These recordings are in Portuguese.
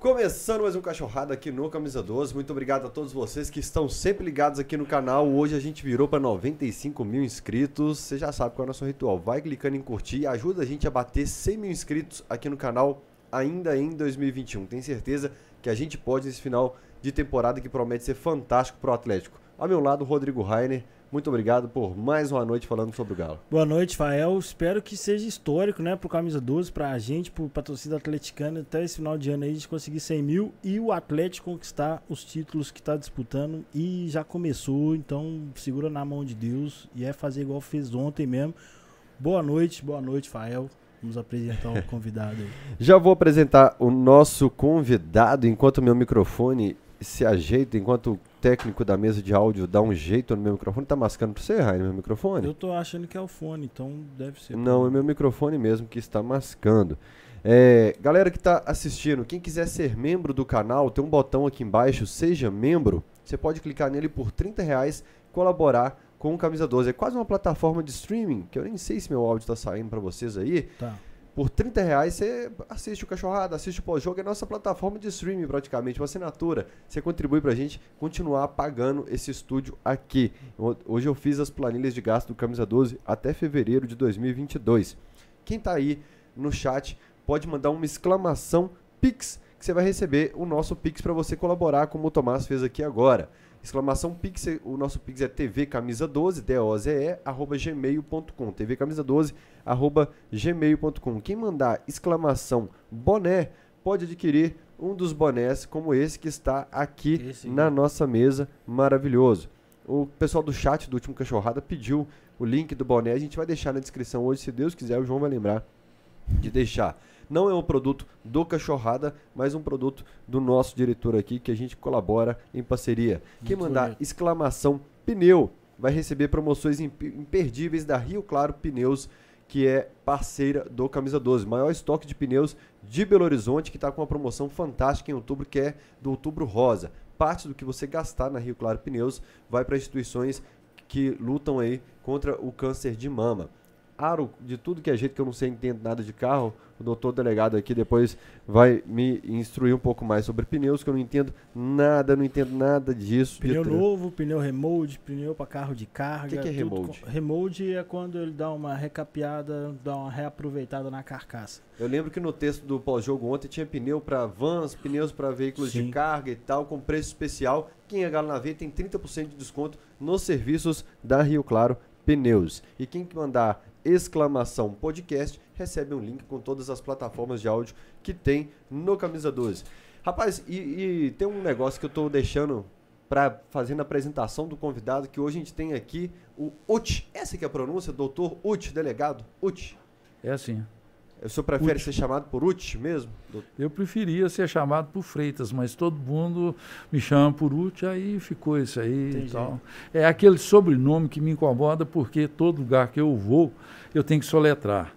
Começando mais um Cachorrada aqui no Camisa 12. Muito obrigado a todos vocês que estão sempre ligados aqui no canal. Hoje a gente virou para 95 mil inscritos. Você já sabe qual é o nosso ritual. Vai clicando em curtir e ajuda a gente a bater 100 mil inscritos aqui no canal ainda em 2021. Tenho certeza que a gente pode nesse final de temporada que promete ser fantástico para o Atlético. Ao meu lado, Rodrigo Rainer. Muito obrigado por mais uma noite falando sobre o Galo. Boa noite, Fael. Espero que seja histórico, né, pro Camisa 12, pra gente, pro, pra torcida atleticana, até esse final de ano aí, de conseguir 100 mil e o Atlético conquistar os títulos que tá disputando. E já começou, então segura na mão de Deus e é fazer igual fez ontem mesmo. Boa noite, boa noite, Fael. Vamos apresentar o convidado aí. Já vou apresentar o nosso convidado enquanto meu microfone se ajeita, enquanto o técnico da mesa de áudio dá um jeito no meu microfone. Tá mascando pra você, Rainer, meu microfone? Eu tô achando que é o fone, então deve ser. Não, é meu microfone mesmo que está mascando. É, galera que está assistindo, quem quiser ser membro do canal, tem um botão aqui embaixo, seja membro. Você pode clicar nele por 30 reais, colaborar com o Camisa 12. É quase uma plataforma de streaming, que eu nem sei se meu áudio está saindo para vocês aí. Tá. Por 30 reais você assiste o Cachorrada, assiste o pós-jogo, é a nossa plataforma de streaming praticamente, uma assinatura. Você contribui pra gente continuar pagando esse estúdio aqui. Hoje eu fiz as planilhas de gasto do Camisa 12 até fevereiro de 2022. Quem tá aí no chat pode mandar uma exclamação Pix, que você vai receber o nosso Pix para você colaborar, como o Tomás fez aqui agora. Exclamação Pix, o nosso Pix é tvcamisa12, D-O-Z-E, arroba gmail.com. tvcamisa12, arroba gmail.com. Quem mandar exclamação boné pode adquirir um dos bonés como esse que está aqui Esse na aqui. nossa mesa, maravilhoso. O pessoal do chat do último Cachorrada pediu o link do boné, a gente vai deixar na descrição hoje, se Deus quiser, o João vai lembrar de deixar. Não é um produto do Cachorrada, mas um produto do nosso diretor aqui, que a gente colabora em parceria. Quem Muito mandar bonito. exclamação pneu vai receber promoções imp- imperdíveis da Rio Claro Pneus, que é parceira do Camisa 12. Maior estoque de pneus de Belo Horizonte, que está com uma promoção fantástica em outubro, que é do Outubro Rosa. Parte do que você gastar na Rio Claro Pneus vai para instituições que lutam aí contra o câncer de mama. Aro, de tudo que é jeito que eu não sei, entendo nada de carro, o doutor delegado aqui depois vai me instruir um pouco mais sobre pneus, que eu não entendo nada, não entendo nada disso. de Pneu novo, pneu remold, pneu para carro de carga. Que que é remold? com- Remold é quando ele dá uma recapeada, dá uma reaproveitada na carcaça. Eu lembro que no texto do pós-jogo ontem tinha pneu para vans, pneus para veículos de Sim. carga e tal, com preço especial. Quem é Galo na Veia tem 30% de desconto nos serviços da Rio Claro Pneus. E quem que mandar exclamação podcast recebe um link com todas as plataformas de áudio que tem no Camisa 12. Rapaz, e, e tem um negócio que eu tô deixando para fazer na apresentação do convidado, que hoje a gente tem aqui o UT. Essa que é a pronúncia, doutor UT, delegado UT. É assim. O senhor prefere ser chamado por Uti mesmo? doutor? Eu preferia ser chamado por Freitas, mas todo mundo me chama por Uti, aí ficou isso aí Entendi. e tal. É aquele sobrenome que me incomoda porque todo lugar que eu vou, eu tenho que soletrar.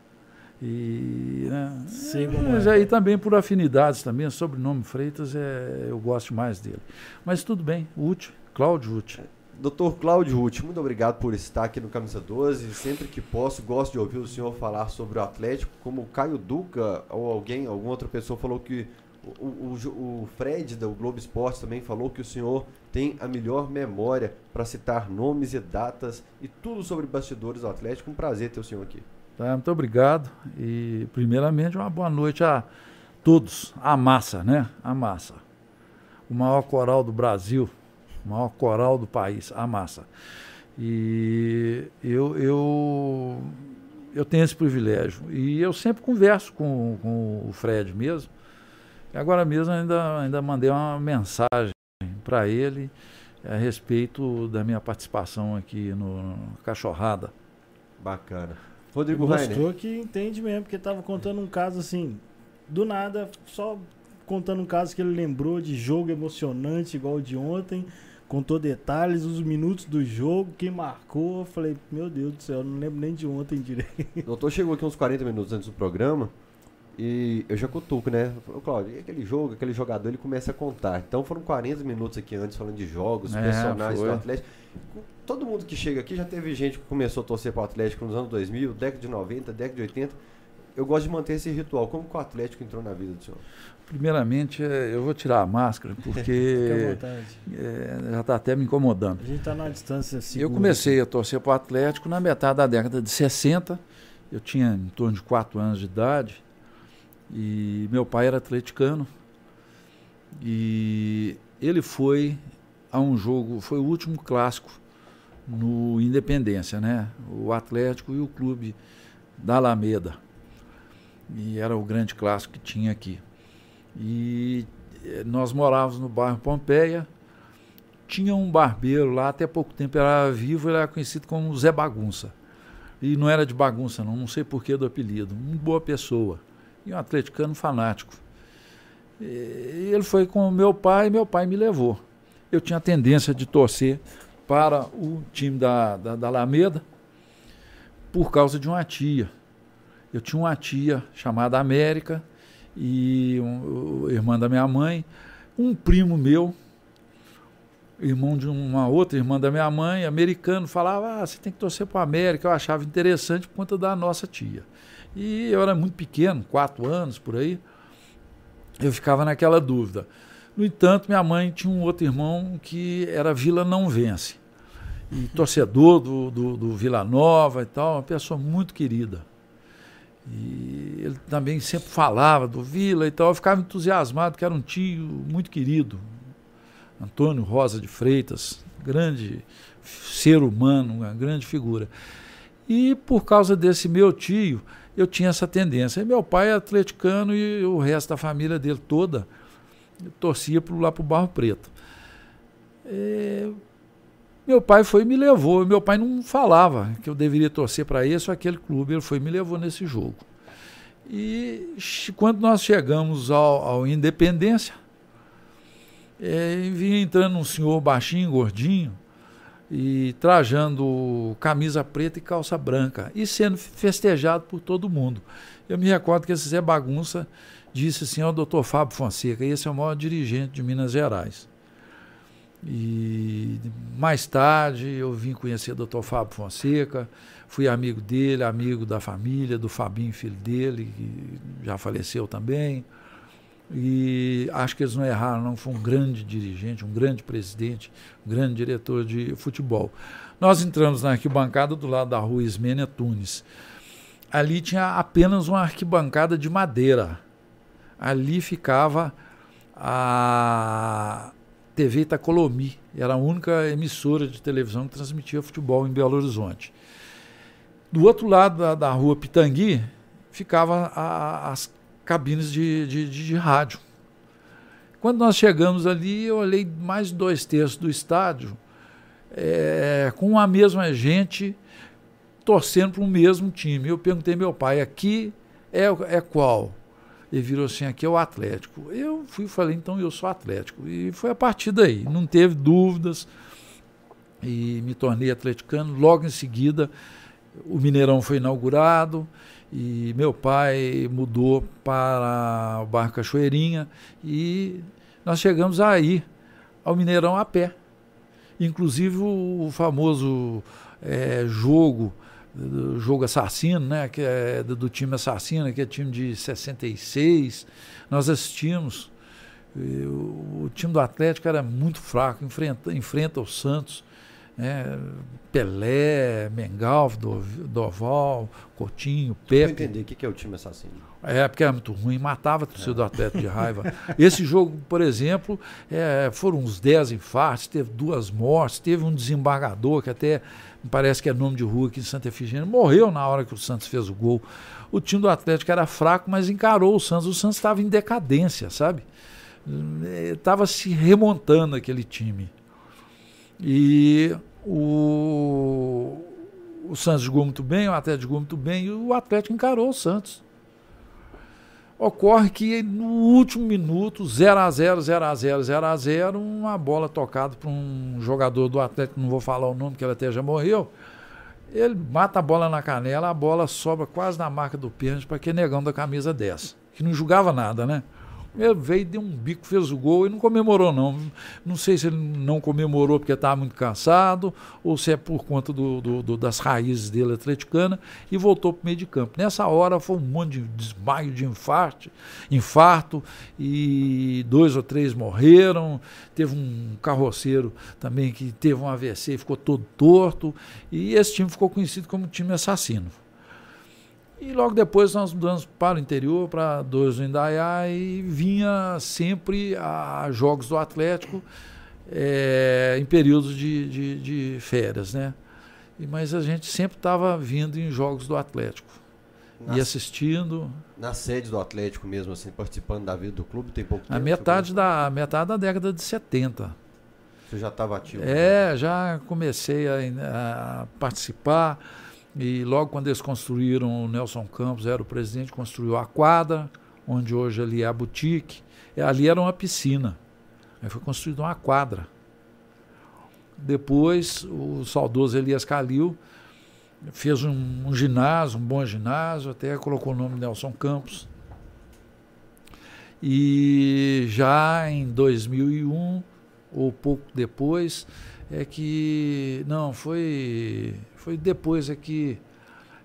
E, né, como mas é. aí também por afinidades também, o sobrenome Freitas é, eu gosto mais dele. Mas tudo bem, Uti, Cláudio Uti. Doutor Cláudio Uti, muito obrigado por estar aqui no Camisa 12. Sempre que posso, gosto de ouvir o senhor falar sobre o Atlético. Como o Caio Duca ou alguém, alguma outra pessoa falou que o, o, o Fred do Globo Esporte também falou que o senhor tem a melhor memória para citar nomes e datas e tudo sobre bastidores do Atlético. Um prazer ter o senhor aqui. Tá, muito obrigado. E, primeiramente, uma boa noite a todos. A massa, né? A massa. O maior coral do Brasil, o maior coral do país, a massa. E eu, eu, eu tenho esse privilégio. E eu sempre converso com, com o Fred mesmo. E agora mesmo ainda, ainda mandei uma mensagem para ele a respeito da minha participação aqui no, no Cachorrada. Bacana. Rodrigo Rainer. Mostrou que entende mesmo, porque tava contando um caso assim, do nada, só contando um caso que ele lembrou de jogo emocionante, igual o de ontem. Contou detalhes, os minutos do jogo, quem marcou. Eu falei, meu Deus do céu, eu não lembro nem de ontem direito. O doutor chegou aqui uns 40 minutos antes do programa e eu já cutuco, né? Falei, Cláudio, e aquele jogo, aquele jogador, ele começa a contar. Então foram 40 minutos aqui antes falando de jogos, É, personagens foi. do Atlético. Todo mundo que chega aqui já teve gente que começou a torcer para o Atlético nos anos 2000, década de 90, década de 80. Eu gosto de manter esse ritual. Como que o Atlético entrou na vida do senhor? Primeiramente, é, eu vou tirar a máscara, porque é, já está até me incomodando. A gente está numa distância segura. Eu comecei a torcer para o Atlético na metade da década de 60. Eu tinha em torno de 4 anos de idade. E meu pai era atleticano. E ele foi a um jogo, foi o último clássico no Independência, né? O Atlético e o clube da Alameda. E era o grande clássico que tinha aqui. E eh, nós morávamos no bairro Pompeia. Tinha um barbeiro lá, até pouco tempo era vivo, ele era conhecido como Zé Bagunça. E não era de bagunça, não, não sei porquê do apelido. Uma boa pessoa. E um atleticano fanático. E ele foi com meu pai e meu pai me levou. Eu tinha tendência de torcer para o time da, da, da Alameda por causa de uma tia. Eu tinha uma tia chamada América e um, irmã da minha mãe, um primo meu, irmão de uma outra irmã da minha mãe, americano, falava: ah, você tem que torcer para a América. Eu achava interessante por conta da nossa tia. E eu era muito pequeno, quatro anos por aí, eu ficava naquela dúvida. No entanto, minha mãe tinha um outro irmão que era Vila Não Vence. E torcedor do, do, do Vila Nova e tal, uma pessoa muito querida. E ele também sempre falava do Vila e tal. Eu ficava entusiasmado, que era um tio muito querido. Antônio Rosa de Freitas, grande ser humano, uma grande figura. E por causa desse meu tio, eu tinha essa tendência. E meu pai é atleticano e o resto da família dele toda torcia pro, lá para o Barro Preto. É, meu pai foi e me levou. Meu pai não falava que eu deveria torcer para esse ou aquele clube. Ele foi e me levou nesse jogo. E quando nós chegamos ao, ao Independência, é, vinha entrando um senhor baixinho, gordinho, e trajando camisa preta e calça branca, e sendo festejado por todo mundo. Eu me recordo que esse Zé Bagunça disse assim ao doutor Fábio Fonseca, esse é o maior dirigente de Minas Gerais. E mais tarde eu vim conhecer o doutor Fábio Fonseca, fui amigo dele, amigo da família, do Fabinho, filho dele, que já faleceu também. E acho que eles não erraram, não. Foi um grande dirigente, um grande presidente, um grande diretor de futebol. Nós entramos na arquibancada do lado da rua Ismênia Tunes. Ali tinha apenas uma arquibancada de madeira. Ali ficava a TV Itacolomi. Era a única emissora de televisão que transmitia futebol em Belo Horizonte. Do outro lado da, da rua Pitangui ficava a, as cabines de, de, de, de, rádio. Quando nós chegamos ali, eu olhei mais dois terços do estádio é, com a mesma gente torcendo para o mesmo time. Eu perguntei meu pai, aqui é, é qual? Ele virou assim, aqui é o Atlético. Eu fui falei, então eu sou Atlético. E foi a partir daí, não teve dúvidas. E me tornei atleticano. Logo em seguida, o Mineirão foi inaugurado e meu pai mudou para o bairro Cachoeirinha e nós chegamos aí ao Mineirão a pé. Inclusive o famoso é, jogo do jogo assassino, né, que é do, time assassino, que é time de 66. Nós assistimos. O, o, time do Atlético era muito fraco, enfrenta, enfrenta o Santos. Né, Pelé, Mengalvo, Doval, Coutinho, Pepe. Para entender o que é o time assassino. É, porque era muito ruim, matava o torcedor do Atlético de raiva. Esse jogo, por exemplo, é, foram uns 10 infartos, teve duas mortes, teve um desembargador que até parece que é nome de rua aqui em Santa Efigênia, morreu na hora que o Santos fez o gol. O time do Atlético era fraco, mas encarou o Santos. O Santos estava em decadência, sabe? Estava se remontando aquele time. E o, o Santos jogou muito bem, o Atlético jogou muito bem, e o Atlético encarou o Santos. Ocorre que no último minuto, 0 a 0 0 a 0 0 a 0 uma bola tocada para um jogador do Atlético, não vou falar o nome, que ele até já morreu. Ele mata a bola na canela, a bola sobra quase na marca do pênalti para aquele negão da camisa 10, que não jogava nada, né? Ele veio, deu um bico, fez o gol e não comemorou, não. Não sei se ele não comemorou porque estava muito cansado ou se é por conta do, do, do, das raízes dele atleticana e voltou para o meio de campo. Nessa hora foi um monte de desmaio, de infarto, infarto e dois ou três morreram. Teve um carroceiro também que teve um AVC e ficou todo torto. E esse time ficou conhecido como time assassino. E logo depois nós mudamos para o interior, para dois do Indaiá, e vinha sempre a jogos do Atlético é, em períodos de, de, de, férias, né? E, mas a gente sempre estava vindo em jogos do Atlético. e assistindo. Na sede do Atlético mesmo, assim, participando da vida do clube, tem pouco tempo? A metade da, metade da década de 70. Você já estava ativo? É, né? já comecei a, a participar. E logo quando eles construíram, o Nelson Campos era o presidente, construiu a quadra, onde hoje ali é a boutique. Ali era uma piscina. Aí foi construída uma quadra. Depois, o saudoso Elias Calil fez um, um, ginásio, um bom ginásio, até colocou o nome Nelson Campos. E já em 2001, ou pouco depois, é que. Não, foi foi depois é que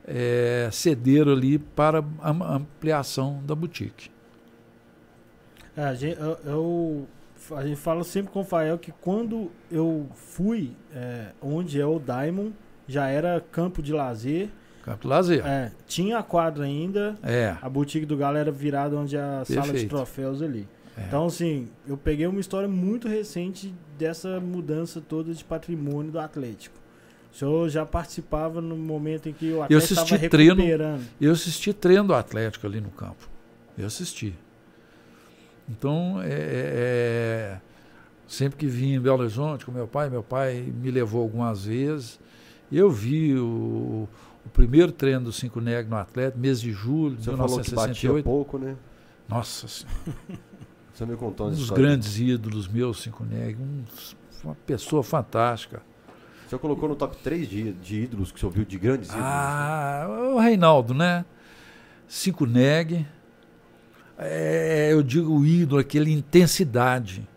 é, cederam ali para a ampliação da boutique. É, a, gente, eu, eu, a gente fala sempre com o Fael que quando eu fui é, onde é o Diamond, já era campo de lazer. Campo de lazer. É, tinha a quadra ainda. É. A boutique do Galo era virada onde é a Perfeito. sala de troféus ali. É. Então, assim, eu peguei uma história muito recente dessa mudança toda de patrimônio do Atlético. O senhor já participava no momento em que o Atlético estava recuperando. Treino, eu assisti treino do Atlético ali no campo. Eu assisti. Então, é, é, é, sempre que vim em Belo Horizonte com meu pai, meu pai me levou algumas vezes. Eu vi o, o primeiro treino do Cinco Neg no Atlético, mês de julho de 1968. Falou que pouco, né? Nossa Senhora. Você me contou Um dos grandes ídolos meus, Cinco Neg. Um, uma pessoa fantástica. O senhor colocou no top 3 de, de ídolos que o senhor viu, de grandes ídolos? Ah, o Reinaldo, né? Cinco Neg. É, eu digo ídolo, aquele intensidade,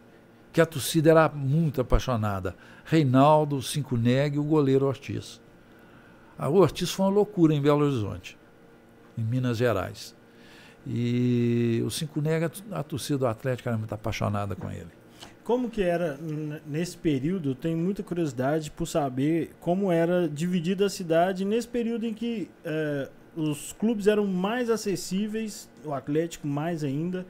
que a torcida era muito apaixonada. Reinaldo, Cinco Neg e o goleiro Ortiz. Ah, o Ortiz foi uma loucura em Belo Horizonte, em Minas Gerais. E o Cinco Neg, a, a torcida do Atlético era muito apaixonada com ele. Como que era nesse período? Tenho muita curiosidade por saber como era dividida a cidade nesse período em que é, os clubes eram mais acessíveis, o Atlético mais ainda,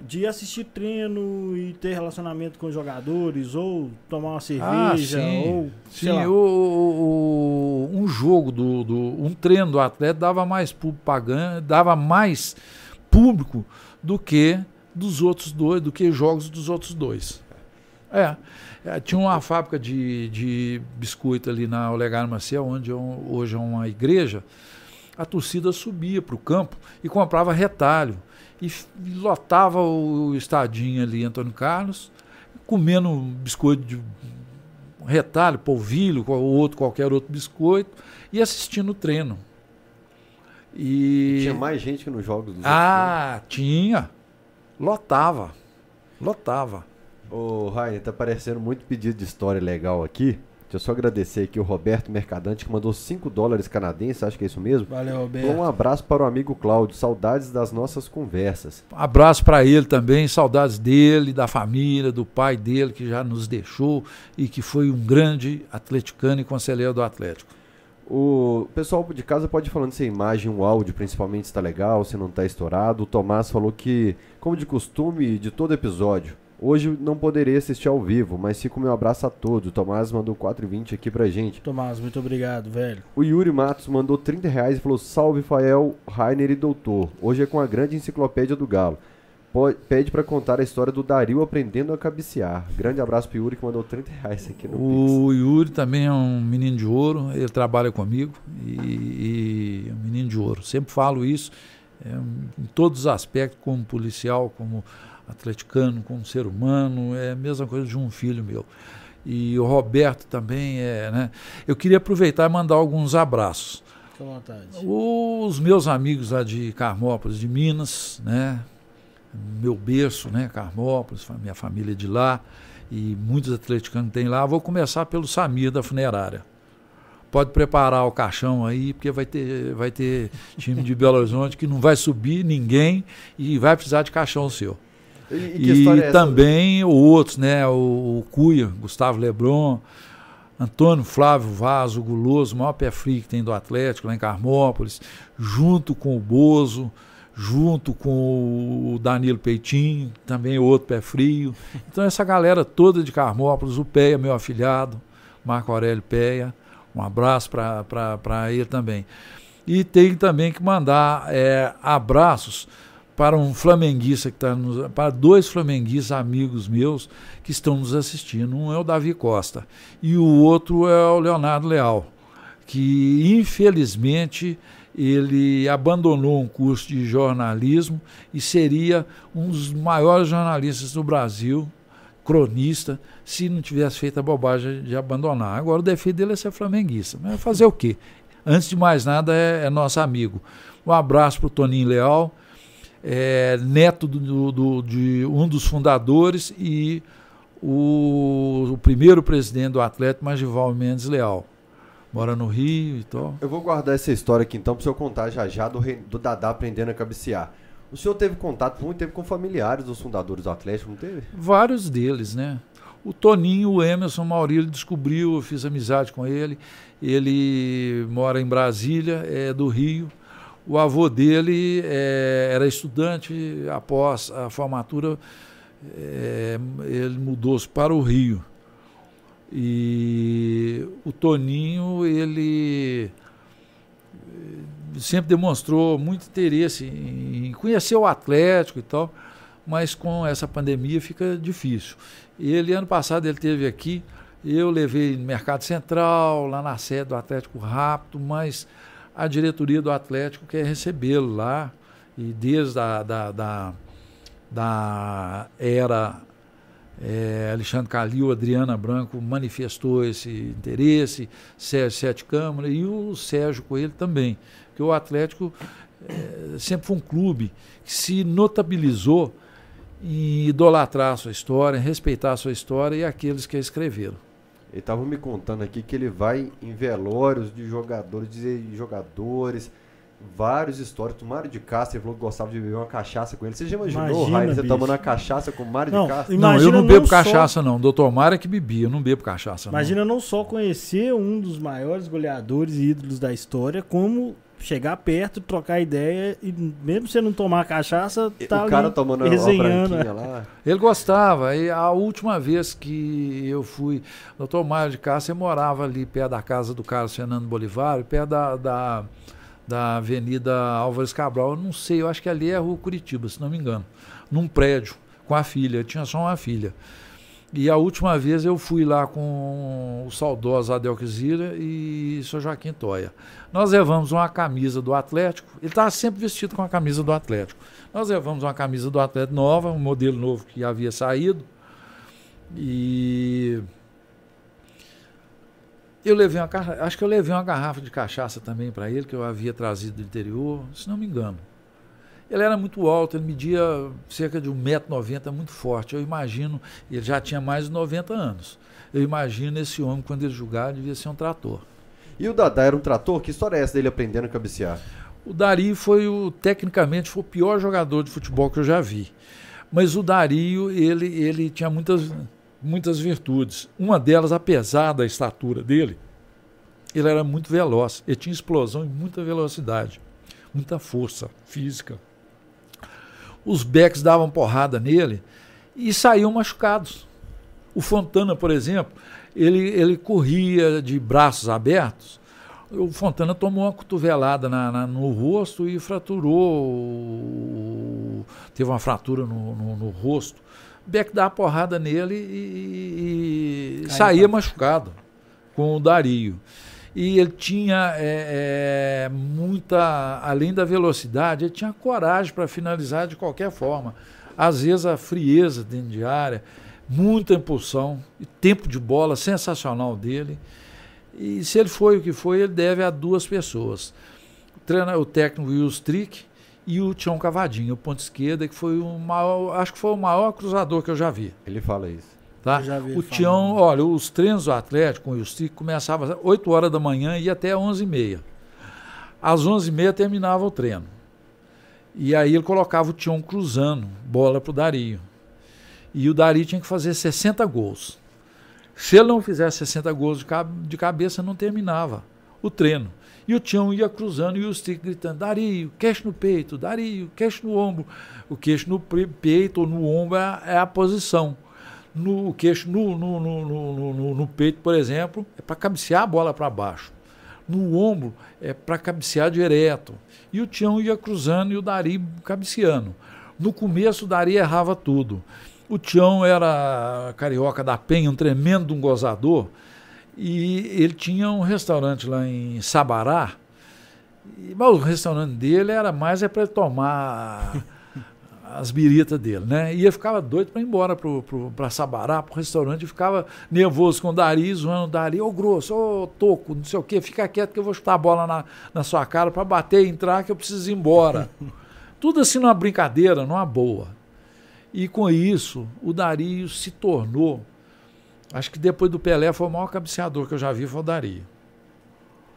de assistir treino e ter relacionamento com jogadores, ou tomar uma cerveja, ah, sim. ou. Sim, o, o, um jogo do, do. Um treino do Atlético dava mais público pagando, dava mais público do que dos outros dois, do que jogos dos outros dois. É. é tinha uma fábrica de, de biscoito ali na Olegário Maciel, onde é hoje é uma igreja. A torcida subia para o campo e comprava retalho. E lotava o estadinho ali, Antônio Carlos, comendo biscoito de retalho, polvilho, ou outro, qualquer outro biscoito, e assistindo o treino. E... Tinha mais gente que nos jogos dos Ah, tinha. Lotava. Lotava. Ô, Rainer, tá aparecendo muito pedido de história legal aqui. Deixa eu só agradecer aqui o Roberto Mercadante, que mandou 5 dólares canadenses, acho que é isso mesmo. Valeu, Roberto. Um abraço para o amigo Cláudio, saudades das nossas conversas. abraço para ele também, saudades dele, da família, do pai dele, que já nos deixou e que foi um grande atleticano e conselheiro do Atlético. O pessoal de casa pode ir falando se a imagem, o áudio principalmente está legal, se não está estourado. O Tomás falou que, como de costume de todo episódio, hoje não poderia assistir ao vivo, mas fica o meu abraço a todos. O Tomás mandou 4,20 aqui pra gente. Tomás, muito obrigado, velho. O Yuri Matos mandou 30 reais e falou: Salve, Fael, Rainer e Doutor. Hoje é com a grande enciclopédia do Galo pede para contar a história do Dario aprendendo a cabecear. Grande abraço pro Yuri que mandou 30 reais aqui no O Pix. Yuri também é um menino de ouro, ele trabalha comigo e, e é um menino de ouro. Sempre falo isso é, em todos os aspectos, como policial, como atleticano, como ser humano, é a mesma coisa de um filho meu. E o Roberto também é, né? Eu queria aproveitar e mandar alguns abraços. Fique à vontade. Os meus amigos lá de Carmópolis, de Minas, né? Meu berço, né, Carmópolis, minha família de lá, e muitos atleticanos tem lá. Vou começar pelo Samir da funerária. Pode preparar o caixão aí, porque vai ter, vai ter time de Belo Horizonte que não vai subir ninguém e vai precisar de caixão seu. E, e, e é também outros, né? O, o Cuia, Gustavo Lebron, Antônio Flávio Vaso Guloso, o maior pé frio que tem do Atlético lá em Carmópolis, junto com o Bozo, junto com o Danilo Peitinho, também outro pé frio. Então essa galera toda de Carmópolis, o Peia, meu afilhado, Marco Aurélio Peia, um abraço para ele também. E tem também que mandar é, abraços para um flamenguista que está nos. para dois flamenguistas amigos meus que estão nos assistindo. Um é o Davi Costa e o outro é o Leonardo Leal, que infelizmente ele abandonou um curso de jornalismo e seria um dos maiores jornalistas do Brasil, cronista, se não tivesse feito a bobagem de abandonar. Agora o defeito dele é ser flamenguista. Mas fazer o quê? Antes de mais nada, é, é nosso amigo. Um abraço para o Toninho Leal é, neto do, do, de um dos fundadores e o, o primeiro presidente do Atlético, Magival Mendes Leal. Mora no Rio e tal. Eu vou guardar essa história aqui então para o senhor contar já já do, do Dadá aprendendo a cabecear. O senhor teve contato muito tempo com familiares dos fundadores do Atlético, não teve? Vários deles, né? O Toninho, o Emerson, Maurílio descobriu, eu fiz amizade com ele. Ele mora em Brasília, é do Rio. O avô dele é, era estudante, após a formatura, é, ele mudou-se para o Rio. E o Toninho, ele eh, sempre demonstrou muito interesse em conhecer o Atlético e tal, mas com essa pandemia fica difícil. Ele, ano passado, ele teve aqui, eu levei no Mercado Central, lá na sede do Atlético Rápido, mas a diretoria do Atlético quer recebê-lo lá, e desde a da, da, da era é, Alexandre Calil, Adriana Branco manifestou esse interesse, Sérgio Sete Câmara e o Sérgio Coelho também, que o Atlético é, sempre foi um clube que se notabilizou em idolatrar a sua história, em respeitar a sua história e aqueles que a escreveram. Ele estava me contando aqui que ele vai em velórios de jogadores, de jogadores, vários históricos. O Mário de Castro ele falou que gostava de beber uma cachaça com ele. Você já imaginou, Raio, você tomando uma cachaça com o Mário não, de Castro? Não, eu não bebo não cachaça, só... não. Doutor Mário é que bebia, eu não bebo cachaça. Imagina não. não só conhecer um dos maiores goleadores e ídolos da história, como chegar perto, trocar ideia e mesmo você não tomar cachaça, tá o cara tomando resenhando. Uma lá. Ele gostava. E a última vez que eu fui, o doutor Mário de Castro, morava ali perto da casa do Carlos Fernando Bolivar, perto da, da, da Avenida Álvares Cabral. Eu não sei, eu acho que ali é a Rua Curitiba, se não me engano. Num prédio, com a filha. tinha só uma filha. E a última vez eu fui lá com o saudoso Adel Quizira e o Sr. Joaquim Toia. Nós levamos uma camisa do Atlético, ele estava sempre vestido com a camisa do Atlético. Nós levamos uma camisa do Atlético nova, um modelo novo que havia saído. E eu levei uma acho que eu levei uma garrafa de cachaça também para ele, que eu havia trazido do interior, se não me engano. Ele era muito alto, ele media cerca de 1,90m, muito forte. Eu imagino, ele já tinha mais de 90 anos. Eu imagino esse homem, quando ele julgar, devia ser um trator. E o Dadá era um trator? Que história é essa dele aprendendo a cabecear? O Dari foi o, tecnicamente, foi o pior jogador de futebol que eu já vi. Mas o Dario, ele, ele tinha muitas, muitas virtudes. Uma delas, apesar da estatura dele, ele era muito veloz. Ele tinha explosão e muita velocidade, muita força física os backs davam porrada nele e saíam machucados. O Fontana, por exemplo, ele, ele corria de braços abertos. O Fontana tomou uma cotovelada na, na, no rosto e fraturou. Teve uma fratura no, no, no rosto. Beck dava porrada nele e, e saía machucado com o Dario e ele tinha é, é, muita, além da velocidade, ele tinha coragem para finalizar de qualquer forma. Às vezes a frieza dentro de área, muita impulsão e tempo de bola sensacional dele. E se ele foi o que foi, ele deve a duas pessoas. O técnico Will Strick e o Tião Cavadinho, o ponto esquerda, que foi o maior, acho que foi o maior cruzador que eu já vi. Ele fala isso. Tá? o Tião, olha, os treinos do Atlético com o Stick começavam às 8 horas da manhã e ia até 11 e meia. Às 11 e meia terminava o treino. E aí ele colocava o Tião cruzando, bola pro Dario. E o Dario tinha que fazer 60 gols. Se ele não fizesse 60 gols de cabeça, não terminava o treino. E o Tião ia cruzando e o Stick gritando: Dario, queixo no peito, Dario, queixo no ombro. O queixo no peito ou no ombro é, é a posição. No queixo no, no, no, no, no peito, por exemplo, é para cabecear a bola para baixo. No ombro é para cabecear direto. E o Tião ia cruzando e o Dari cabeceando. No começo o Dari errava tudo. O Tião era carioca da Penha, um tremendo um gozador. E ele tinha um restaurante lá em Sabará. Mas o restaurante dele era mais é para tomar as biritas dele, né? E ele ficava doido para ir embora para Sabará, para o restaurante, e ficava nervoso com o Dari, zoando o Dari, ô grosso, ô toco, não sei o quê, fica quieto que eu vou chutar a bola na, na sua cara para bater e entrar que eu preciso ir embora. Tudo assim numa brincadeira, numa boa. E com isso, o Dario se tornou Acho que depois do Pelé foi o maior cabeceador que eu já vi, foi o Dari.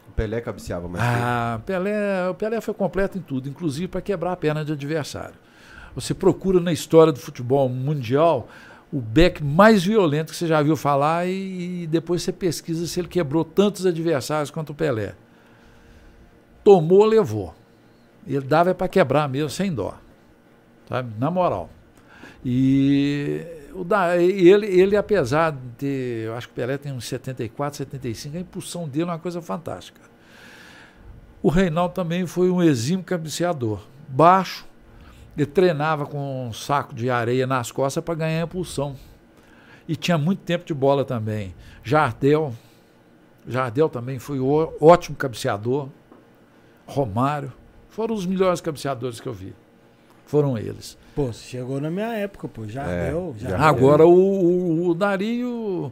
O Pelé cabeceava mais. Ah, Pelé, o Pelé foi completo em tudo, inclusive para quebrar a perna de adversário. Você procura na história do futebol mundial o back mais violento que você já viu falar e, e depois você pesquisa se ele quebrou tantos adversários quanto o Pelé. Tomou, levou. Ele dava para quebrar mesmo, sem dó. Sabe? Na moral. E o da, ele, ele, apesar de eu acho que o Pelé tem uns 74, 75, a impulsão dele é uma coisa fantástica. O Reinaldo também foi um exímio cabeceador. Baixo, ele treinava com um saco de areia nas costas para ganhar impulsão. E tinha muito tempo de bola também. Jardel, Jardel também foi ótimo cabeceador. Romário, foram os melhores cabeceadores que eu vi. Foram eles. Pô, chegou na minha época, pô. Já é, deu. Já Agora o, o, o Dario.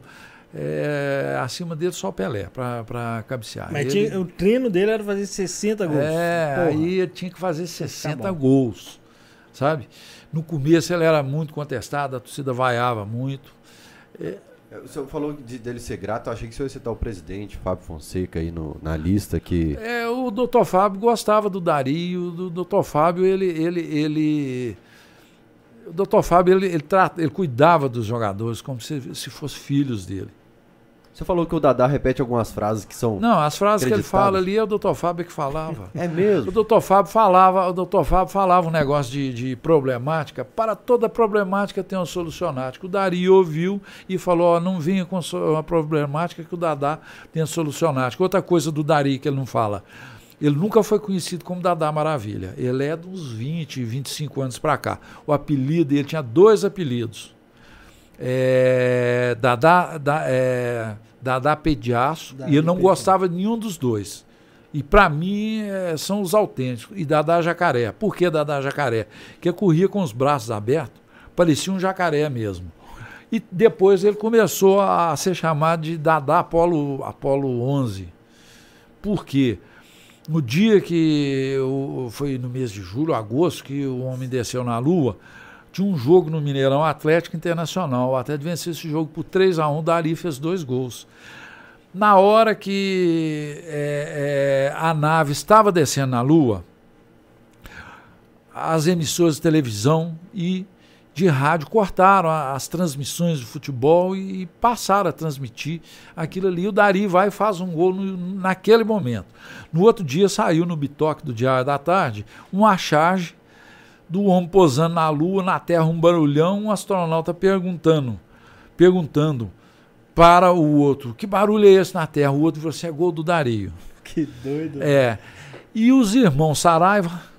É, acima dele só o Pelé para cabecear. Mas ele, tinha, o treino dele era fazer 60 gols. É, Porra. aí ele tinha que fazer 60 tá gols, sabe? No começo ele era muito contestado, a torcida vaiava muito. É, o senhor falou de, dele ser grato, eu achei que o senhor ia citar o presidente, Fábio Fonseca, aí no, na lista que... É, o doutor Fábio gostava do Dario, do doutor Fábio, ele... ele, ele o doutor Fábio, ele, ele, trata, ele cuidava dos jogadores como se, se fossem filhos dele. Você falou que o Dadá repete algumas frases que são. Não, as frases que ele fala ali é o doutor Fábio que falava. é mesmo? O doutor Fábio falava, o doutor Fábio falava um negócio de, de problemática. Para toda problemática tem um solucionático. O Dari ouviu e falou: ó, não vinha com uma problemática que o Dadá tem solucionático. Outra coisa do Dari que ele não fala. Ele nunca foi conhecido como Dadá Maravilha. Ele é dos 20, 25 anos para cá. O apelido, ele tinha dois apelidos. É, Dadá, da, é, Dadá Pediaço, e ele não gostava de nenhum dos dois. E para mim é, são os autênticos. E Dadá Jacaré. Por que Dadá Jacaré? Porque corria com os braços abertos, parecia um jacaré mesmo. E depois ele começou a ser chamado de Dadá Apolo, Apolo 11. Por quê? No dia que foi no mês de julho, agosto, que o homem desceu na Lua, tinha um jogo no Mineirão Atlético Internacional. Até de vencer esse jogo por 3 a 1 Dari fez dois gols. Na hora que é, é, a nave estava descendo na Lua, as emissoras de televisão e de rádio cortaram as transmissões de futebol e passaram a transmitir aquilo ali. O Dari vai e faz um gol no, naquele momento. No outro dia saiu no bitoque do Diário da Tarde uma charge do homem posando na Lua, na Terra, um barulhão, um astronauta perguntando, perguntando para o outro, que barulho é esse na Terra? O outro falou assim, é gol do Dario. Que doido. É. E os irmãos Saraiva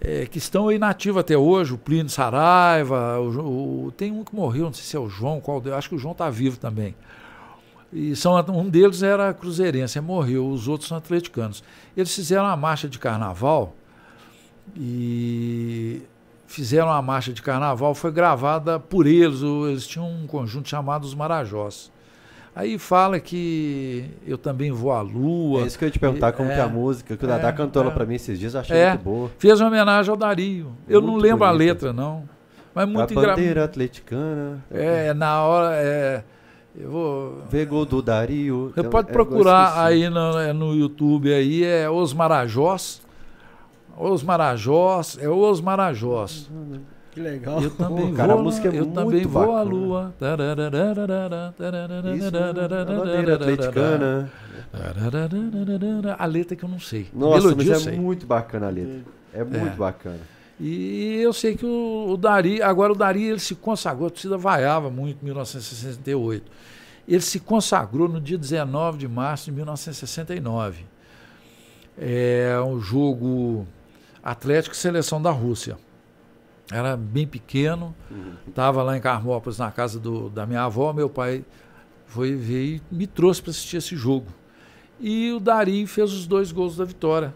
é, que estão aí nativos até hoje, o Plínio Saraiva, o, o, tem um que morreu, não sei se é o João, qual acho que o João está vivo também. E são, um deles era cruzeirense, morreu, os outros são atleticanos. Eles fizeram uma marcha de carnaval e fizeram uma marcha de carnaval, foi gravada por eles, eles tinham um conjunto chamado Os Marajós. Aí fala que eu também vou à lua. É isso que eu ia te perguntar, como é, que é a música, que o Dadá é, cantou ela é. pra mim esses dias, eu achei É. muito boa. Fez uma homenagem ao Dario. Eu não lembro a bonita. letra, não. Mas muito a bandeira engraçado. atleticana. É, na hora. É, eu vou. Vê gol do Dario. Você Então, pode é, procurar aí no, é, no YouTube aí, é Os Marajós. Os Marajós, é Os Marajós. Que legal. Eu também Pô, cara, vou, a música é eu muito também vou à lua. Isso, bandeira atleticana. A letra que eu não sei. Nossa, Melodia mas é muito bacana a letra. É muito bacana. E eu sei que o, o Dari, agora o Dari ele se consagrou, a torcida vaiava muito em 1968. Ele se consagrou no dia 19 de março de 1969. É um jogo Atlético e Seleção da Rússia. Era bem pequeno, estava lá em Carmópolis, na casa do- da minha avó. Meu pai foi ver e me trouxe para assistir esse jogo. E o Dari fez os dois gols da vitória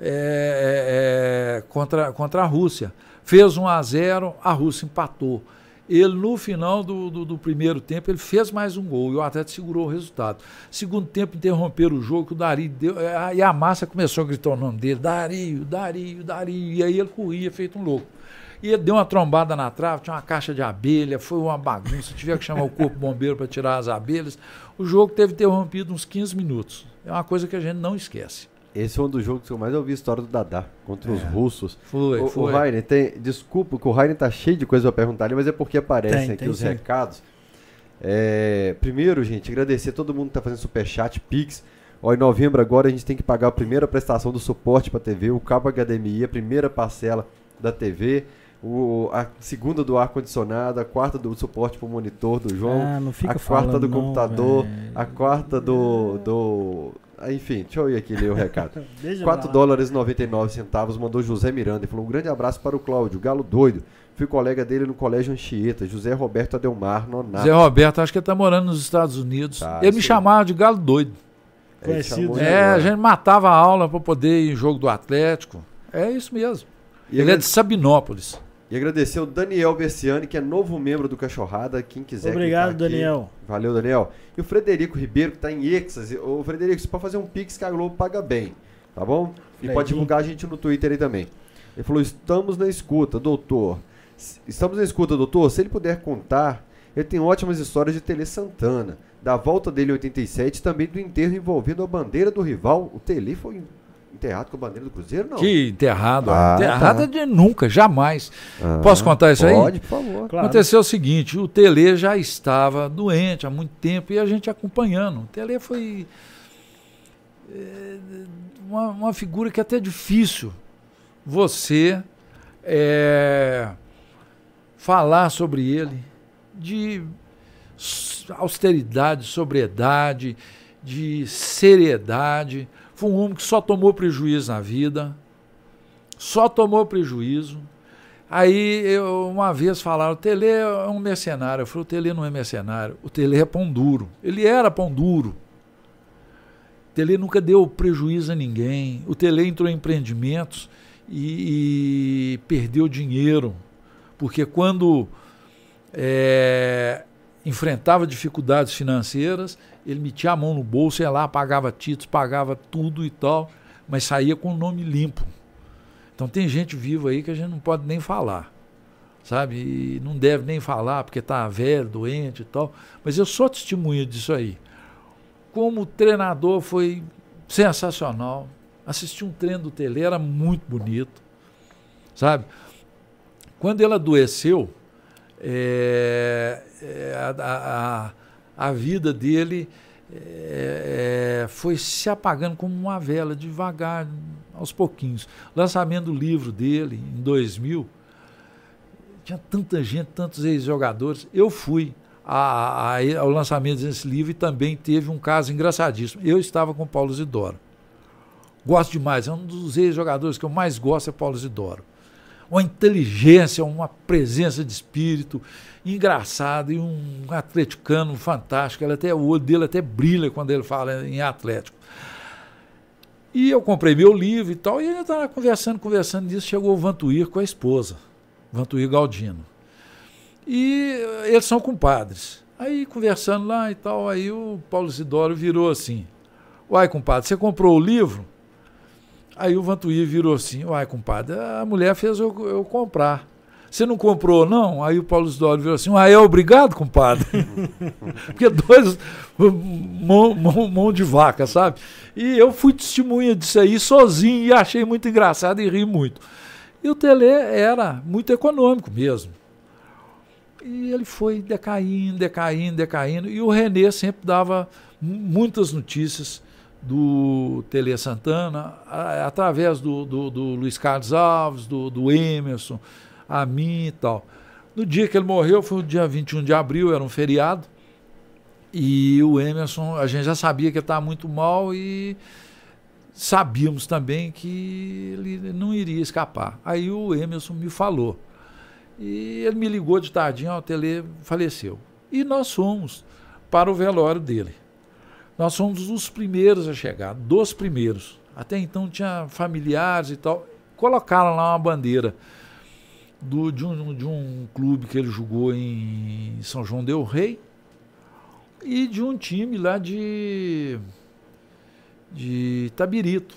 é, é, é, contra, contra a Rússia. Fez 1 a 0 a Rússia empatou. Ele, no final do, do, do primeiro tempo, ele fez mais um gol e o Atlético segurou o resultado. Segundo tempo, interromperam o jogo, que o Dari deu. é, E a massa começou a gritar o nome dele: Dario, Dario, Dario. E aí ele corria, feito um louco. E ele deu uma trombada na trave, tinha uma caixa de abelha, foi uma bagunça. Tiveram que chamar o corpo bombeiro para tirar as abelhas. O jogo teve interrompido uns 15 minutos. É uma coisa que a gente não esquece. Esse foi um dos jogos que eu mais ouvi a história do Dadá contra os É. russos. Foi, o, o foi. Rainer, tem, desculpa que o Rainer tá cheio de coisa pra perguntar ali, mas é porque aparecem Tem, aqui tem os sim. recados. É, primeiro, gente, agradecer a todo mundo que tá fazendo superchat, Pix. Ó, em novembro agora a gente tem que pagar a primeira prestação do suporte pra TV, o cabo HDMI, a primeira parcela da TV, o, a segunda do ar-condicionado, a quarta do suporte pro monitor do João, Ah, não fica a quarta falando do não, computador, a quarta do, do... ah, Enfim, deixa eu ir aqui ler o recado. Deixa 4 pra lá. dólares e 99 centavos mandou José Miranda e falou: Um grande abraço para o Cláudio, galo doido. Fui colega dele no colégio Anchieta, José Roberto Adelmar Nonato. Zé Roberto, acho que ele está morando nos Estados Unidos. Tá, ele me isso. chamava de galo doido. Ele Conhecido, né? ele É, a gente matava a aula para poder ir em jogo do Atlético. É isso mesmo. E, ele é agrade- de Sabinópolis. E agradecer o Daniel Berciani, que é novo membro do Cachorrada. Quem quiser. Obrigado, aqui. Daniel. Valeu, Daniel. E o Frederico Ribeiro, que está em Exas. Ô, Frederico, você pode fazer um Pix que a Globo paga bem, tá bom? E pode divulgar a gente no Twitter aí também. Ele falou: estamos na escuta, doutor. Estamos na escuta, doutor. Se ele puder contar, ele tem ótimas histórias de Tele Santana. Da volta dele em 87, também do enterro envolvendo a bandeira do rival. O Tele foi enterrado com a bandeira do Cruzeiro, não? Que enterrado. Ah, enterrado tá. é de nunca, jamais. Ah, Posso contar isso aí? Pode, por favor. Claro. Aconteceu o seguinte, o Tele já estava doente há muito tempo e a gente acompanhando. O Tele foi é, uma, uma figura que é até difícil você é, falar sobre ele de austeridade, sobriedade, de seriedade. Foi um homem que só tomou prejuízo na vida, só tomou prejuízo. Aí eu, uma vez falaram, o Tele é um mercenário. Eu falei, o Tele não é mercenário, o Tele é pão duro. Ele era pão duro. O Tele nunca deu prejuízo a ninguém. O Tele entrou em empreendimentos e, e perdeu dinheiro. Porque quando é, enfrentava dificuldades financeiras, ele metia a mão no bolso, ia lá, pagava títulos, pagava tudo e tal, mas saía com o nome limpo. Então tem gente viva aí que a gente não pode nem falar, sabe? E não deve nem falar porque está velho, doente e tal. Mas eu sou testemunha disso aí. Como treinador foi sensacional. Assisti um treino do Tele, era muito bonito, sabe? Quando ele adoeceu, é, é, a, a, a vida dele é, é, foi se apagando como uma vela, devagar, aos pouquinhos. Lançamento do livro dele, em 2000, tinha tanta gente, tantos ex-jogadores. Eu fui a, a, ao lançamento desse livro e também teve um caso engraçadíssimo. Eu estava com Paulo Zidoro. Gosto demais, é um dos ex-jogadores que eu mais gosto é Paulo Zidoro. Uma inteligência, uma presença de espírito engraçado e um atleticano fantástico. Ele até, o olho dele até brilha quando ele fala em Atlético. E eu comprei meu livro e tal, e ele estava conversando, conversando disso, chegou o Vantuir com a esposa, Vantuir Galdino. E eles são compadres. Aí conversando lá e tal, aí o Paulo Isidoro virou assim: Uai, compadre, você comprou o livro? Aí o Vantuí virou assim: Uai, compadre, a mulher fez eu, eu comprar. Você não comprou, não? Aí o Paulo Isidoro virou assim: Ah, é obrigado, compadre. Porque dois mão, mão, mão, de vaca, sabe? E eu fui testemunha disso aí sozinho e achei muito engraçado e ri muito. E o Tele era muito econômico mesmo. E ele foi decaindo, decaindo, decaindo. E o Renê sempre dava muitas notícias do Tele Santana, a, através do, do, do, Luiz Carlos Alves, do, do Emerson, a mim e tal. No dia que ele morreu, foi o dia 21 de abril, era um feriado. E o Emerson, a gente já sabia que ele estava muito mal e sabíamos também que ele não iria escapar. Aí o Emerson me falou. E ele me ligou de tardinho, ó, o Tele faleceu. E nós fomos para o velório dele. Nós fomos os primeiros a chegar, dos primeiros. Até então tinha familiares e tal. Colocaram lá uma bandeira do, de, um, de um clube que ele jogou em São João Del Rei e de um time lá de, de Tabirito.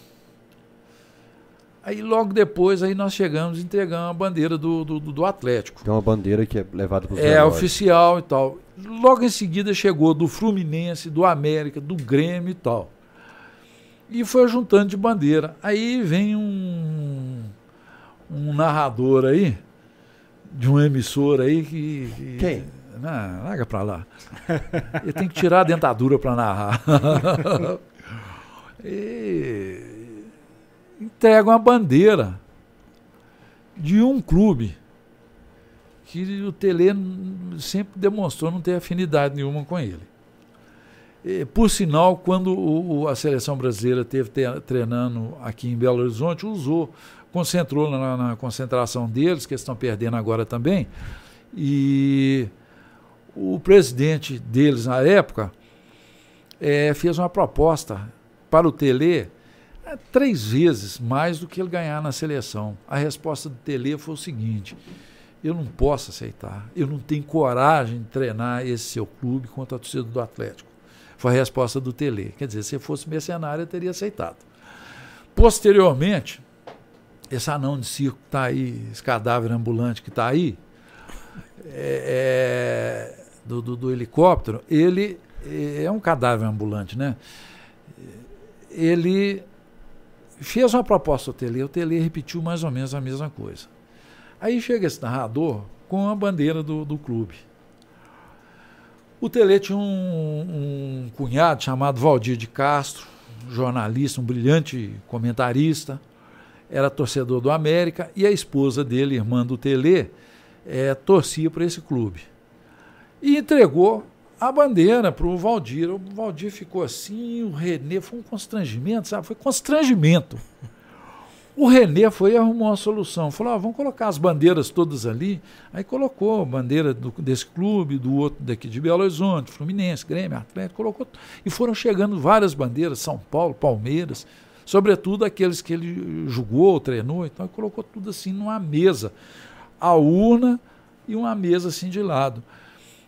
Aí logo depois aí nós chegamos e entregamos a bandeira do, do, do Atlético. Tem uma bandeira que é levada para os É, oficial e tal. Logo em seguida chegou do Fluminense, do América, do Grêmio e tal. E foi juntando de bandeira. Aí vem um, um narrador aí, de uma emissora aí que. que Quem? Não, larga pra lá. Ele tem que tirar a dentadura para narrar. e entregam a bandeira de um clube que o Tele sempre demonstrou não ter afinidade nenhuma com ele. Por sinal, quando o, a seleção brasileira teve treinando aqui em Belo Horizonte, usou, concentrou na, na concentração deles, que estão perdendo agora também, e o presidente deles na época é, fez uma proposta para o Tele é três vezes mais do que ele ganhar na seleção. A resposta do Tele foi o seguinte: eu não posso aceitar, eu não tenho coragem de treinar esse seu clube contra a torcida do Atlético. Foi a resposta do Tele. Quer dizer, se fosse mercenário, eu teria aceitado. Posteriormente, esse anão de circo que está aí, esse cadáver ambulante que está aí, é, é, do, do, do helicóptero, ele é um cadáver ambulante, né? Ele fez uma proposta ao Tele, o Tele repetiu mais ou menos a mesma coisa. Aí chega esse narrador com a bandeira do, do clube. O Tele tinha um, um cunhado chamado Valdir de Castro, jornalista, um brilhante comentarista, era torcedor do América, e a esposa dele, irmã do Tele, é, torcia para esse clube. E entregou a bandeira para o Valdir. O Valdir ficou assim, o Renê foi um constrangimento, sabe? Foi constrangimento. O Renê foi e arrumou uma solução. Falou: ah, vamos colocar as bandeiras todas ali. Aí colocou bandeira do, desse clube, do outro daqui de Belo Horizonte, Fluminense, Grêmio, Atlético, colocou. E foram chegando várias bandeiras, São Paulo, Palmeiras, sobretudo aqueles que ele julgou, treinou, então colocou tudo assim numa mesa. A urna e uma mesa assim de lado.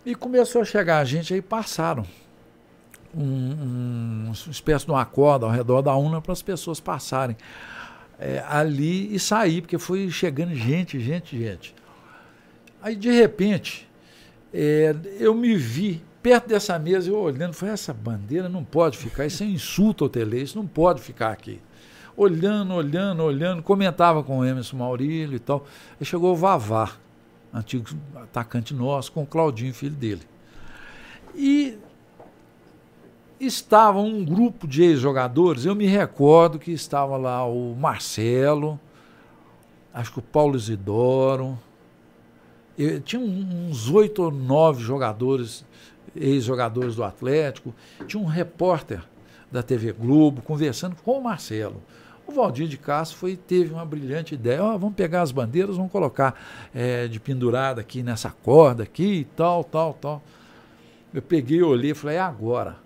E começou a chegar a gente, aí passaram um, um, uma espécie de uma corda ao redor da urna para as pessoas passarem é, ali e sair, porque foi chegando gente, gente, gente. Aí, de repente, é, eu me vi perto dessa mesa, eu olhando, falei, essa bandeira não pode ficar, isso é um insulto ao tele, isso não pode ficar aqui. Olhando, olhando, olhando, comentava com o Emerson Maurílio e tal. Aí chegou o Vavá antigo atacante nosso, com o Claudinho, filho dele. E estava um grupo de ex-jogadores, eu me recordo que estava lá o Marcelo, acho que o Paulo Isidoro, eu, tinha uns oito ou nove jogadores, ex-jogadores do Atlético, tinha um repórter da TV Globo conversando com o Marcelo. O Valdir de Castro foi, teve uma brilhante ideia. Oh, vamos pegar as bandeiras, vamos colocar é, de pendurada aqui nessa corda aqui e tal, tal, tal. Eu peguei, olhei e falei, é agora.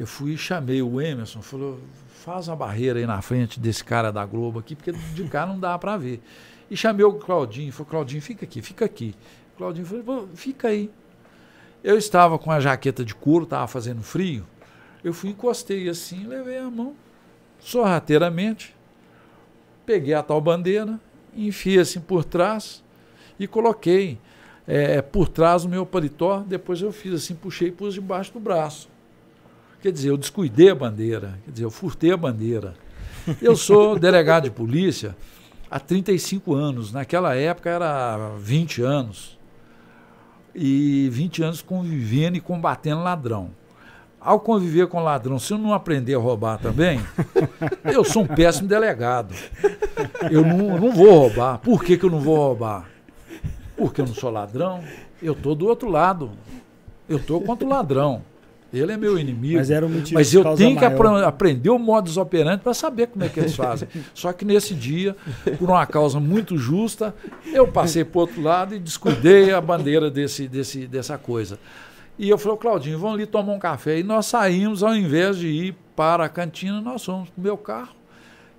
Eu fui e chamei o Emerson, falou, faz uma barreira aí na frente desse cara da Globo aqui, porque de cá não dá para ver. E chamei o Claudinho, falou, Claudinho, fica aqui, fica aqui. O Claudinho falou, fica aí. Eu estava com a jaqueta de couro, estava fazendo frio. Eu fui, encostei assim, levei a mão, sorrateiramente, peguei a tal bandeira, enfiei assim por trás e coloquei é, por trás do meu paletó. Depois eu fiz assim, puxei e pus debaixo do braço. Quer dizer, eu descuidei a bandeira, quer dizer, eu furtei a bandeira. Eu sou delegado de polícia há 35 anos. Naquela época era 20 anos. E 20 anos convivendo e combatendo ladrão. Ao conviver com ladrão, se eu não aprender a roubar também, eu sou um péssimo delegado. Eu não, não vou roubar. Por que, que eu não vou roubar? Porque eu não sou ladrão. Eu estou do outro lado. Eu estou contra o ladrão. Ele é meu inimigo. Mas era um motivo Mas eu tenho que aprender o modus operandi para saber como é que eles fazem. Só que nesse dia, por uma causa muito justa, eu passei para o outro lado e descuidei a bandeira desse, desse, dessa coisa. E eu falei, Claudinho, vamos ali tomar um café. E nós saímos, ao invés de ir para a cantina, nós fomos para o meu carro.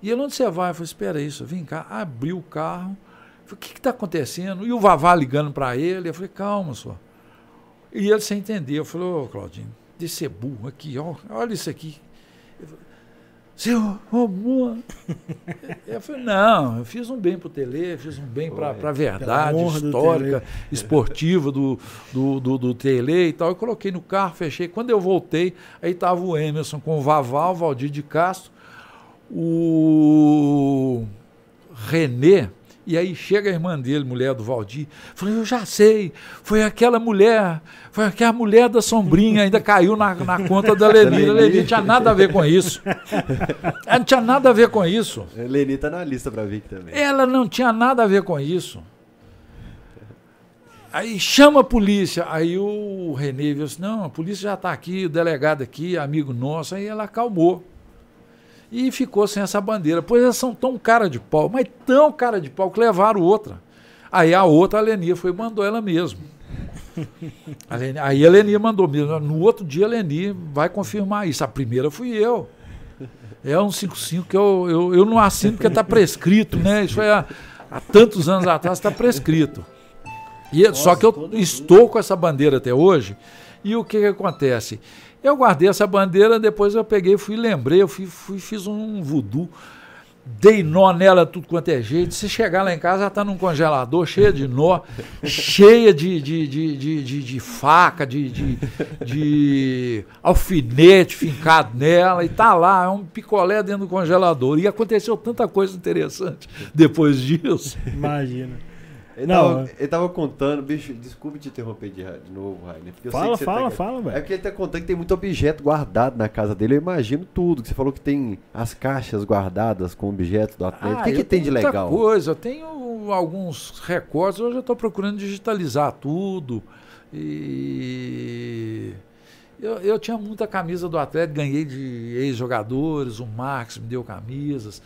E ele, onde você vai? Eu falei, espera eu vim cá, abri o carro. Falei, o que está acontecendo? E o Vavá ligando para ele. Eu falei, calma, senhor. E ele sem entender. Eu falei, ô Claudinho, de ser burro aqui, ó, olha isso aqui. Seu roubou. Eu falei, não, eu fiz um bem para o Tele, fiz um bem para a verdade do histórica, Tele. esportiva do, do, do, do Tele e tal. Eu coloquei no carro, fechei. Quando eu voltei, aí estava o Emerson com o Vaval, o Valdir de Castro, o Renê, e aí chega a irmã dele, mulher do Valdir, falei, eu já sei, foi aquela mulher, foi aquela mulher da sombrinha, ainda caiu na, na conta da Leni. A Leni tinha nada a ver com isso. Ela não tinha nada a ver com isso. Leni tá na lista pra vir também. Ela não tinha nada a ver com isso. Aí chama a polícia. Aí o Renê viu assim: não, a polícia já está aqui, o delegado aqui, amigo nosso. Aí ela acalmou. E ficou sem essa bandeira. Pois elas são tão cara de pau, mas tão cara de pau que levaram outra. Aí a outra, a Lenia, foi e mandou ela mesmo. A Leni- aí a Lenia mandou mesmo. No outro dia a Leni vai confirmar isso. A primeira fui eu. É um 55 que eu, eu, eu não assino porque está prescrito, né? Isso foi há, há tantos anos atrás, está prescrito. E, é- só que eu estou com essa bandeira até hoje. E o que, que acontece? Eu guardei essa bandeira, depois eu peguei, fui lembrei, eu fui, fui- fiz um voodoo, dei nó nela tudo quanto é jeito. Se chegar lá em casa, ela está num congelador, cheia de nó, cheia de, de, de, de, de- de faca, de, de, de alfinete fincado nela, e tá lá, é um picolé dentro do congelador. E aconteceu tanta coisa interessante depois disso. Imagina. Ele, Não, tava, ele tava contando, bicho, desculpe te interromper de, de novo, Rainer. Fala, você fala, tá- fala, É velho. porque ele tá contando que tem muito objeto guardado na casa dele. Eu imagino tudo. Que você falou que tem as caixas guardadas com objetos do atleta. o que, Ah, que tem de tenho muita legal? coisa, eu tenho alguns recortes, hoje eu estou procurando digitalizar tudo. E eu, eu tinha muita camisa do Atlético, ganhei de ex-jogadores, o Marcos me deu camisas,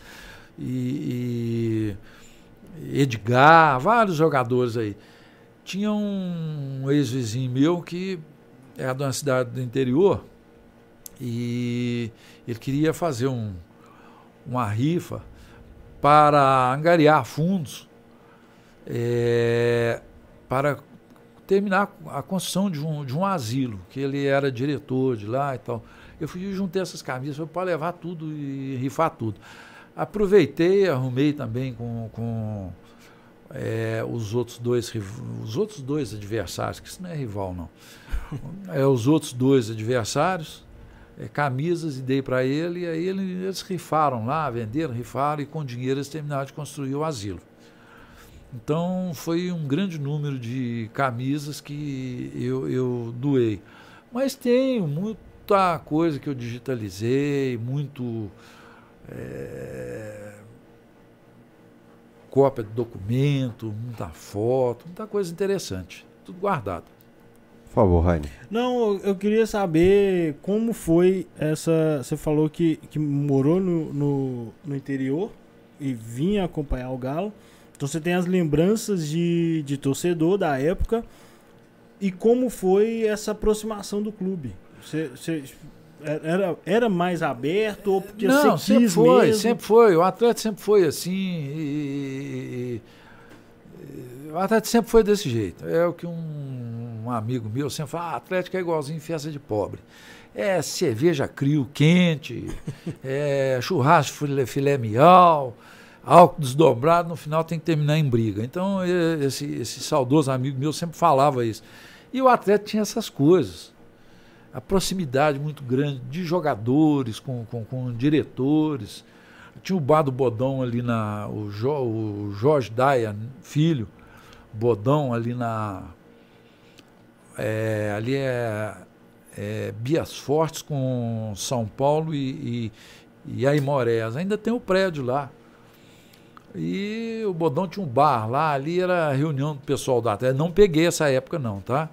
e, e Edgar, vários jogadores aí. Tinha um ex-vizinho meu que é de uma cidade do interior e ele queria fazer um, uma rifa para angariar fundos eh, para terminar a construção de um, de um asilo, que ele era diretor de lá e tal. Eu fui juntei essas camisas para levar tudo e rifar tudo. Aproveitei, arrumei também com, com eh, os outros dois os outros dois adversários, que isso não é rival não. É, os outros dois adversários, eh, camisas e dei para ele, e aí ele- eles rifaram lá, venderam, rifaram, e com dinheiro eles terminaram de construir o asilo. Então foi um grande número de camisas que eu, eu doei. Mas tenho muita coisa que eu digitalizei, muito eh, cópia de documento, muita foto, muita coisa interessante. Tudo guardado. Por favor, Rainer. Não, eu queria saber como foi essa. Você falou que, que morou no, no, no interior e vinha acompanhar o Galo. Então você tem as lembranças de, de torcedor da época. E como foi essa aproximação do clube? Você, você- era, era mais aberto ou porque Não, você sempre foi, mesmo? sempre foi. O atleta sempre foi assim. e- e- e- o atleta sempre foi desse jeito. É o que um um amigo meu sempre fala, ah, Atlético é igualzinho festa de pobre. É cerveja crio quente, é churrasco filé, filé mial, álcool desdobrado, no final tem que terminar em briga. Então, esse, esse saudoso amigo meu sempre falava isso. E o Atlético tinha essas coisas. A proximidade muito grande de jogadores com, com, com diretores. Tinha o bar do Bodão ali na. O, jo, o Jorge Daia, filho, Bodão ali na. É, ali é, é, Bias Fortes com São Paulo e, e, e Aimorés. Ainda tem o prédio lá. E o Bodão tinha um bar lá, ali era a reunião do pessoal da Atlético. Não peguei essa época, não, tá?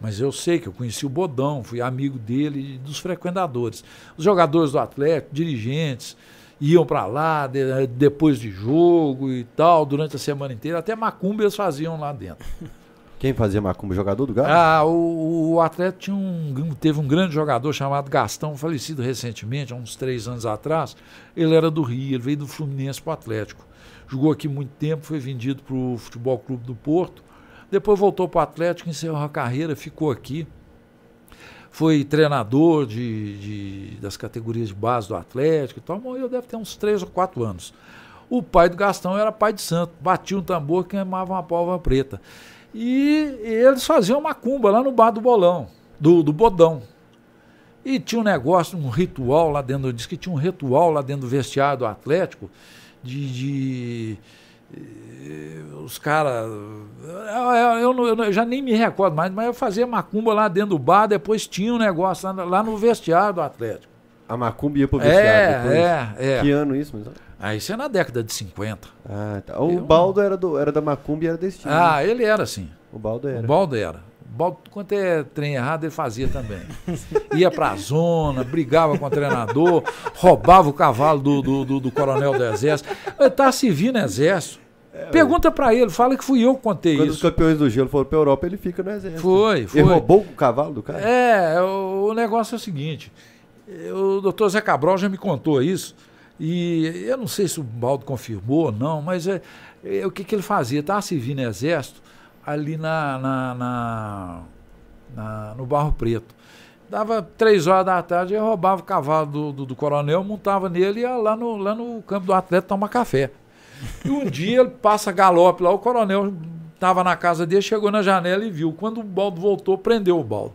Mas eu sei que eu conheci o Bodão, fui amigo dele e dos frequentadores. Os jogadores do Atlético, dirigentes, iam para lá de, depois de jogo e tal, durante a semana inteira. Até macumba eles faziam lá dentro. Quem fazia macumba? Jogador do Galo? Ah, o, o Atlético tinha um, teve um grande jogador chamado Gastão, falecido recentemente, há uns três anos atrás. Ele era do Rio, ele veio do Fluminense para o Atlético. Jogou aqui muito tempo, foi vendido para o Futebol Clube do Porto. Depois voltou para o Atlético, encerrou a carreira, ficou aqui foi treinador de, de, das categorias de base do Atlético e tal, morreu deve ter uns três ou quatro anos. O pai do Gastão era pai de santo, batia um tambor e queimava uma pólvora preta. E, eles faziam macumba lá no bar do bolão, do, do bodão. E tinha um negócio, um ritual lá dentro, diz que tinha um ritual lá dentro do vestiário do Atlético de, de os caras. Eu, eu, eu, já nem me recordo mais, mas eu fazia macumba lá dentro do bar, depois tinha um negócio lá, lá no vestiário do Atlético. A macumba ia pro vestiário é, depois? É, é. Que ano isso, mas... Ah, isso é na década de 50. Ah, tá. O eu... Baldo era, do, era da macumba e era desse time. Ah, né? ele era sim. O Baldo era. O Baldo era. O Baldo, quanto é trem errado, ele fazia também. Ia pra zona, brigava com o treinador, roubava o cavalo do, do, do, do coronel do exército. Ele tá servindo exército. É, Pergunta para ele, fala que fui eu que contei Quando isso. Quando os campeões do gelo foram pra Europa, ele fica no exército. Foi, foi. Ele roubou o cavalo do cara? É, o, o negócio é o seguinte: o doutor Zé Cabral já me contou isso, e eu não sei se o Baldo confirmou ou não, mas é, é o que, que ele fazia? Estava servindo exército ali na, na, na, na, no Barro Preto. Dava três horas da tarde, ele roubava o cavalo do, do, do coronel, montava nele e ia lá no, lá no campo do atleta tomar café. E um dia ele passa galope lá, o coronel estava na casa dele, chegou na janela e viu. Quando o baldo voltou, prendeu o baldo.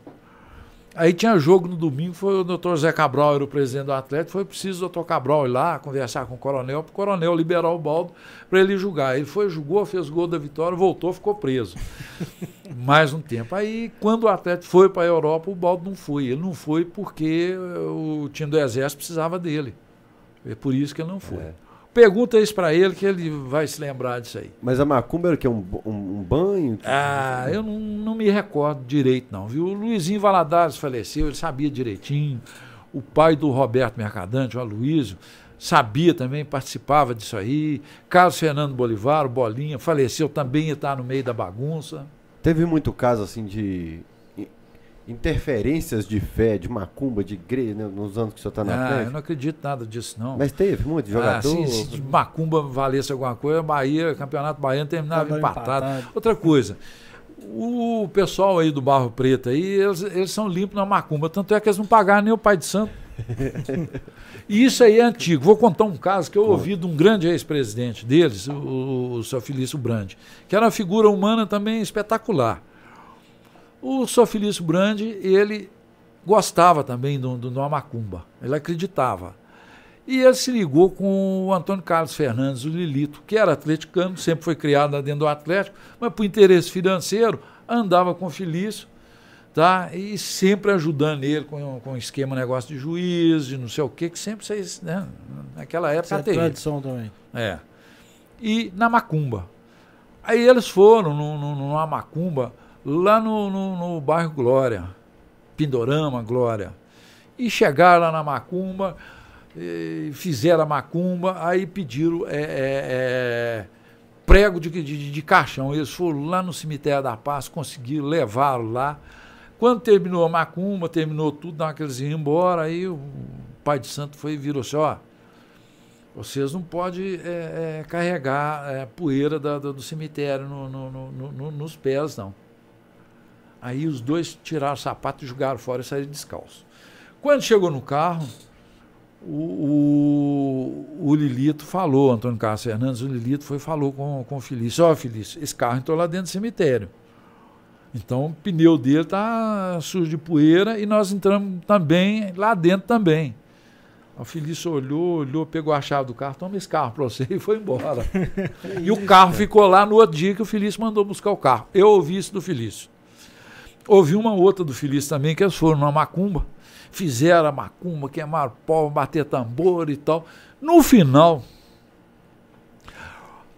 Aí tinha jogo no domingo, foi o doutor Zé Cabral, era o presidente do Atlético, foi preciso o doutor Cabral ir lá conversar com o coronel, para o coronel liberar o baldo para ele julgar. Ele foi, julgou, fez gol da vitória, voltou, ficou preso. Mais um tempo. Aí, quando o Atlético foi para a Europa, o baldo não foi. Ele não foi porque o time do Exército precisava dele. É por isso que ele não foi. É. Pergunta isso para ele que ele vai se lembrar disso aí. Mas a macumba era o quê? Um, um, um banho? Ah, eu não, não me recordo direito não, viu? O Luizinho Valadares faleceu, ele sabia direitinho. O pai do Roberto Mercadante, o Aloysio, sabia também, participava disso aí. Carlos Fernando Bolivar, o Bolinha, faleceu, também está no meio da bagunça. Teve muito caso assim de interferências de fé, de macumba, de igreja, né, nos anos que o senhor está na ah, frente? Eu não acredito nada disso, não. Mas teve muito ah, jogador? Ah, se, se macumba valesse alguma coisa, Bahia, campeonato baiano terminava empatado. empatado. Outra coisa, o pessoal aí do Barro Preto aí, eles, eles são limpos na macumba, tanto é que eles não pagaram nem o pai de santo. e isso aí é antigo. Vou contar um caso que eu ouvi de um grande ex-presidente deles, o, o seu Felício Brandi, que era uma figura humana também espetacular. O Sr. Felício Brandi, ele gostava também do, do, do macumba, ele acreditava. E ele se ligou com o Antônio Carlos Fernandes, o Lilito, que era atleticano, sempre foi criado dentro do Atlético, mas por interesse financeiro andava com o Felício, tá? E sempre ajudando ele com, com esquema negócio de juiz, de não sei o quê, que sempre vocês, né? Naquela época Isso é tradição também. É. E na macumba. Aí eles foram numa macumba lá no, no, no bairro Glória, Pindorama, Glória. E chegaram lá na Macumba, fizeram a Macumba, aí pediram é, é, é, prego de, de, de, caixão. Eles foram lá no cemitério da Paz, conseguiram, levaram lá. Quando terminou a Macumba, terminou tudo, dá aqueles iam embora, aí o pai de santo foi e virou assim, ó, vocês não podem é, é, carregar é, poeira da, do cemitério no, no, no, nos pés, não. Aí os dois tiraram o sapato, jogaram fora e saíram descalço. Quando chegou no carro, o, o, o Lilito falou, Antônio Carlos Fernandes, o Lilito foi falou com, com o Felício, ó oh, Felício, esse carro entrou lá dentro do cemitério. Então o pneu dele tá sujo de poeira e nós entramos também lá dentro também. O Felício olhou, olhou, pegou a chave do carro, toma esse carro para você e foi embora. e o carro ficou lá no outro dia que o Felício mandou buscar o carro. Eu ouvi isso do Felício. Ouvi uma outra do Felício também, que eles foram numa macumba, fizeram a macumba, queimaram pau, bater tambor e tal. No final,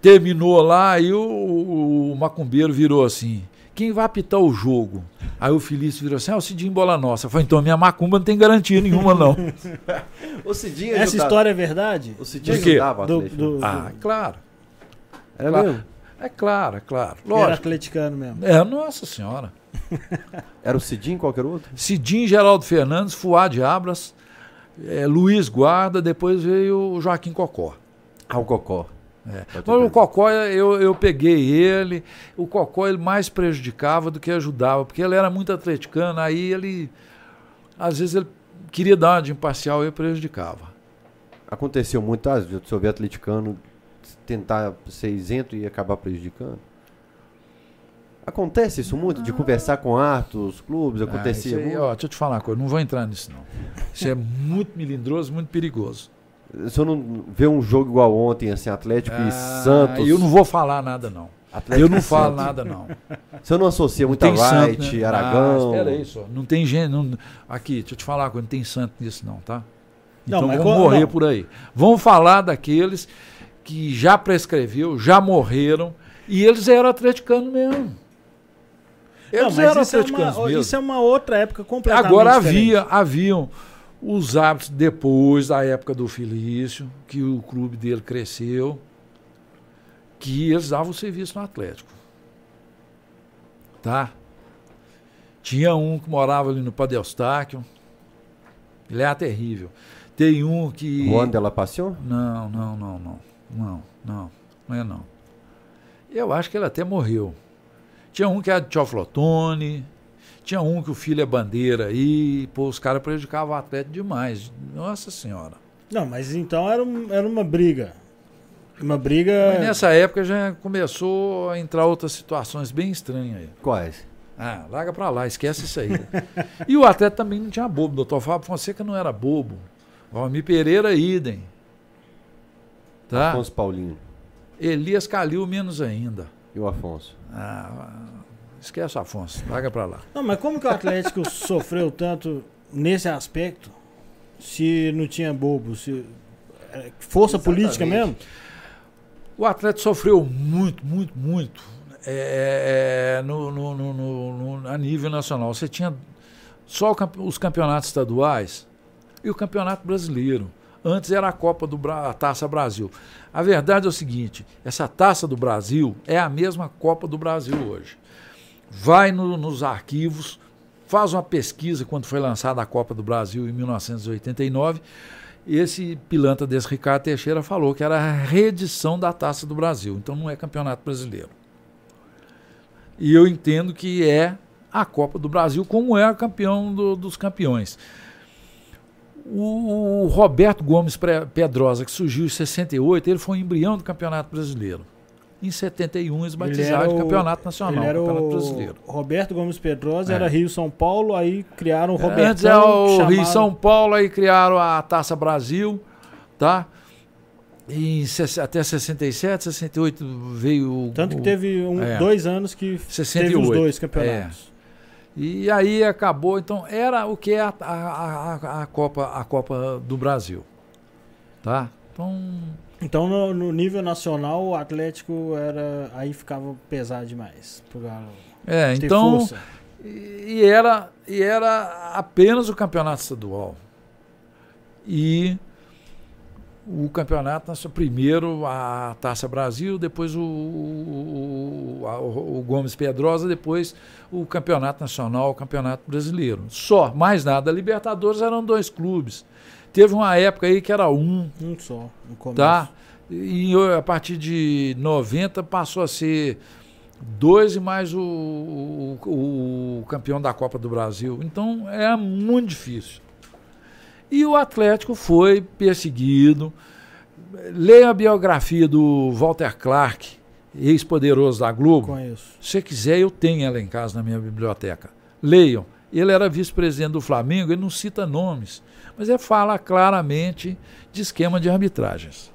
terminou lá e o, o, o macumbeiro virou assim: quem vai apitar o jogo? Aí o Felício virou assim: ah, o Cidinho bola nossa. Foi então minha macumba não tem garantia nenhuma, não. o Cidinho Essa história é verdade? O Cidinho ajudava do, do, do, Ah, claro. É claro. mesmo? É claro, é claro. Lógico. Era atleticano mesmo. É, nossa senhora. Era o Cidinho qualquer outro? Cidinho, Geraldo Fernandes, Fuad Abras, é, Luiz Guarda, depois veio o Joaquim Cocó. Ah, o Cocó. É. Mas o Cocó, eu, eu peguei ele, o Cocó ele mais prejudicava do que ajudava, porque ele era muito atleticano, aí ele, às vezes ele queria dar uma de imparcial e prejudicava. Aconteceu muito, às vezes, o atleticano tentar ser isento e acabar prejudicando? Acontece isso muito, de conversar com atos, clubes, ah, acontecia ah, aí, muito? Ó, deixa eu te falar uma coisa, não vou entrar nisso não. Isso é muito melindroso, muito perigoso. O senhor não vê um jogo igual ontem, assim, Atlético ah, e Santos? Eu não vou falar nada, não. Atlético eu não falo nada, não. O senhor não associa muito a White, né? Aragão? Ah, espera aí, só. Não tem gente. Não... Aqui, deixa eu te falar, não tem santo nisso, não, tá? Então não, vamos morrer não. por aí. Vamos falar daqueles que já prescreveu, já morreram, e eles eram atleticanos mesmo. Eles não, eram atleticanos é uma. Isso é uma outra época completamente Agora havia, diferente. haviam os hábitos depois da época do Felício, que o clube dele cresceu, que eles davam serviço no Atlético. Tá? Tinha um que morava ali no Padre Ele era terrível. Tem um que. Juan de la Passion? Não, não, não, não. Não, não. Não é não. Eu acho que ele até morreu. Tinha um que era de Tioflotone. Tinha um que o filho é bandeira aí, pô, os caras prejudicavam o atleta demais. Nossa senhora. Não, mas então era, um, era uma briga. Uma briga. Mas nessa época já começou a entrar outras situações bem estranhas aí. Quais? Ah, larga pra lá, esquece isso aí. e o atleta também não tinha bobo. Doutor Fábio Fonseca não era bobo. Valmir Pereira, idem. Tá? Afonso Paulinho. Elias Calil, menos ainda. E o Afonso? Ah, Esquece o Afonso, larga para lá. Não, mas como que o Atlético sofreu tanto nesse aspecto se não tinha bobo? Se, é, força Exatamente. política mesmo? O Atlético sofreu muito, muito, muito é, é, no, no, no, no, a nível nacional. Você tinha só os campeonatos estaduais e o campeonato brasileiro. Antes era a Copa do Bra a Taça Brasil. A verdade é o seguinte: essa Taça do Brasil é a mesma Copa do Brasil hoje vai no, nos arquivos, faz uma pesquisa quando foi lançada a Copa do Brasil em 1989. Esse pilantra desse Ricardo Teixeira falou que era a reedição da Taça do Brasil, então não é campeonato brasileiro. E eu entendo que é a Copa do Brasil, como é o campeão do, dos campeões. O, o Roberto Gomes Pedrosa, que surgiu em 68, ele foi um embrião do Campeonato Brasileiro em 71 eles batizaram o Campeonato Nacional, ele Campeonato Brasileiro. Roberto Gomes Pedrosa é. era Rio São Paulo, aí criaram o Roberto. Antes era o chamaram... Rio São Paulo, aí criaram a Taça Brasil, tá? E até 67, 68 veio. Tanto que teve um, é, dois anos que 68, teve os dois campeonatos. É. E aí acabou, então era o que é a, a, a, a, Copa, a Copa do Brasil. Tá? Então então, no, no, nível nacional, o Atlético era. Aí ficava pesado demais pro Galo. É, então. Força. E era, e era apenas o campeonato estadual. E o campeonato, primeiro a Taça Brasil, depois o, o, o, o, Gomes Pedrosa, depois o campeonato nacional, o campeonato brasileiro. Só, mais nada. A Libertadores eram dois clubes. Teve uma época aí que era um. Um só, no começo. Tá? E a partir de 90 passou a ser Dois e mais o, o, o campeão da Copa do Brasil. Então é muito difícil. E o Atlético foi perseguido. Leia a biografia do Walter Clark, ex-poderoso da Globo. Conheço. Se você quiser, eu tenho ela em casa na minha biblioteca. Leiam. Ele era vice-presidente do Flamengo, ele não cita nomes, mas ele fala claramente de esquema de arbitragens.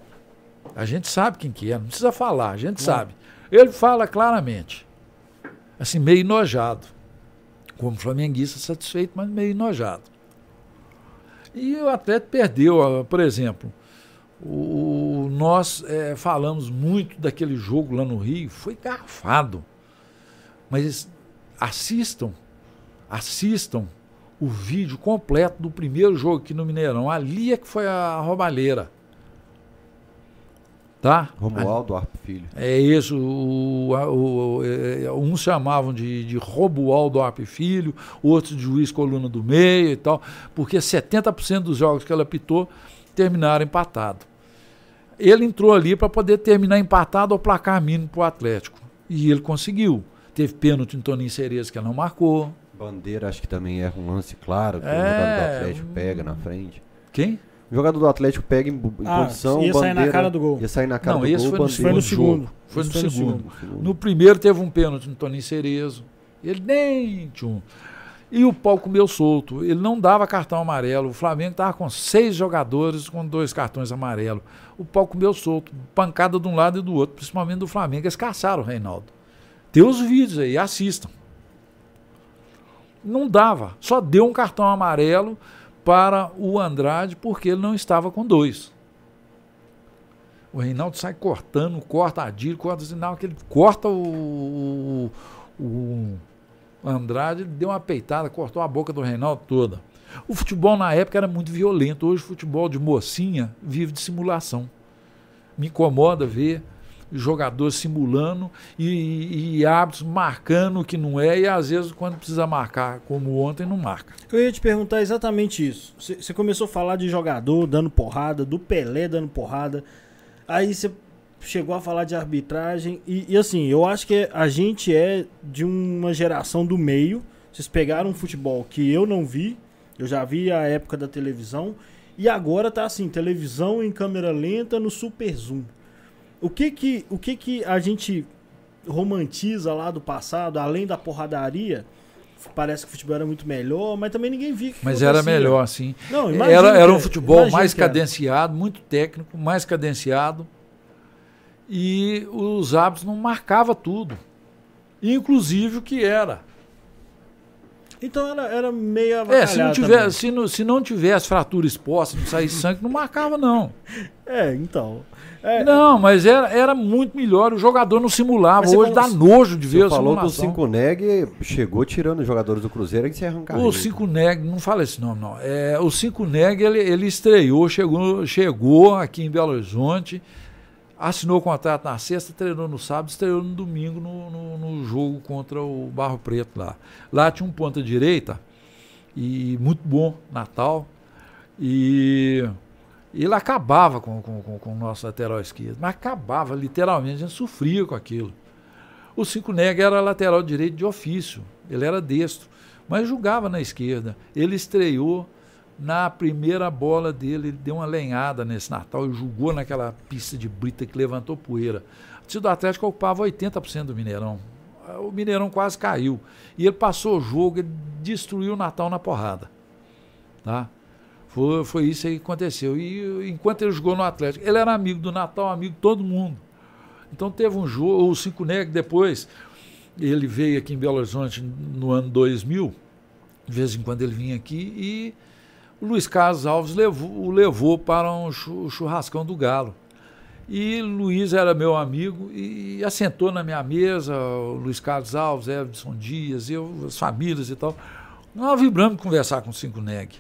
A gente sabe quem que é, não precisa falar, a gente sabe. Ele fala claramente, assim, meio enojado. Como flamenguista satisfeito, mas meio enojado. E o Atlético perdeu, por exemplo, o, nós é, falamos muito daquele jogo lá no Rio, foi garfado. Mas assistam, assistam o vídeo completo do primeiro jogo aqui no Mineirão. Ali é que foi a roubalheira. Tá? Romualdo Arp Filho. É isso. O, o, o, é, uns chamavam de, de Romualdo Arp Filho, outros de juiz coluna do meio e tal, porque 70% dos jogos que ela apitou terminaram empatado. Ele entrou ali para poder terminar empatado ao placar mínimo para o Atlético. E ele conseguiu. Teve pênalti em Toninho Cereza que ela não marcou. Bandeira, acho que também erra um lance claro, que É, o jogador do Atlético pega na frente. Quem? O jogador do Atlético pega em, Ah, posição, ia sair na bandeira, cara do gol. Ia sair na cara Não, do esse gol, foi no bandeira. Foi no jogo. segundo. Foi no foi segundo. No segundo. No primeiro teve um pênalti no Toninho Cerezo. Ele nem tchum. E o pau comeu solto. Ele não dava cartão amarelo. O Flamengo estava com seis jogadores com dois cartões amarelos. O pau comeu solto. Pancada de um lado e do outro, principalmente do Flamengo. Eles caçaram o Reinaldo. Tem os vídeos aí, assistam. Não dava. Só deu um cartão amarelo para o Andrade porque ele não estava com dois. O Reinaldo sai cortando, corta a Dílio, corta o sinal, que ele corta o, o, o Andrade, ele deu uma peitada, cortou a boca do Reinaldo toda. O futebol na época era muito violento. Hoje o futebol de mocinha vive de simulação. Me incomoda ver jogador simulando e, e árbitros marcando o que não é, e às vezes quando precisa marcar, como ontem, não marca. Eu ia te perguntar exatamente isso. Você começou a falar de jogador dando porrada, do Pelé dando porrada. Aí você chegou a falar de arbitragem. E, e assim, eu acho que a gente é de uma geração do meio. Vocês pegaram um futebol que eu não vi. Eu já vi a época da televisão. E agora tá assim, televisão em câmera lenta no super zoom. O que que, o que, que a gente romantiza lá do passado, além da porradaria? Parece que o futebol era muito melhor, mas também ninguém via que Mas era acontecia. melhor, sim. Não, Era, era um é. futebol mais é. cadenciado, muito técnico, mais cadenciado. E os árbitros não marcava tudo. Inclusive o que era. Então era, era meio É, se não, tivesse, se, não, se não tivesse fratura exposta, não saísse sangue, não marcava, não. É, então. É, Não, mas era, era muito melhor. O jogador não simulava. Hoje dá falou- nojo de ver Você a falou que o. Cinco Neg chegou tirando os jogadores do Cruzeiro e se arrancar. O Cinco Neg, não fala esse nome, não. É, o Cinco Neg, ele, ele estreou, chegou, chegou aqui em Belo Horizonte, assinou o contrato na sexta, treinou no sábado, estreou no domingo no, no, no jogo contra o Barro Preto lá. Lá tinha um ponta direita, e muito bom, Natal, e ele acabava com, com, com, com o nosso lateral esquerdo, mas acabava, literalmente, a gente sofria com aquilo. O Cinco Neg era lateral direito de ofício, ele era destro, mas jogava na esquerda. Ele estreou na primeira bola dele, ele deu uma lenhada nesse Natal e jogou naquela pista de brita que levantou poeira. O time do Atlético ocupava 80% do Mineirão. O Mineirão quase caiu. E ele passou o jogo, ele destruiu o Natal na porrada. Tá? Foi, foi isso aí que aconteceu. E enquanto ele jogou no Atlético, ele era amigo do Natal, amigo de todo mundo. Então teve um jogo, o Cinco Neg depois, ele veio aqui em Belo Horizonte no ano 2000, de vez em quando ele vinha aqui, e o Luiz Carlos Alves levou, o levou para um chu- churrascão do Galo. E Luiz era meu amigo e assentou na minha mesa, o Luiz Carlos Alves, Everson Dias, eu, as famílias e tal. Nós vibramos conversar com o Cinco Neg.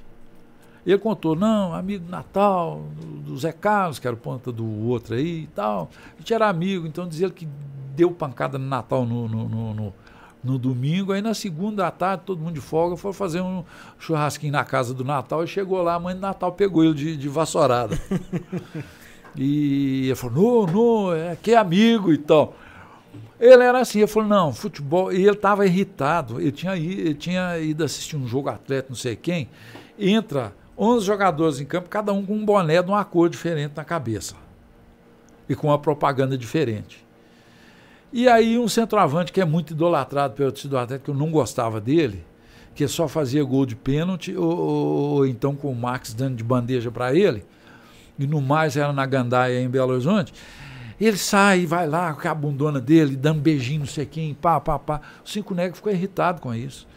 Ele contou, não, amigo do Natal, do, Zé Carlos, que era o ponta do outro aí e tal. A gente era amigo, então dizia ele que deu pancada no Natal no, no, no, no- no domingo. Aí na segunda à tarde, todo mundo de folga, foi fazer um churrasquinho na casa do Natal. E chegou lá, a mãe do Natal pegou ele de, de vassourada. e ele falou, não, não, é que é amigo e tal. Ele era assim, ele falou, não, futebol. E ele estava irritado. Ele tinha, ele tinha ido assistir um jogo atleta, não sei quem. Entra 11 jogadores em campo, cada um com um boné de uma cor diferente na cabeça. E com uma propaganda diferente. E aí um centroavante que é muito idolatrado pelo torcida do Atlético, que eu não gostava dele, que só fazia gol de pênalti, ou, ou, ou então com o Max dando de bandeja para ele, e no mais era na Gandaia em Belo Horizonte. Ele sai, vai lá com a bundona dele, dando beijinho, não sei quem, pá, pá, pá. O Cinco Negro ficou irritado com isso.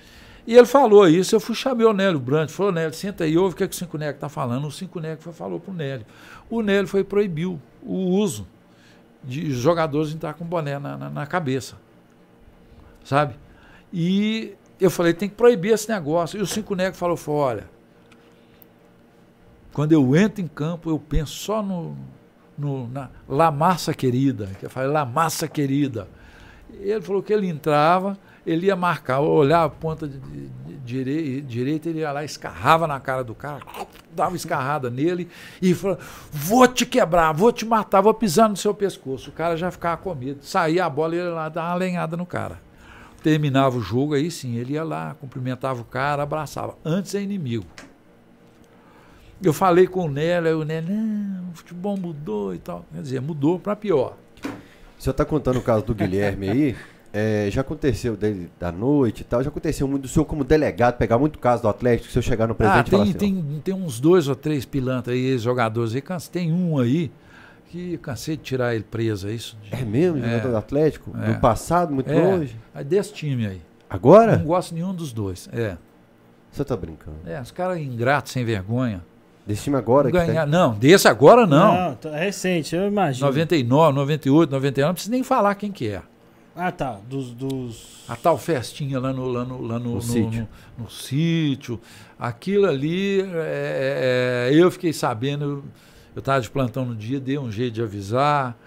E ele falou isso, eu fui chamar o Nélio Brandt, falou, Nélio, senta aí, ouve o que, é que o Cinco Negro está falando. O Cinco Negro foi, falou para o Nélio. O Nélio foi proibiu o uso de jogadores entrar com boné na, na, na cabeça. Sabe? E eu falei, tem que proibir esse negócio. E o Cinco Negro falou, olha, quando eu entro em campo, eu penso só no, no, na La Massa Querida, que eu falei, La Massa Querida. Ele falou que ele entrava, ele ia marcar, olhar a ponta de, de, direita, ele ia lá, escarrava na cara do cara, dava escarrada nele e falou: Vou te quebrar, vou te matar, vou pisar no seu pescoço. O cara já ficava com medo. Saía a bola e ele ia lá dar uma lenhada no cara. Terminava o jogo, aí sim, ele ia lá, cumprimentava o cara, abraçava. Antes é inimigo. Eu falei com o Nélio, aí o Nélio, não, o futebol mudou e tal. Quer dizer, mudou para pior. O senhor está contando o caso do Guilherme aí. É, já aconteceu dele da noite e tal, já aconteceu muito do senhor como delegado, pegar muito caso do Atlético, se eu chegar no presidente ah, tem, e assim, tem, tem uns dois ou três pilantras aí, jogadores aí, tem um aí que cansei de tirar ele preso, é isso? De, é mesmo, é, jogador do Atlético? É, no passado, muito é, longe? É desse time aí. Agora? Não gosto nenhum dos dois, é. Você tá brincando? É, os caras ingratos, sem vergonha. Desse time agora? Não, ganhar, não, desse agora não. Não, tá, é recente, eu imagino. 99, 98, 99, não precisa nem falar quem que é. Ah, tá. Dos, dos... A tal festinha lá no, lá no, lá no, no, no sítio. No, no, sítio. Aquilo ali, é, é, eu fiquei sabendo, eu estava de plantão no dia, dei um jeito de avisar.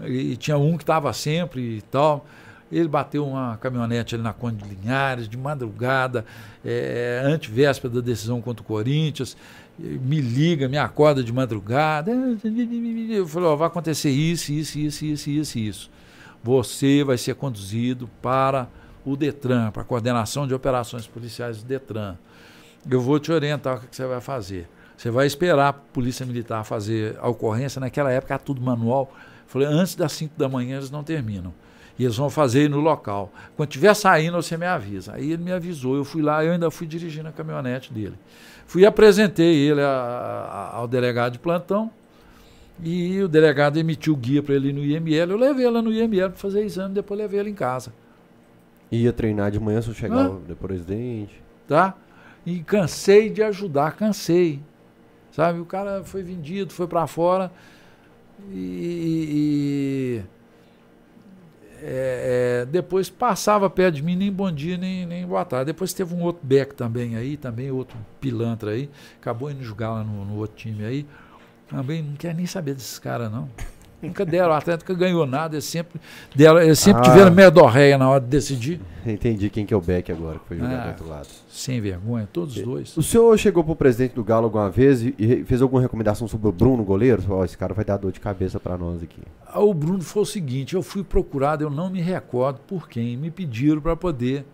E, e tinha um que estava sempre e tal. Ele bateu uma caminhonete ali na Conde de Linhares, de madrugada, é, antevéspera da decisão contra o Corinthians. Me liga, me acorda de madrugada. Eu falei: oh, vai acontecer isso, isso, isso, isso, isso, isso você vai ser conduzido para o Detran, para a coordenação de operações policiais do Detran. Eu vou te orientar o que você vai fazer. Você vai esperar a Polícia Militar fazer a ocorrência. Naquela época era tudo manual. falei, antes das 5 da manhã eles não terminam. E eles vão fazer no local. Quando estiver saindo, você me avisa. Aí ele me avisou. Eu fui lá, eu ainda fui dirigindo a caminhonete dele. Fui e apresentei ele a, a, ao delegado de plantão. E o delegado emitiu guia para ele no IML. Eu levei ela no IML para fazer exame, depois levei ela em casa. Ia treinar de manhã se eu chegar ah. depois dente. Tá? E cansei de ajudar, cansei. Sabe? O cara foi vendido, foi para fora. E. e é, é, depois passava perto de mim, nem bom dia, nem, nem boa tarde. Depois teve um outro Beck também aí, também outro pilantra aí. Acabou indo jogar lá no, no outro time aí. Também não quer nem saber desses caras, não. Nunca deram, o Atlético ganhou nada, eles sempre, deram, eles sempre ah, tiveram medorreia na hora de decidir. Entendi quem que é o Beck agora, que foi jogar ah, do outro lado. Sem vergonha, todos os dois. O senhor chegou pro presidente do Galo alguma vez e, e fez alguma recomendação sobre o Bruno, goleiro? Oh, esse cara vai dar dor de cabeça para nós aqui. Ah, o Bruno foi o seguinte, eu fui procurado, eu não me recordo por quem, me pediram para poder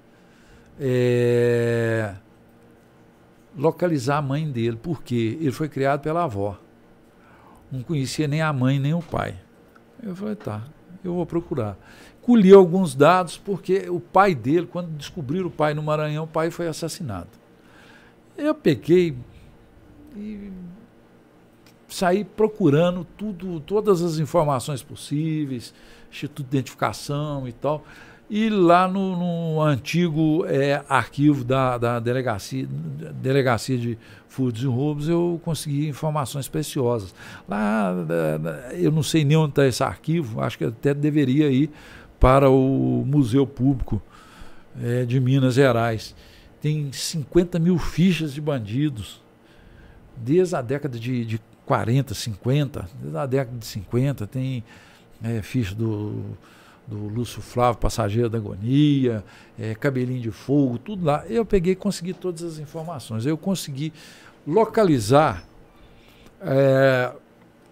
é, localizar a mãe dele, porque ele foi criado pela avó não conhecia nem a mãe nem o pai. Eu falei, tá, eu vou procurar. Colhi alguns dados, porque o pai dele, quando descobriram o pai no Maranhão, o pai foi assassinado. Eu peguei e saí procurando tudo, todas as informações possíveis, Instituto de Identificação e tal. E lá no, no antigo é, arquivo da, da delegacia, delegacia de furtos e roubos, eu consegui informações preciosas. Lá, eu não sei nem onde está esse arquivo, acho que até deveria ir para o Museu Público é, de Minas Gerais. Tem 50 mil fichas de bandidos, desde a década de, de 40, 50, desde a década de 50, tem é, ficha do do Lúcio Flávio, Passageiro da Agonia, é, Cabelinho de Fogo, tudo lá. Eu peguei e consegui todas as informações. Eu consegui localizar é,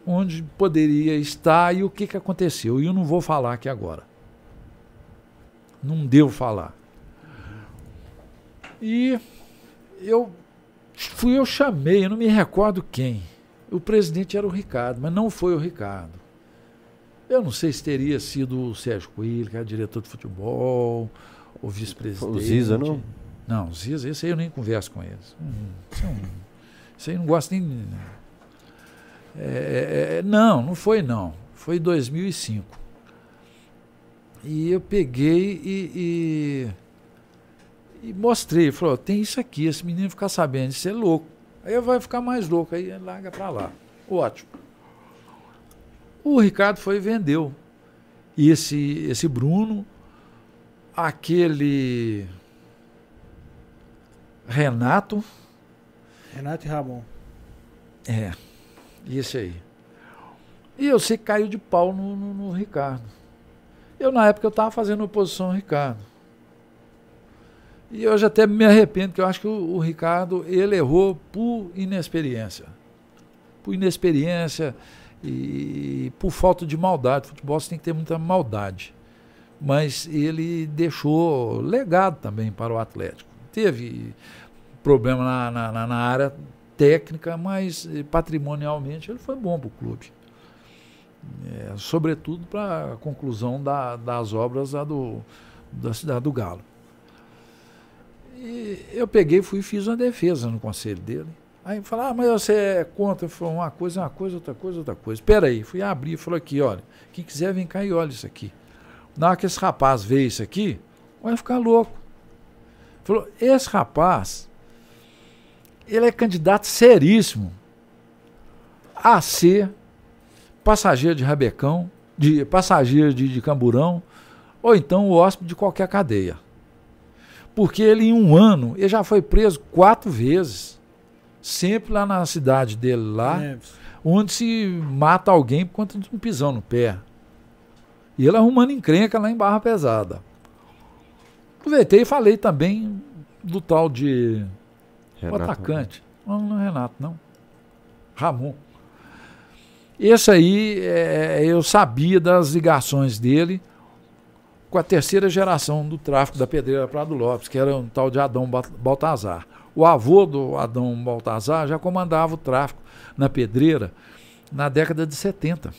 onde poderia estar e o que, que aconteceu. E eu não vou falar aqui agora. Não devo falar. E eu fui, eu chamei, eu não me recordo quem. O presidente era o Ricardo, mas não foi o Ricardo. Eu não sei se teria sido o Sérgio Coelho, que era diretor de futebol, o vice-presidente. O Ziza, não? Não, o Ziza, esse aí eu nem converso com eles. Hum, isso, é um, isso aí não gosto nem. É, é, é não, não foi não. Foi em 2005. E eu peguei e, e, e mostrei. Falou: tem isso aqui, esse menino ficar sabendo, isso é louco. Aí vai ficar mais louco, aí larga para lá. Ótimo. O Ricardo foi e vendeu. E esse, esse Bruno, aquele Renato. Renato e Ramon. É, isso aí. E eu sei que caiu de pau no, no, no Ricardo. Eu, na época, eu estava fazendo oposição ao Ricardo. E hoje até me arrependo, que eu acho que o, o Ricardo, ele errou por inexperiência. Por inexperiência e por falta de maldade. Futebol você tem que ter muita maldade. Mas ele deixou legado também para o Atlético. Teve problema na, na, na área técnica, mas patrimonialmente ele foi bom para o clube. É, sobretudo para a conclusão da, das obras da, do, da cidade do Galo. E eu peguei fui e fiz uma defesa no conselho dele. Aí falou, ah, mas você é contra? Eu falei, uma coisa é uma coisa, outra coisa, outra coisa. Espera aí, fui abrir falou aqui, olha, quem quiser vem cá e olha isso aqui. Na hora que esse rapaz vê isso aqui, vai ficar louco. Falou, esse rapaz, ele é candidato seríssimo a ser passageiro de rabecão, de passageiro de, de camburão, ou então o hóspede de qualquer cadeia. Porque ele, em um ano, ele já foi preso quatro vezes. Sempre lá na cidade dele, lá, é. onde se mata alguém por conta de um pisão no pé. E ele arrumando encrenca lá em Barra Pesada. Aproveitei e falei também do tal de Renato, o atacante. Não, não é Renato, não. Ramon. Esse aí, é, eu sabia das ligações dele com a terceira geração do tráfico da Pedreira Prado Lopes, que era um tal de Adão Baltazar. O avô do Adão Baltazar já comandava o tráfico na Pedreira na década de 70.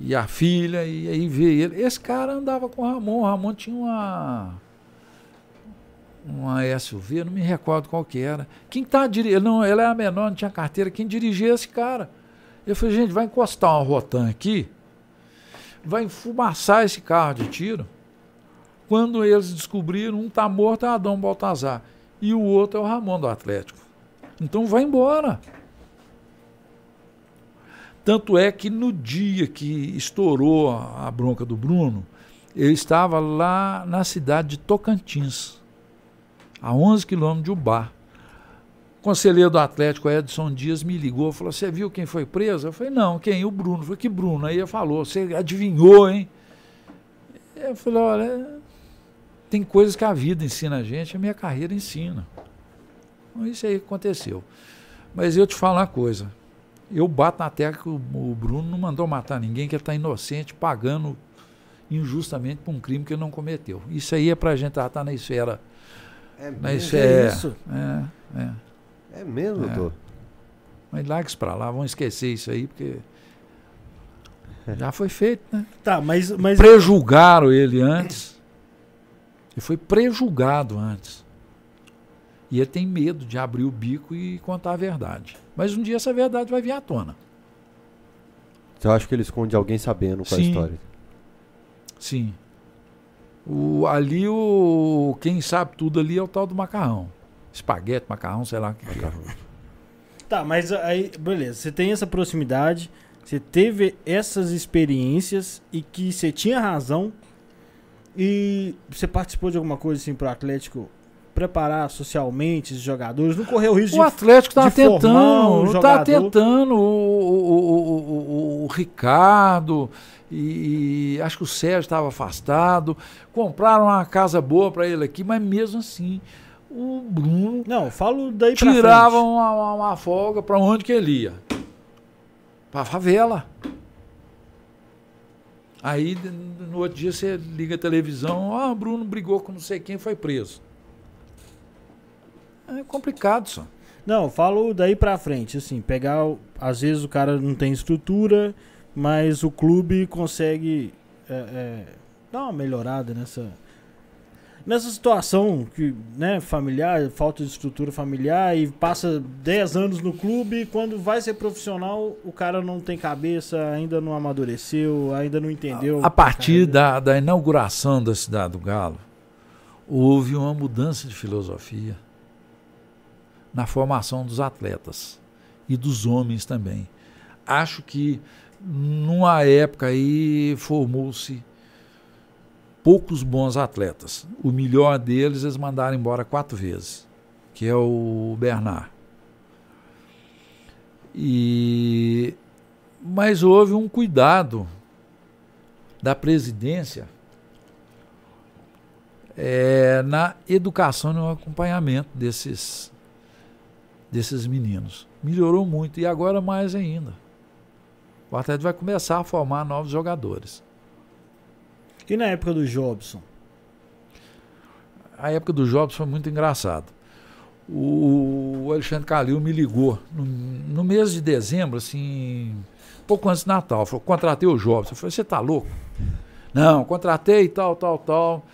E a filha, e aí veio ele. Esse cara andava com o Ramon. O Ramon tinha uma. Uma SUV, não me recordo qual que era. Quem tá dirigindo. Não, ela era menor, não tinha carteira. Quem dirigia esse cara? Eu falei, gente, vai encostar uma Rotan aqui vai enfumaçar esse carro de tiro. Quando eles descobriram, um está morto é Adão Baltazar e o outro é o Ramon do Atlético. Então vai embora. Tanto é que no dia que estourou a bronca do Bruno, eu estava lá na cidade de Tocantins, a 11 quilômetros de Ubar conselheiro do Atlético, Edson Dias, me ligou, falou: Você viu quem foi preso? Eu falei: Não, quem? O Bruno. Eu falei: Que Bruno? Aí ele falou: Você adivinhou, hein? Eu falei: Olha, tem coisas que a vida ensina a gente, a minha carreira ensina. Então, isso aí aconteceu. Mas eu te falo uma coisa: eu bato na terra que o, Bruno não mandou matar ninguém, que ele está inocente, pagando injustamente por um crime que ele não cometeu. Isso aí é para a gente tratar na esfera. É, na esfera, é isso? É, é. É mesmo, é. doutor? Mas larga isso pra lá, vamos esquecer isso aí, porque. Já foi feito, né? Tá, mas. mas... Prejulgaram ele antes. Ele foi prejulgado antes. E ele tem medo de abrir o bico e contar a verdade. Mas um dia essa verdade vai vir à tona. Você acha que ele esconde alguém sabendo qual é a história? Sim. O, ali o. Quem sabe tudo ali é o tal do macarrão espaguete, macarrão, sei lá o que, que é. Tá, mas aí, beleza, você tem essa proximidade, você teve essas experiências e que você tinha razão e você participou de alguma coisa assim pro Atlético preparar socialmente os jogadores, não correr o risco o de O Atlético tá tentando, um tá tentando o, o, o, o, Ricardo e, e acho que o Sérgio estava afastado, compraram uma casa boa para ele aqui, mas mesmo assim o Bruno. Não, falo daí Tirava uma, uma, uma, folga para onde que ele ia? Pra favela. Aí no outro dia você liga a televisão, ó, oh, Bruno brigou com não sei quem, foi preso. É complicado só. Não, falo daí pra frente, assim, pegar. Às vezes o cara não tem estrutura, mas o clube consegue é, é, dar uma melhorada nessa. Nessa situação que, né, familiar, falta de estrutura familiar e passa 10 anos no clube e quando vai ser profissional, o cara não tem cabeça, ainda não amadureceu, ainda não entendeu. A, a partir da, da inauguração da Cidade do Galo, houve uma mudança de filosofia na formação dos atletas e dos homens também. Acho que numa época aí formou-se poucos bons atletas. O melhor deles eles mandaram embora quatro vezes, que é o Bernard. E mas houve um cuidado da presidência é, na educação e no acompanhamento desses desses meninos. Melhorou muito e agora mais ainda. O Atlético vai começar a formar novos jogadores. E na época do Jobson? A época do Jobson foi muito engraçado. O Alexandre Calil me ligou no, no mês de dezembro, assim, pouco antes do Natal. Falou: contratei o Jobson. Eu falei: você tá louco? Não, contratei tal, tal, tal.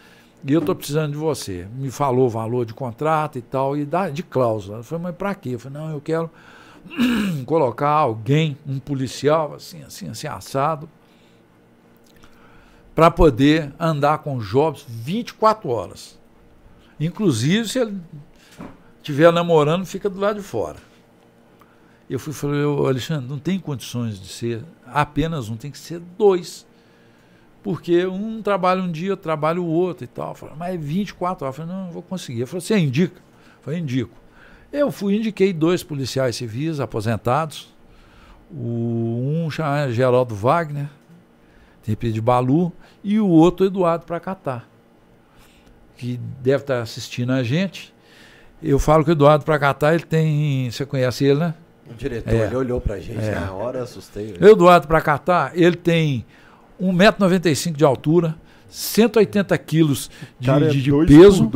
E eu estou precisando de você. Me falou o valor de contrato e tal, e da, de cláusula. Eu falei, mas para quê? Eu falei, não, eu quero colocar alguém, um policial, assim, assim, assim, assado, para poder andar com Jobs 24 horas. Inclusive, se ele estiver namorando, fica do lado de fora. Eu fui falei, Alexandre, não tem condições de ser apenas um, tem que ser dois. Porque um trabalha um dia, trabalha o outro e tal. Falei, mas é 24 horas. Eu falei, não, não vou conseguir. Ele falou, você indica? Eu falei, indico. Eu fui, indiquei dois policiais civis aposentados. O, um chamado Geraldo Wagner, tem de Balu, e o outro Eduardo Pracatar, que deve estar assistindo a gente. Eu falo que o Eduardo Pracatar, ele tem. Você conhece ele, né? O diretor, é. ele olhou pra gente é. na hora, assustei. Eduardo Pracatar, ele tem 1,95m de altura, 180 quilos de, é de, de peso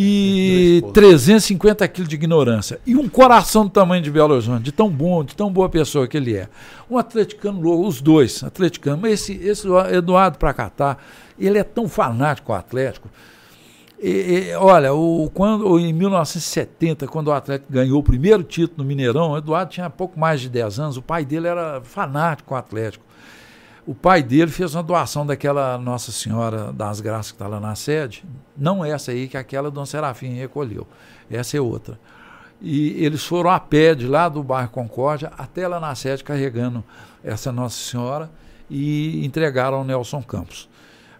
e 350 quilos de ignorância. E um coração do tamanho de Belo Horizonte, de tão bom, de tão boa pessoa que ele é. Um atleticano louco, os dois, atleticano. Mas esse, esse Eduardo Pracatá, ele é tão fanático ao Atlético. E, e, olha, o, quando, em 1970, quando o Atlético ganhou o primeiro título no Mineirão, o Eduardo tinha pouco mais de 10 anos, o pai dele era fanático ao Atlético. O pai dele fez uma doação daquela Nossa Senhora das Graças que está lá na sede. Não essa aí, que aquela Dom Serafim recolheu. Essa é outra. E eles foram a pé de lá do bairro Concórdia até lá na sede carregando essa Nossa Senhora e entregaram ao Nelson Campos.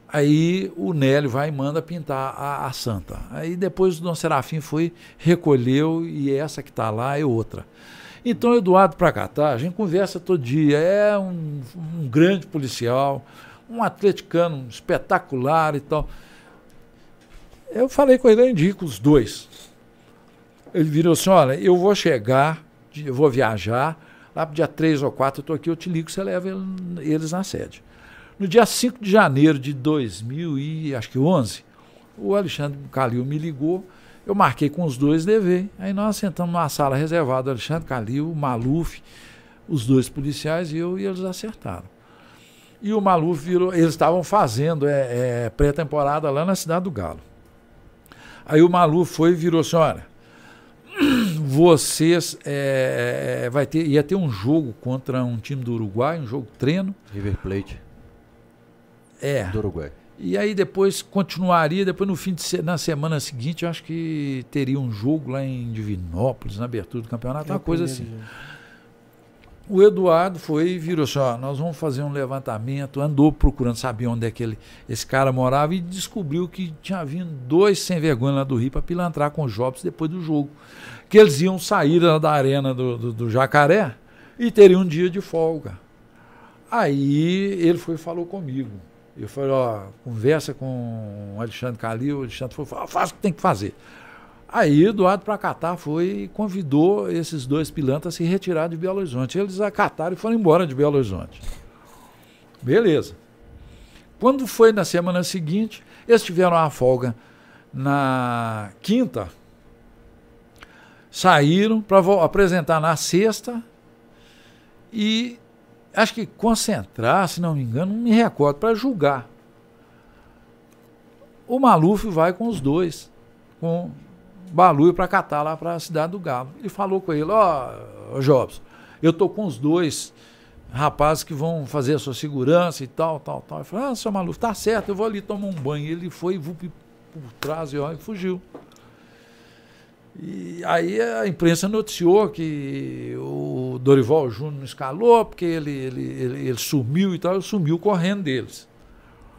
Aí o Nélio vai e manda pintar a, a santa. Aí depois o Dom Serafim foi, recolheu e essa que está lá é outra. Então, Eduardo Pracatá, a gente conversa todo dia, é um, um grande policial, um atleticano espetacular e tal. Eu falei com ele, eu indico os dois. Ele virou assim: olha, eu vou chegar, eu vou viajar, lá para dia 3 ou 4 eu estou aqui, eu te ligo, você leva eles na sede. No dia 5 de janeiro de 2011, o Alexandre Calil me ligou eu marquei com os dois DV. Aí nós sentamos numa sala reservada, Alexandre Calil, Maluf, os dois policiais e eu, e eles acertaram. E o Maluf virou, eles estavam fazendo é, é, pré-temporada lá na Cidade do Galo. Aí o Maluf foi e virou assim, olha, vocês é, é, vai ter, ia ter um jogo contra um time do Uruguai, um jogo treino. River Plate. É. Do Uruguai. E aí depois continuaria, depois no fim de na semana seguinte, eu acho que teria um jogo lá em Divinópolis, na abertura do campeonato, uma coisa assim. O Eduardo foi e virou assim, ó, nós vamos fazer um levantamento, andou procurando saber onde é que ele, esse cara morava e descobriu que tinha vindo dois sem vergonha lá do Rio para pilantrar com os Jobs depois do jogo. Que eles iam sair da arena do, do, do Jacaré e teriam um dia de folga. Aí ele foi e falou comigo. Eu falei, ó, conversa com o Alexandre Calil, o Alexandre falou, faz o que tem que fazer. Aí Eduardo para Catar foi e convidou esses dois pilantras a se retirar de Belo Horizonte. Eles acataram e foram embora de Belo Horizonte. Beleza. Quando foi na semana seguinte, eles tiveram a folga na quinta, saíram para apresentar na sexta e acho que concentrar, se não me engano, não me recordo, para julgar. O Maluf vai com os dois, com Baluio para catar lá para a cidade do Galo. E falou com ele: Ó, oh, Jobs, eu tô com os dois rapazes que vão fazer a sua segurança e tal, tal, tal. Ele falou: Ah, seu Maluf, tá certo, eu vou ali tomar um banho. Ele foi e por trás e, ó, e fugiu. E aí a imprensa noticiou que o Dorival Júnior escalou, porque ele, ele, ele, ele sumiu e tal, sumiu correndo deles.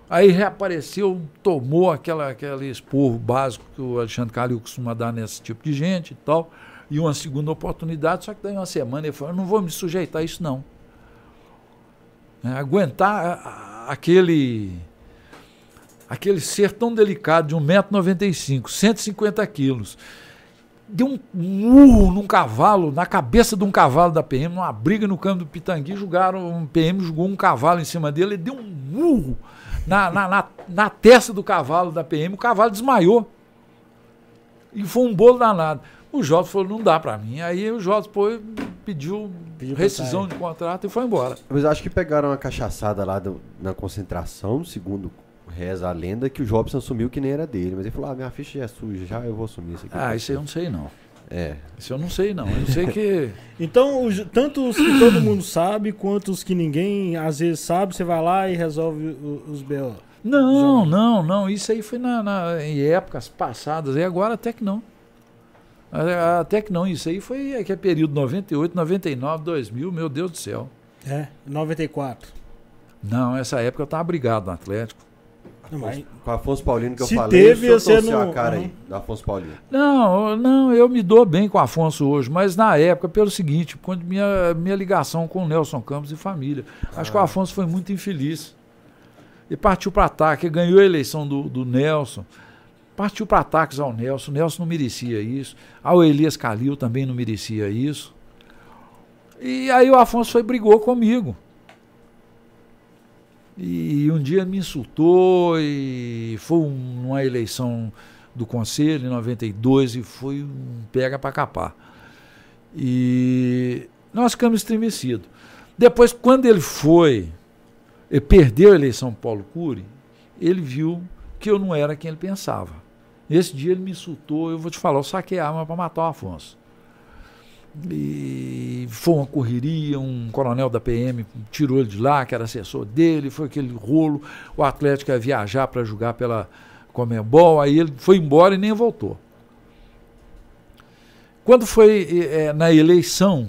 Aí reapareceu, tomou aquela, aquele esporro básico que o Alexandre Calil costuma dar nesse tipo de gente e tal, e uma segunda oportunidade, só que daí uma semana ele falou, não vou me sujeitar a isso não. É, aguentar aquele aquele ser tão delicado de 1,95m, 150 quilos, deu um murro num cavalo, na cabeça de um cavalo da PM, numa briga no campo do Pitangui, jogaram, um PM jogou um cavalo em cima dele, ele deu um murro na, na, na, na testa do cavalo da PM, o cavalo desmaiou. E foi um bolo danado. O Jota falou, não dá para mim. Aí o Jota pô, pediu, pediu rescisão de contrato e foi embora. Mas acho que pegaram uma cachaçada lá do, na concentração, segundo reza a lenda, que o Jobson assumiu que nem era dele. Mas ele falou, ah, minha ficha já é suja, já eu vou assumir isso aqui. Ah, isso aí eu não sei não. É. Isso eu não sei, não. Eu sei que. então, os, tanto os que todo mundo sabe, quanto os que ninguém às vezes sabe, você vai lá e resolve os BO. Não, não, não. Isso aí foi na, na, em épocas passadas. E agora até que não. Até que não. Isso aí foi é que é período 98, 99, 2000, meu Deus do céu. É, 94. Não, essa época eu estava brigado no Atlético. Não, mas... Com o Afonso Paulino que Se eu falei, teve, você não... a cara uhum. aí, do Afonso Paulino. Não, não, eu me dou bem com o Afonso hoje, mas na época, pelo seguinte, quando minha, minha ligação com o Nelson Campos e família. Acho ah. que o ah. Afonso foi muito infeliz. E partiu para ataque, ganhou a eleição do, do Nelson. Partiu para ataques ao Nelson. O Nelson não merecia isso. Ao Elias Calil também não merecia isso. E aí o Afonso foi brigou comigo. E um dia me insultou e foi uma eleição do conselho em 92 e foi um pega para capar. E nós ficamos estremecidos. Depois, quando ele foi, ele perdeu a eleição Paulo Cury, ele viu que eu não era quem ele pensava. Nesse dia ele me insultou, eu vou te falar, eu saquei a arma para matar o Afonso. E foi uma correria, um coronel da PM tirou ele de lá, que era assessor dele, foi aquele rolo. O Atlético ia viajar para jogar pela Comembol, aí ele foi embora e nem voltou. Quando foi é, na eleição,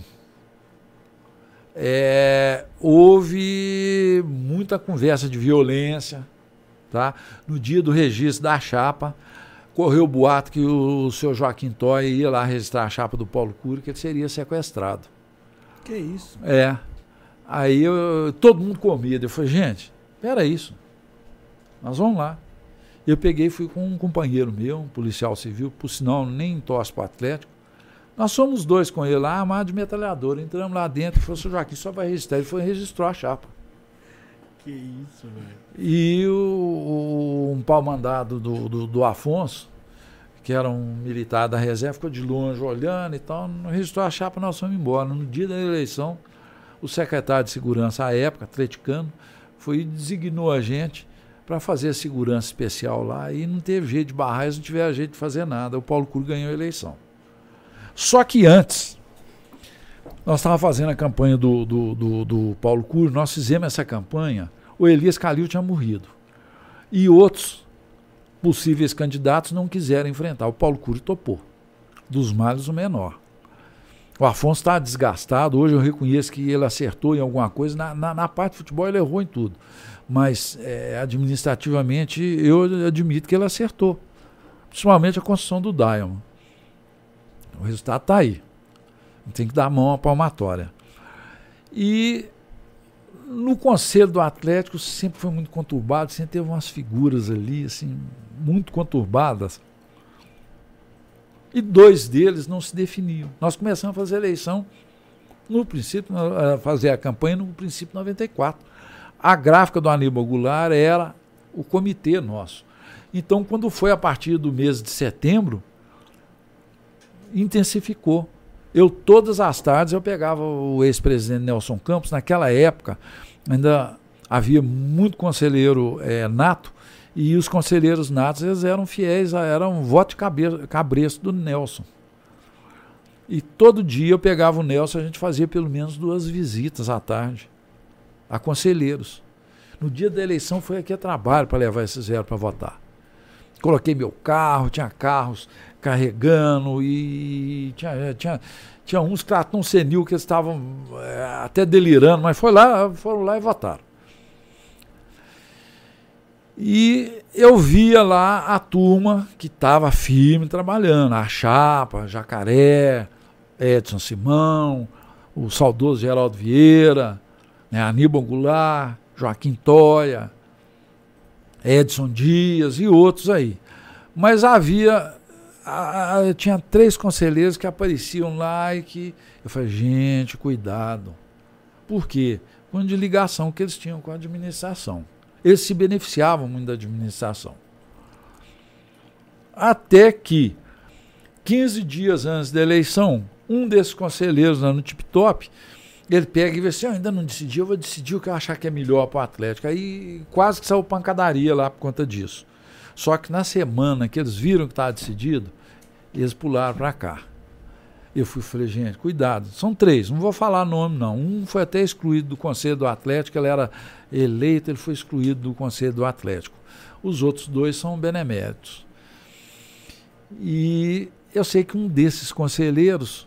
é, houve muita conversa de violência. Tá? No dia do registro da chapa, correu o boato que o, o seu Joaquim Toy ia lá registrar a chapa do Paulo Cury, que ele seria sequestrado. Que isso? É. Aí eu, todo mundo com medo. Eu falei, gente, espera isso. Nós vamos lá. Eu peguei e fui com um companheiro meu, um policial civil, por sinal nem torce para o Atlético. Nós somos dois com ele lá, armado de metralhadora. Entramos lá dentro e falou, seu Joaquim, só vai registrar. Ele foi e registrou a chapa. Que isso, velho. E o, o, um pau mandado do, do, do, Afonso, que era um militar da reserva, ficou de longe olhando e tal, não registrou a chapa, nós fomos embora. No dia da eleição, o secretário de segurança à época, atleticano, foi e designou a gente para fazer a segurança especial lá e não teve jeito de barrar, eles não tiveram jeito de fazer nada. O Paulo Cury ganhou a eleição. Só que antes, nós estávamos fazendo a campanha do, do, do, do Paulo Cury, nós fizemos essa campanha, o Elias Calil tinha morrido. E outros possíveis candidatos não quiseram enfrentar. O Paulo Cury topou. Dos males, o menor. O Afonso está desgastado. Hoje eu reconheço que ele acertou em alguma coisa. Na, na, na parte de futebol, ele errou em tudo. Mas é, administrativamente, eu admito que ele acertou. Principalmente a construção do Diamond. O resultado está aí. Tem que dar a mão à palmatória. E no conselho do Atlético sempre foi muito conturbado, sempre teve umas figuras ali, assim, muito conturbadas. E dois deles não se definiam. Nós começamos a fazer eleição no princípio, a fazer a campanha no princípio 94. A gráfica do Aníbal Goulart era o comitê nosso. Então, quando foi a partir do mês de setembro, intensificou. Eu, todas as tardes, eu pegava o ex-presidente Nelson Campos, naquela época, ainda havia muito conselheiro é, nato, e os conselheiros natos eles eram fiéis, eram um voto de cabresto do Nelson. E todo dia eu pegava o Nelson, a gente fazia pelo menos duas visitas à tarde a conselheiros. No dia da eleição foi aqui a trabalho para levar esses zero para votar. Coloquei meu carro, tinha carros carregando e tinha, é, tinha, tinha uns tão senil que estavam é, até delirando, mas foi lá, foram lá e votaram. E eu via lá a turma que estava firme trabalhando, a Chapa, Jacaré, Edson Simão, o saudoso Geraldo Vieira, né, Aníbal Goulart, Joaquim Toia, Edson Dias e outros aí. Mas havia. A, tinha três conselheiros que apareciam lá e que. Eu falei, gente, cuidado. Por quê? Com de ligação que eles tinham com a administração. Eles se beneficiavam muito da administração. Até que, 15 dias antes da eleição, um desses conselheiros lá no Tip Top, ele pega e vê assim, eu ainda não decidi, eu vou decidir o que eu achar que é melhor para o Atlético. Aí quase que saiu pancadaria lá por conta disso. Só que na semana que eles viram que estava decidido, eles pularam para cá. Eu fui falei, gente, cuidado. São três, não vou falar nome não. Um foi até excluído do Conselho do Atlético, ele era eleito, ele foi excluído do Conselho do Atlético. Os outros dois são beneméritos. E eu sei que um desses conselheiros,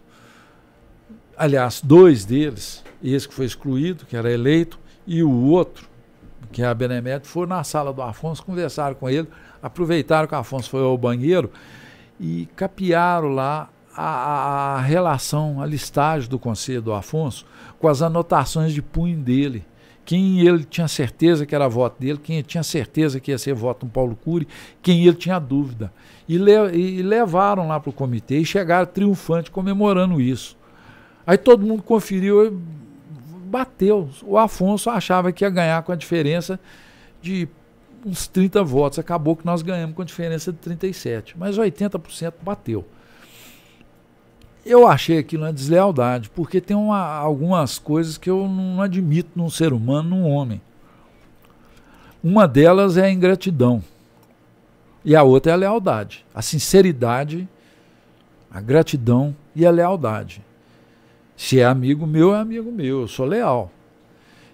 aliás, dois deles, esse que foi excluído, que era eleito, e o outro, que é a benemérito, foram na sala do Afonso, conversaram com ele, aproveitaram que o Afonso foi ao banheiro e capiaram lá a, a, relação, a listagem do conselho do Afonso com as anotações de punho dele. Quem ele tinha certeza que era voto dele, quem ele tinha certeza que ia ser voto do Paulo Cury, quem ele tinha dúvida. E, le, e levaram lá para o comitê e chegaram triunfante comemorando isso. Aí todo mundo conferiu e bateu. O Afonso achava que ia ganhar com a diferença de uns 30 votos. Acabou que nós ganhamos com diferença de 37. Mas 80% bateu. Eu achei aquilo uma deslealdade, porque tem uma, algumas coisas que eu não admito num ser humano, num homem. Uma delas é a ingratidão. E a outra é a lealdade. A sinceridade, a gratidão e a lealdade. Se é amigo meu, é amigo meu, eu sou leal.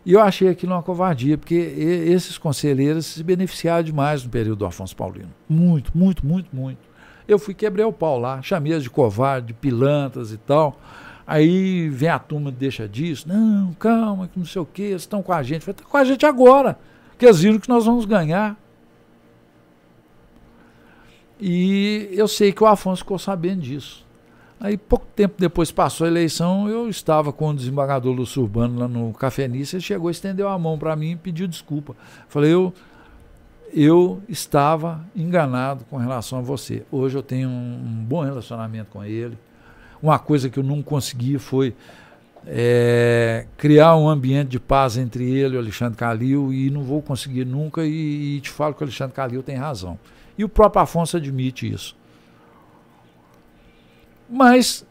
E eu achei aquilo uma covardia, porque esses conselheiros se beneficiaram demais no período do Afonso Paulino. Muito, muito, muito, muito. Eu fui quebrar o pau lá, chamei as de covarde, de pilantras e tal. Aí vem a turma deixa disso. Não, calma, que não sei o quê, eles estão com a gente. Falei, tá com a gente agora, porque eles viram que nós vamos ganhar. E eu sei que o Afonso ficou sabendo disso. Aí, pouco tempo depois passou a eleição, eu estava com o desembargador Lúcio Urbano lá no Cafenice, ele chegou, estendeu a mão para mim e pediu desculpa. Falei, eu eu estava enganado com relação a você. Hoje eu tenho um, um bom relacionamento com ele. Uma coisa que eu não consegui foi é, criar um ambiente de paz entre ele e o Alexandre Calil e não vou conseguir nunca e, e te falo que o Alexandre Calil tem razão. E o próprio Afonso admite isso. Mas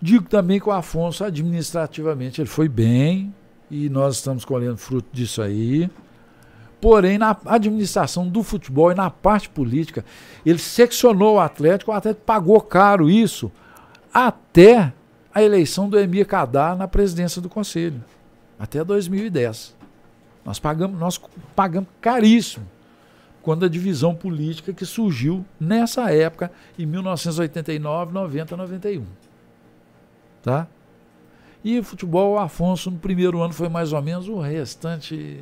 digo também que o Afonso administrativamente ele foi bem e nós estamos colhendo fruto disso aí. Porém, na administração do futebol e na parte política, ele seccionou o Atlético, o Atlético pagou caro isso até a eleição do Emir Kadar na presidência do Conselho, até 2010. Nós pagamos, nós pagamos caríssimo quando a divisão política que surgiu nessa época, em 1989, 90, 91. Tá? E o futebol, o Afonso, no primeiro ano foi mais ou menos, o restante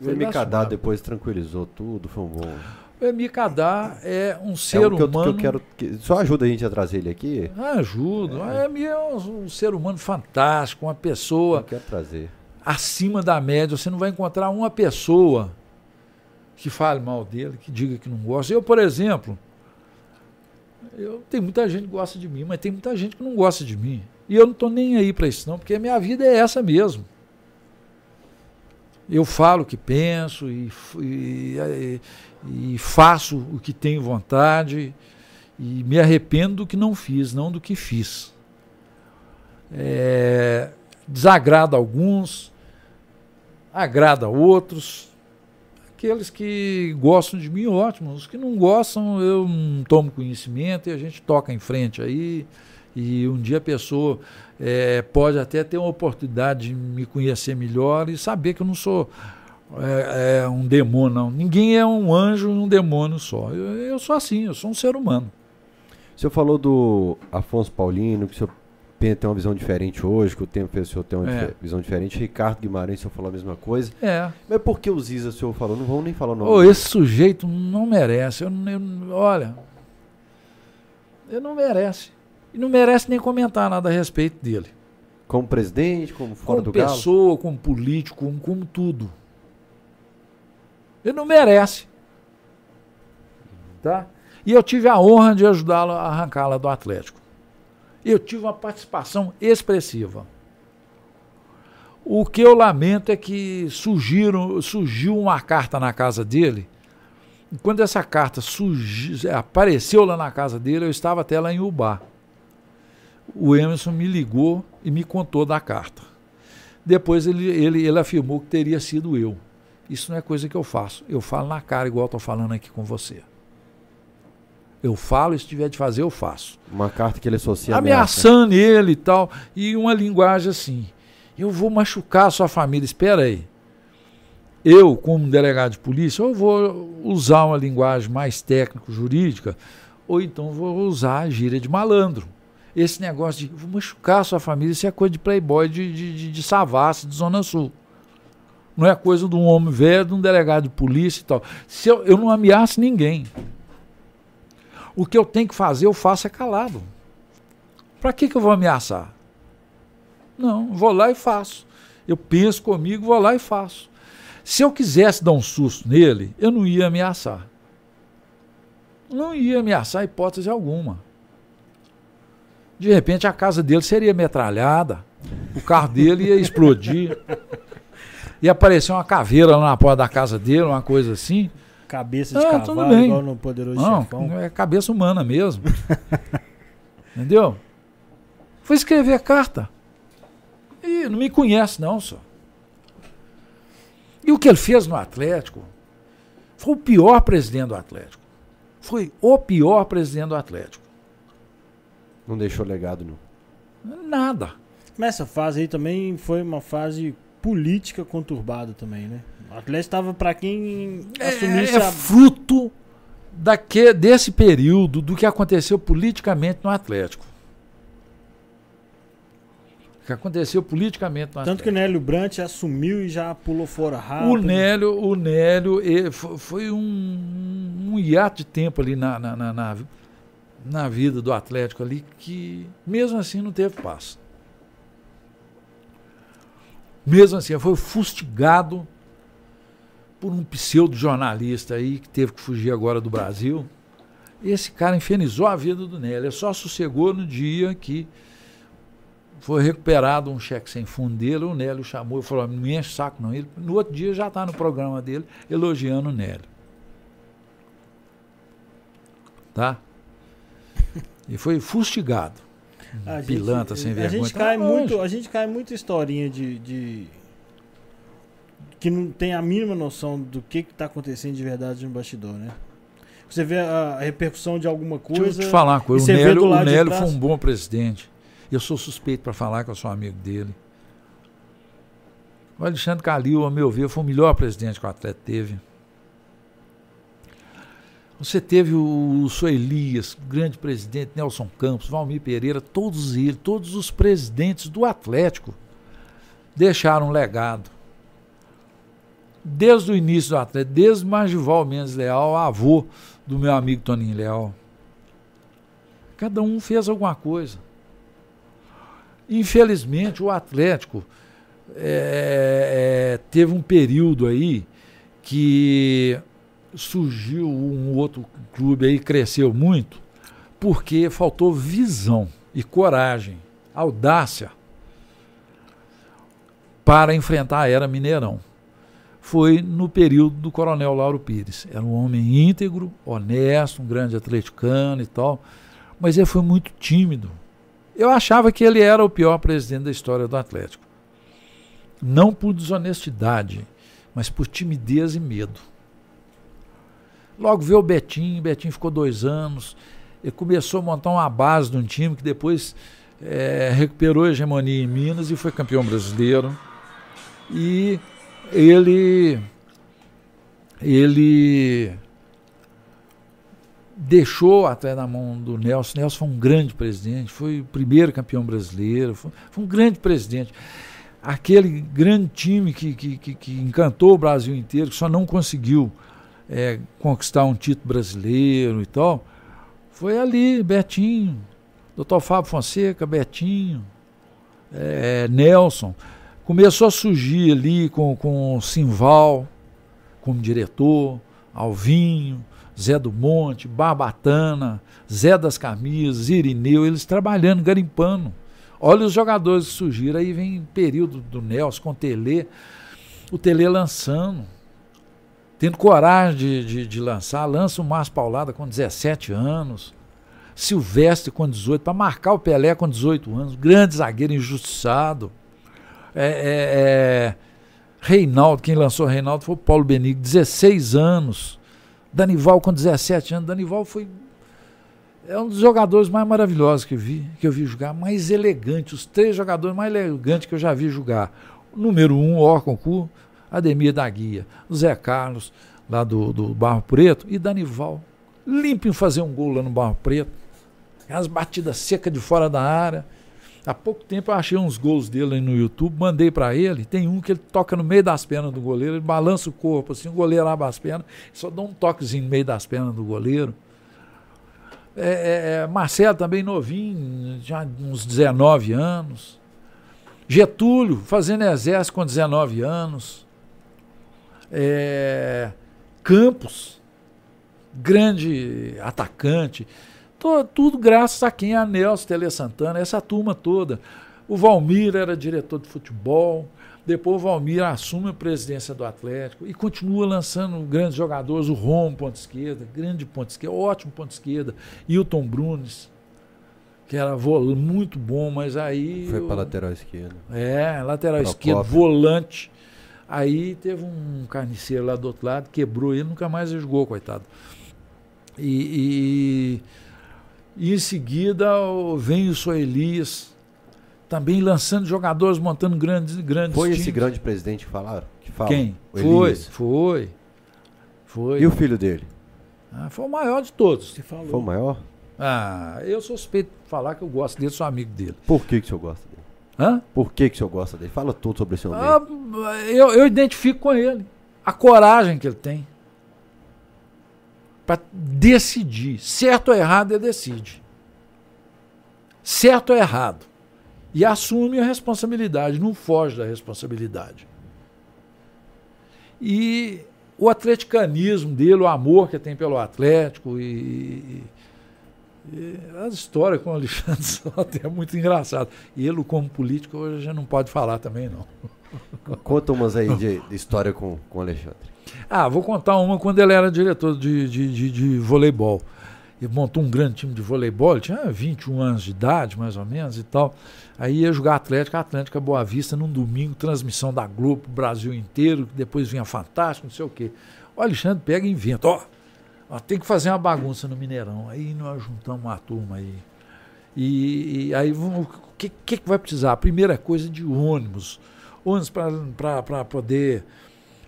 o MKDA depois tranquilizou tudo, foi um bom. O MKDA é um ser é um que humano. Eu, que eu quero, que, só ajuda a gente a trazer ele aqui? Ajudo. É. é, é um, um, ser humano fantástico, uma pessoa. Eu quero trazer. Acima da média. Você não vai encontrar uma pessoa que fale mal dele, que diga que não gosta. Eu, por exemplo, eu tem muita gente que gosta de mim, mas tem muita gente que não gosta de mim. E eu não estou nem aí para isso, não, porque a minha vida é essa mesmo. Eu falo o que penso e, e, e faço o que tenho vontade e me arrependo do que não fiz, não do que fiz. É, desagrada alguns, agrada outros. Aqueles que gostam de mim, ótimo. Os que não gostam, eu não tomo conhecimento e a gente toca em frente aí. E um dia a pessoa é, pode até ter uma oportunidade de me conhecer melhor e saber que eu não sou é, é um demônio, não. Ninguém é um anjo e um demônio só. Eu, eu sou assim, eu sou um ser humano. O senhor falou do Afonso Paulino, que o senhor tem uma visão diferente hoje, que o tempo fez o senhor ter uma é. visão diferente. Ricardo Guimarães, o senhor falou a mesma coisa. É. Mas por que o Ziza o senhor falou? Não vamos nem falar o nome. Oh, esse sujeito não merece. Eu, eu, olha, ele não merece. E não merece nem comentar nada a respeito dele. Como presidente, como fora como do pessoa, como político, como, como tudo. Ele não merece. Tá? E eu tive a honra de ajudá-lo a arrancá-la do Atlético. Eu tive uma participação expressiva. O que eu lamento é que surgiram, surgiu uma carta na casa dele. E quando essa carta surgiu, apareceu lá na casa dele, eu estava até lá em Ubá. O Emerson me ligou e me contou da carta. Depois ele, ele, ele afirmou que teria sido eu. Isso não é coisa que eu faço. Eu falo na cara, igual estou falando aqui com você. Eu falo, e se tiver de fazer, eu faço. Uma carta que ele associa Ameaçando ele e tal. E uma linguagem assim. Eu vou machucar a sua família. Espera aí. Eu, como delegado de polícia, eu vou usar uma linguagem mais técnico-jurídica, ou então vou usar a gíria de malandro. Esse negócio de vou machucar a sua família, isso é coisa de playboy de, de, de, de Savassi, de Zona Sul. Não é coisa de um homem velho, de um delegado de polícia e tal. Se eu, eu não ameaço ninguém. O que eu tenho que fazer, eu faço é calado. Para que, que eu vou ameaçar? Não, vou lá e faço. Eu penso comigo, vou lá e faço. Se eu quisesse dar um susto nele, eu não ia ameaçar. Não ia ameaçar hipótese alguma. De repente a casa dele seria metralhada, o carro dele ia explodir, ia aparecer uma caveira lá na porta da casa dele, uma coisa assim. Cabeça de ah, cavalo, igual no Poderoso Não, Chefão. é cabeça humana mesmo. Entendeu? Foi escrever a carta. E não me conhece, não, só. E o que ele fez no Atlético foi o pior presidente do Atlético. Foi o pior presidente do Atlético. Não deixou legado, não. Nada. Mas essa fase aí também foi uma fase política conturbada também, né? O Atlético estava para quem assumisse é, é fruto daque, desse período do que aconteceu politicamente no Atlético. O que aconteceu politicamente no Tanto Atlético. que o Nélio Brant assumiu e já pulou fora rápido. O Nélio, o Nélio foi um, um hiato de tempo ali na, na, na, na, na vida do Atlético ali que mesmo assim não teve paz. Mesmo assim, foi fustigado por um pseudo-jornalista aí que teve que fugir agora do Brasil. Esse cara infernizou a vida do Nélio. Ele só sossegou no dia que foi recuperado um cheque sem fundo dele. O Nélio chamou e falou: Não enche saco, não. Ele, no outro dia já está no programa dele elogiando o Nélio. Tá? E foi fustigado. A Pilantra gente, sem vergonha. A gente, cai muito, a gente cai muito historinha de, de que não tem a mínima noção do que está acontecendo de verdade no bastidor, né? Você vê a, a repercussão de alguma coisa. Deixa eu te falar uma coisa. O Nélio, o Nélio foi um bom presidente. Eu sou suspeito para falar que eu sou amigo dele. O Alexandre Calil, a meu ver, foi o melhor presidente que o atleta teve. Você teve o, Suelias, grande presidente, Nelson Campos, Valmir Pereira, todos eles, todos os presidentes do Atlético deixaram um legado desde o início do Atlético, desde Magival Mendes Leal, avô do meu amigo Toninho Leal. Cada um fez alguma coisa. Infelizmente, o Atlético é, é, teve um período aí que surgiu um outro clube aí, cresceu muito, porque faltou visão e coragem, audácia para enfrentar a era Mineirão. foi no período do Coronel Lauro Pires. Era um homem íntegro, honesto, um grande atleticano e tal, mas ele foi muito tímido. Eu achava que ele era o pior presidente da história do Atlético. Não por desonestidade, mas por timidez e medo. Logo veio o Betinho, Betinho ficou dois anos, ele começou a montar uma base de um time que depois é, recuperou a hegemonia em Minas e foi campeão brasileiro. E ele ele deixou até na mão do Nelson. Nelson foi um grande presidente, foi o primeiro campeão brasileiro, foi, foi um grande presidente. Aquele grande time que, que, que, que, encantou o Brasil inteiro, que só não conseguiu é, conquistar um título brasileiro e tal, foi ali, Betinho, doutor Fábio Fonseca, Betinho, é, Nelson. Começou a surgir ali com, com Simval como diretor, Alvinho, Zé do Monte, Barbatana, Zé das Camisas, Irineu, eles trabalhando, garimpando. Olha os jogadores que surgiram. Aí vem período do Nelson com o Tele, o Tele lançando, tendo coragem de, de, de lançar. Lança o Márcio Paulada com 17 anos. Silvestre com 18, para marcar o Pelé com 18 anos. Grande zagueiro injustiçado. É, é, é, Reinaldo, quem lançou Reinaldo foi o Paulo Benigno, 16 anos. Danival com 17 anos. Danival foi é um dos jogadores mais maravilhosos que eu vi, que eu vi jogar, mais elegante, os três jogadores mais elegantes que eu já vi jogar. Número um, Orconcu, Ademir da Guia, Zé Carlos, lá do, do Barro Preto, e Danival. Limpo em fazer um gol lá no Barro Preto. As batidas secas de fora da área. Há pouco tempo eu achei uns gols dele no YouTube, mandei para ele. Tem um que ele toca no meio das pernas do goleiro, ele balança o corpo assim, o goleiro abre as pernas, só dá um toquezinho no meio das pernas do goleiro. É, é, é, Marcelo também novinho, já uns 19 anos. Getúlio, fazendo exército com 19 anos. É, Campos, grande atacante. tudo graças a quem? A Nelson Tele Santana, essa turma toda. O Valmir era diretor de futebol. Depois o Valmir assume a presidência do Atlético e continua lançando grandes jogadores, o Rom, ponto esquerda, grande ponto esquerda, ótimo ponto esquerda, Hilton Brunes, que era muito bom, mas aí. Foi para lateral esquerda. É, lateral esquerdo, volante. Aí teve um carniceiro lá do outro lado, quebrou ele, nunca mais jogou, coitado. E, e, e em seguida vem o Soelias também lançando jogadores, montando grandes, grandes Foi times. esse grande presidente que falaram? Que fala, Quem? Foi, foi, foi. E o filho dele? Ah, foi o maior de todos. Você falou. Foi o maior? Ah, eu sou suspeito de falar que eu gosto dele, sou amigo dele. Por que, que o senhor gosta dele? Hã? Por que, que o senhor gosta dele? Fala tudo sobre esse homem. Ah, eu, eu identifico com ele. A coragem que ele tem. Para decidir. Certo ou errado, ele decide. Certo ou errado e assume a responsabilidade, não foge da responsabilidade. E o atleticanismo dele, o amor que tem pelo Atlético e, e as histórias com o Alexandre Sota é muito engraçado. E ele, como político, hoje já não pode falar também, não. Conta umas aí de, de história com, com o Alexandre. Ah, vou contar uma quando ele era diretor de, de, de, de voleibol. Ele montou um grande time de voleibol, ele tinha 21 anos de idade, mais ou menos, e tal. Aí ia jogar Atlético, Atlética Boa Vista, num domingo, transmissão da Globo Brasil inteiro, depois vinha Fantástico, não sei o quê. O Alexandre pega e inventa, ó, tem que fazer uma bagunça no Mineirão. Aí nós juntamos uma turma aí. E, e aí o que, que, vai precisar? A primeira coisa de ônibus. Ônibus para poder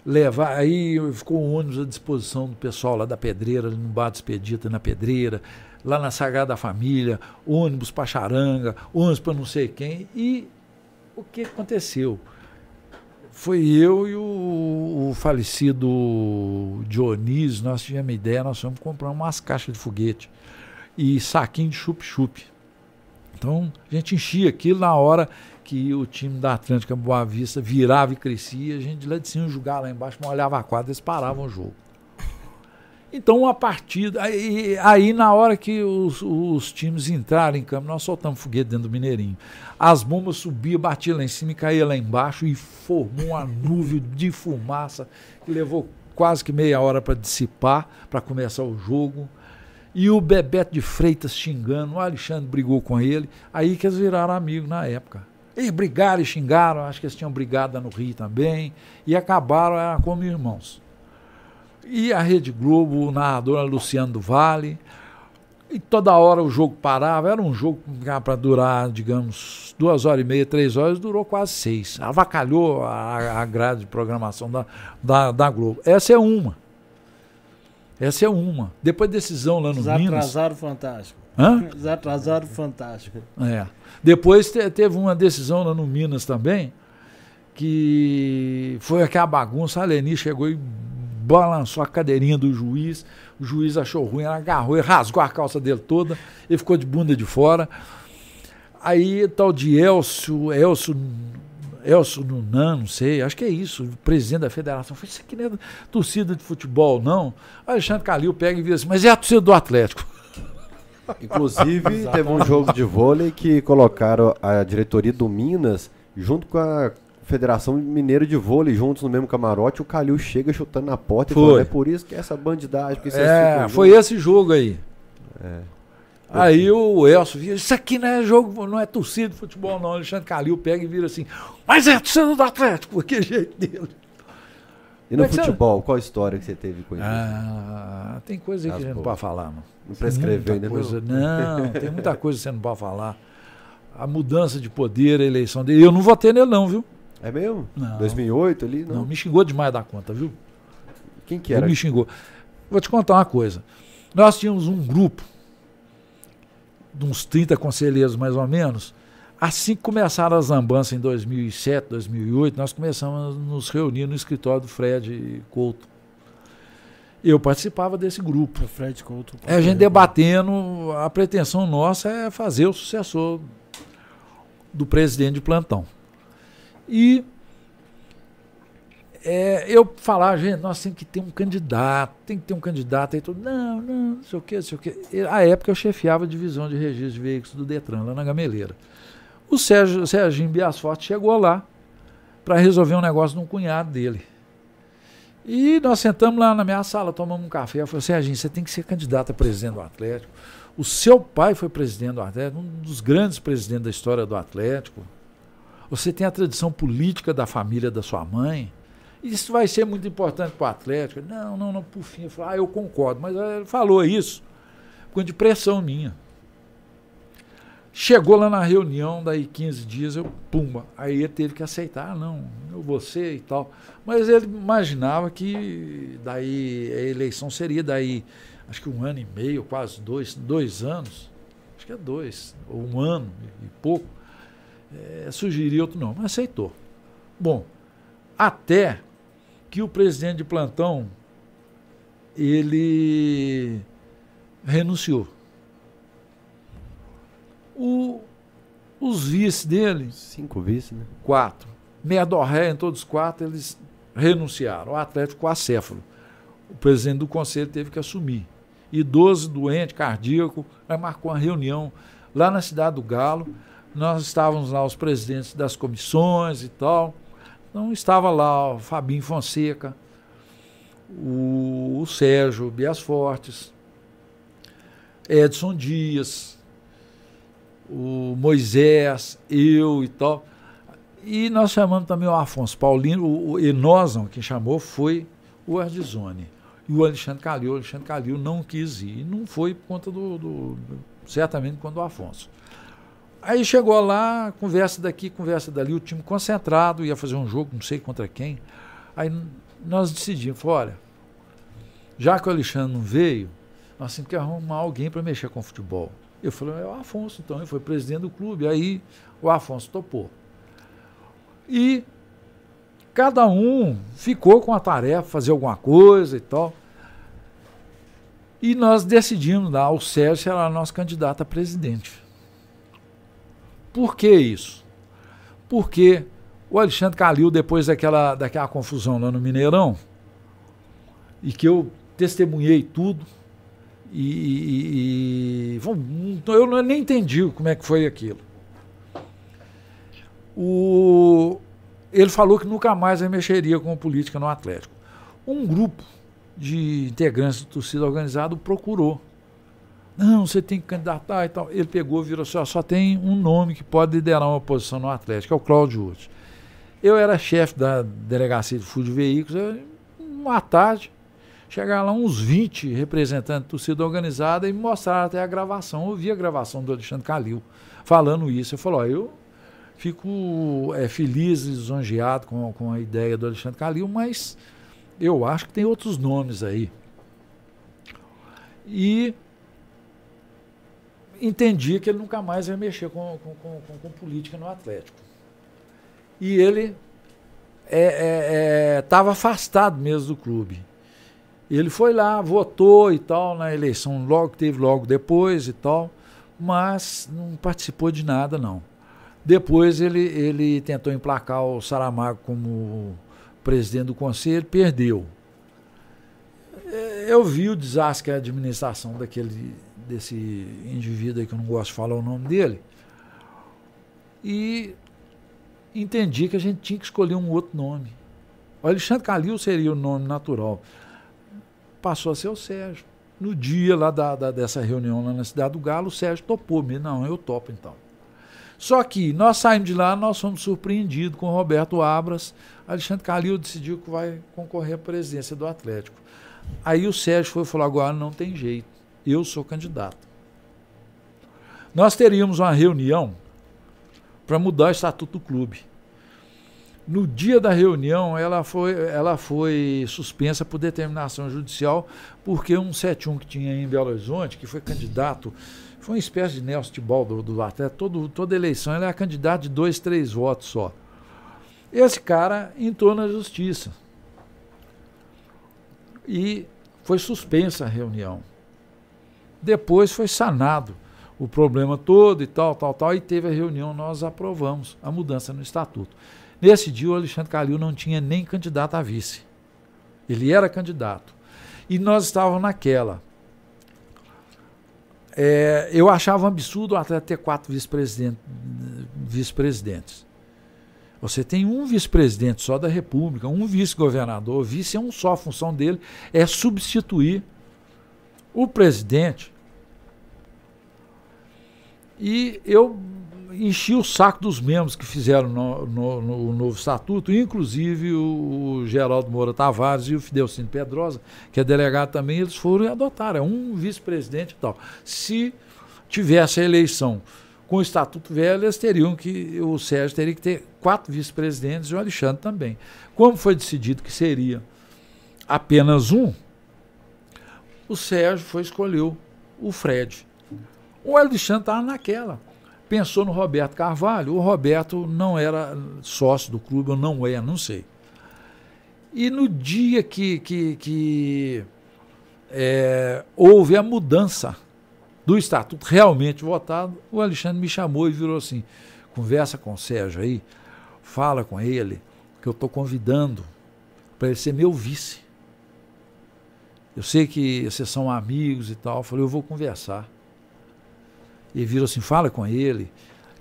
levar. Aí ficou um ônibus à disposição do pessoal lá da Pedreira, no Bar Expedita, na Pedreira lá na Sagrada Família, ônibus para Charanga, ônibus para não sei quem. E o que aconteceu? Foi eu e o, o falecido Dionísio, nós tivemos uma ideia, nós fomos comprar umas caixas de foguete e saquinho de chup-chup. Então a gente enchia aquilo na hora que o time da Atlântica Boa Vista virava e crescia, a gente lá de cima jogava lá embaixo, olhava a quadra, eles paravam o jogo. Então, a partida. Aí, aí, na hora que os, os times entraram em campo, nós soltamos foguete dentro do Mineirinho. As bombas subiam, batiam lá em cima e caíam lá embaixo e formou uma nuvem de fumaça que levou quase que meia hora para dissipar, para começar o jogo. E o Bebeto de Freitas xingando, o Alexandre brigou com ele. Aí que eles viraram amigos na época. E brigaram e xingaram, acho que eles tinham brigado no Rio também. E acabaram era como irmãos. E a Rede Globo, o narrador Luciano do Vale. E toda hora o jogo parava. Era um jogo para durar, digamos, duas horas e meia, três horas, durou quase seis. Avacalhou a, a grade de programação da, da, da Globo. Essa é uma. Essa é uma. Depois decisão lá no Eles Minas. Atrasaram fantástico. Hã? Eles atrasaram fantástico. É. Depois te, teve uma decisão lá no Minas também, que foi aquela bagunça. A Leni chegou e balançou a cadeirinha do juiz. O juiz achou ruim, ela agarrou e rasgou a calça dele toda. Ele ficou de bunda de fora. Aí tal de Elcio, Elcio, Elcio Nunan, não sei, acho que é isso, presidente da federação. Falei, isso aqui não é torcida de futebol, não. Alexandre Calil pega e vira assim, mas é a torcida do Atlético. Inclusive, teve um jogo de vôlei que colocaram a diretoria do Minas junto com a Federação Mineira de Vôlei juntos no mesmo camarote, o Calil chega chutando na porta foi. e fala, é por isso que essa bandidagem. Que é, foi esse jogo aí. É. Aí o Elcio vira, isso aqui não é jogo, não é torcida de futebol não. Alexandre Calil pega e vira assim, mas é torcida do Atlético, porque jeito dele. E no futebol, qual a história que você teve com ele? Ah, tem coisa que a gente não pode falar, mano. Não prescreveu ainda coisa, não? Não, tem muita coisa que você não pode falar. A mudança de poder, a eleição dele. Eu não votei nele não, viu? É mesmo? Não. 2008 ali? Não. não, me xingou demais da conta, viu? Quem que era? Ele me xingou. Vou te contar uma coisa. Nós tínhamos um grupo, de uns 30 conselheiros mais ou menos. Assim que começaram as lambanças em 2007, 2008, nós começamos a nos reunir no escritório do Fred Couto. Eu participava desse grupo. O Fred Couto. É, a gente debatendo, a pretensão nossa é fazer o sucessor do presidente de plantão. E é, eu falar, gente, nós temos que ter um candidato, tem que ter um candidato. Aí todo, não, não, não sei o quê, não sei o quê. A época eu chefiava a divisão de registro de veículos do Detran, lá na Gameleira. O Sérgio, o Serginho Biasforte chegou lá para resolver um negócio de um cunhado dele. E nós sentamos lá na minha sala, tomamos um café. Eu falei, Serginho, você tem que ser candidato a presidente do Atlético. O seu pai foi presidente do Atlético, um dos grandes presidentes da história do Atlético. Você tem a tradição política da família da sua mãe. Isso vai ser muito importante para o Atlético. Não, não, não, por fim. Eu ah, eu concordo. Mas ele falou isso com de pressão minha. Chegou lá na reunião, daí 15 dias, eu, pumba. Aí ele teve que aceitar, ah, não, eu vou ser e tal. Mas ele imaginava que daí a eleição seria daí, acho que um ano e meio, quase dois, dois anos. Acho que é dois, ou um ano e pouco é, sugerir outro nome. Aceitou. Bom, até que o presidente de plantão ele renunciou. O, os vices dele. Cinco vices, né? Quatro. Merdorré, em todos os quatro, eles renunciaram. O Atlético acéfalo. O presidente do conselho teve que assumir. Idoso, doente, cardíaco, aí marcou uma reunião lá na cidade do Galo nós estávamos lá, os presidentes das comissões e tal. Então estava lá o Fabinho Fonseca, o, o Sérgio Bias Fortes, Edson Dias, o Moisés, eu e tal. E nós chamamos também o Afonso Paulino, o, o, e nós não, quem chamou foi o Ardizone. E o Alexandre Calil, o Alexandre Calil não quis ir. Não foi por conta do, do, do certamente quando o Afonso. Aí chegou lá, conversa daqui, conversa dali, o time concentrado, ia fazer um jogo, não sei contra quem. Aí nós decidimos, olha, já que o Alexandre não veio, nós temos que arrumar alguém para mexer com o futebol. Eu falei, é o Afonso, então, ele foi presidente do clube. Aí o Afonso topou. E cada um ficou com a tarefa, fazer alguma coisa e tal. E nós decidimos lá, o Sérgio era nosso candidato a presidente. Por que isso? Porque o Alexandre Calil, depois daquela, daquela confusão lá no Mineirão, e que eu testemunhei tudo. E, e, e, eu nem entendi como é que foi aquilo. O, ele falou que nunca mais mexeria com política no Atlético. Um grupo de integrantes da torcida organizada procurou. Não, você tem que candidatar e tal. Ele pegou virou assim: ó, só tem um nome que pode liderar uma posição no Atlético, é o Cláudio Urte. Eu era chefe da delegacia de fútil de veículos. uma tarde, chegaram lá uns 20 representantes da torcida organizada e mostraram até a gravação. Eu a gravação do Alexandre Calil falando isso. Eu falei: ó, eu fico é, feliz e lisonjeado com, com a ideia do Alexandre Calil, mas eu acho que tem outros nomes aí. E entendi que ele nunca mais ia mexer com, com, com, com política no Atlético. E ele estava é, é, é afastado mesmo do clube. Ele foi lá, votou e tal na eleição, logo teve logo depois e tal, mas não participou de nada não. Depois ele, ele tentou emplacar o Saramago como presidente do conselho, perdeu. É, eu vi o desastre que a administração daquele, desse indivíduo aí que eu não gosto de falar o nome dele. E entendi que a gente tinha que escolher um outro nome. O Alexandre Calil seria o nome natural. Passou a ser o Sérgio. No dia lá da, da, dessa reunião lá na Cidade do Galo, o Sérgio topou. -me. Não, eu topo então. Só que nós saímos de lá, nós fomos surpreendidos com Roberto Abras. Alexandre Calil decidiu que vai concorrer à presidência do Atlético. Aí o Sérgio foi falou: agora não tem jeito, eu sou candidato. Nós teríamos uma reunião para mudar o estatuto do clube. No dia da reunião, ela foi, ela foi suspensa por determinação judicial, porque um 71 que tinha em Belo Horizonte, que foi candidato foi uma espécie de Nelson Tibal do, do Atleta. Todo, toda eleição ele é candidato de dois, três votos só. Esse cara entrou na justiça. E foi suspensa a reunião. Depois foi sanado o problema todo e tal, tal, tal, e teve a reunião, nós aprovamos a mudança no estatuto. Nesse dia o Alexandre Calil não tinha nem candidato a vice. Ele era candidato. E nós estávamos naquela. É, eu achava um absurdo atleta ter quatro vice-presidentes. Vice Você tem um vice-presidente só da República, um vice-governador. Vice é um só, a função dele é substituir o presidente. E eu enchi o saco dos membros que fizeram no, no, no novo estatuto, inclusive o, o, Geraldo Moura Tavares e o Fidelcino Pedrosa, que é delegado também, eles foram e adotaram, é um vice-presidente e tal. Se tivesse a eleição com o estatuto velho, eles teriam que, o Sérgio teria que ter quatro vice-presidentes e o Alexandre também. Como foi decidido que seria apenas um, o Sérgio foi escolher o Fred. O Alexandre estava naquela pensou no Roberto Carvalho. O Roberto não era sócio do clube, ou não é, não sei. E no dia que, que, que é, houve a mudança do estatuto realmente votado, o Alexandre me chamou e virou assim: conversa com o Sérgio aí, fala com ele, que eu estou convidando para ele ser meu vice. Eu sei que vocês são amigos e tal. Eu falei, eu vou conversar e virou assim, fala com ele,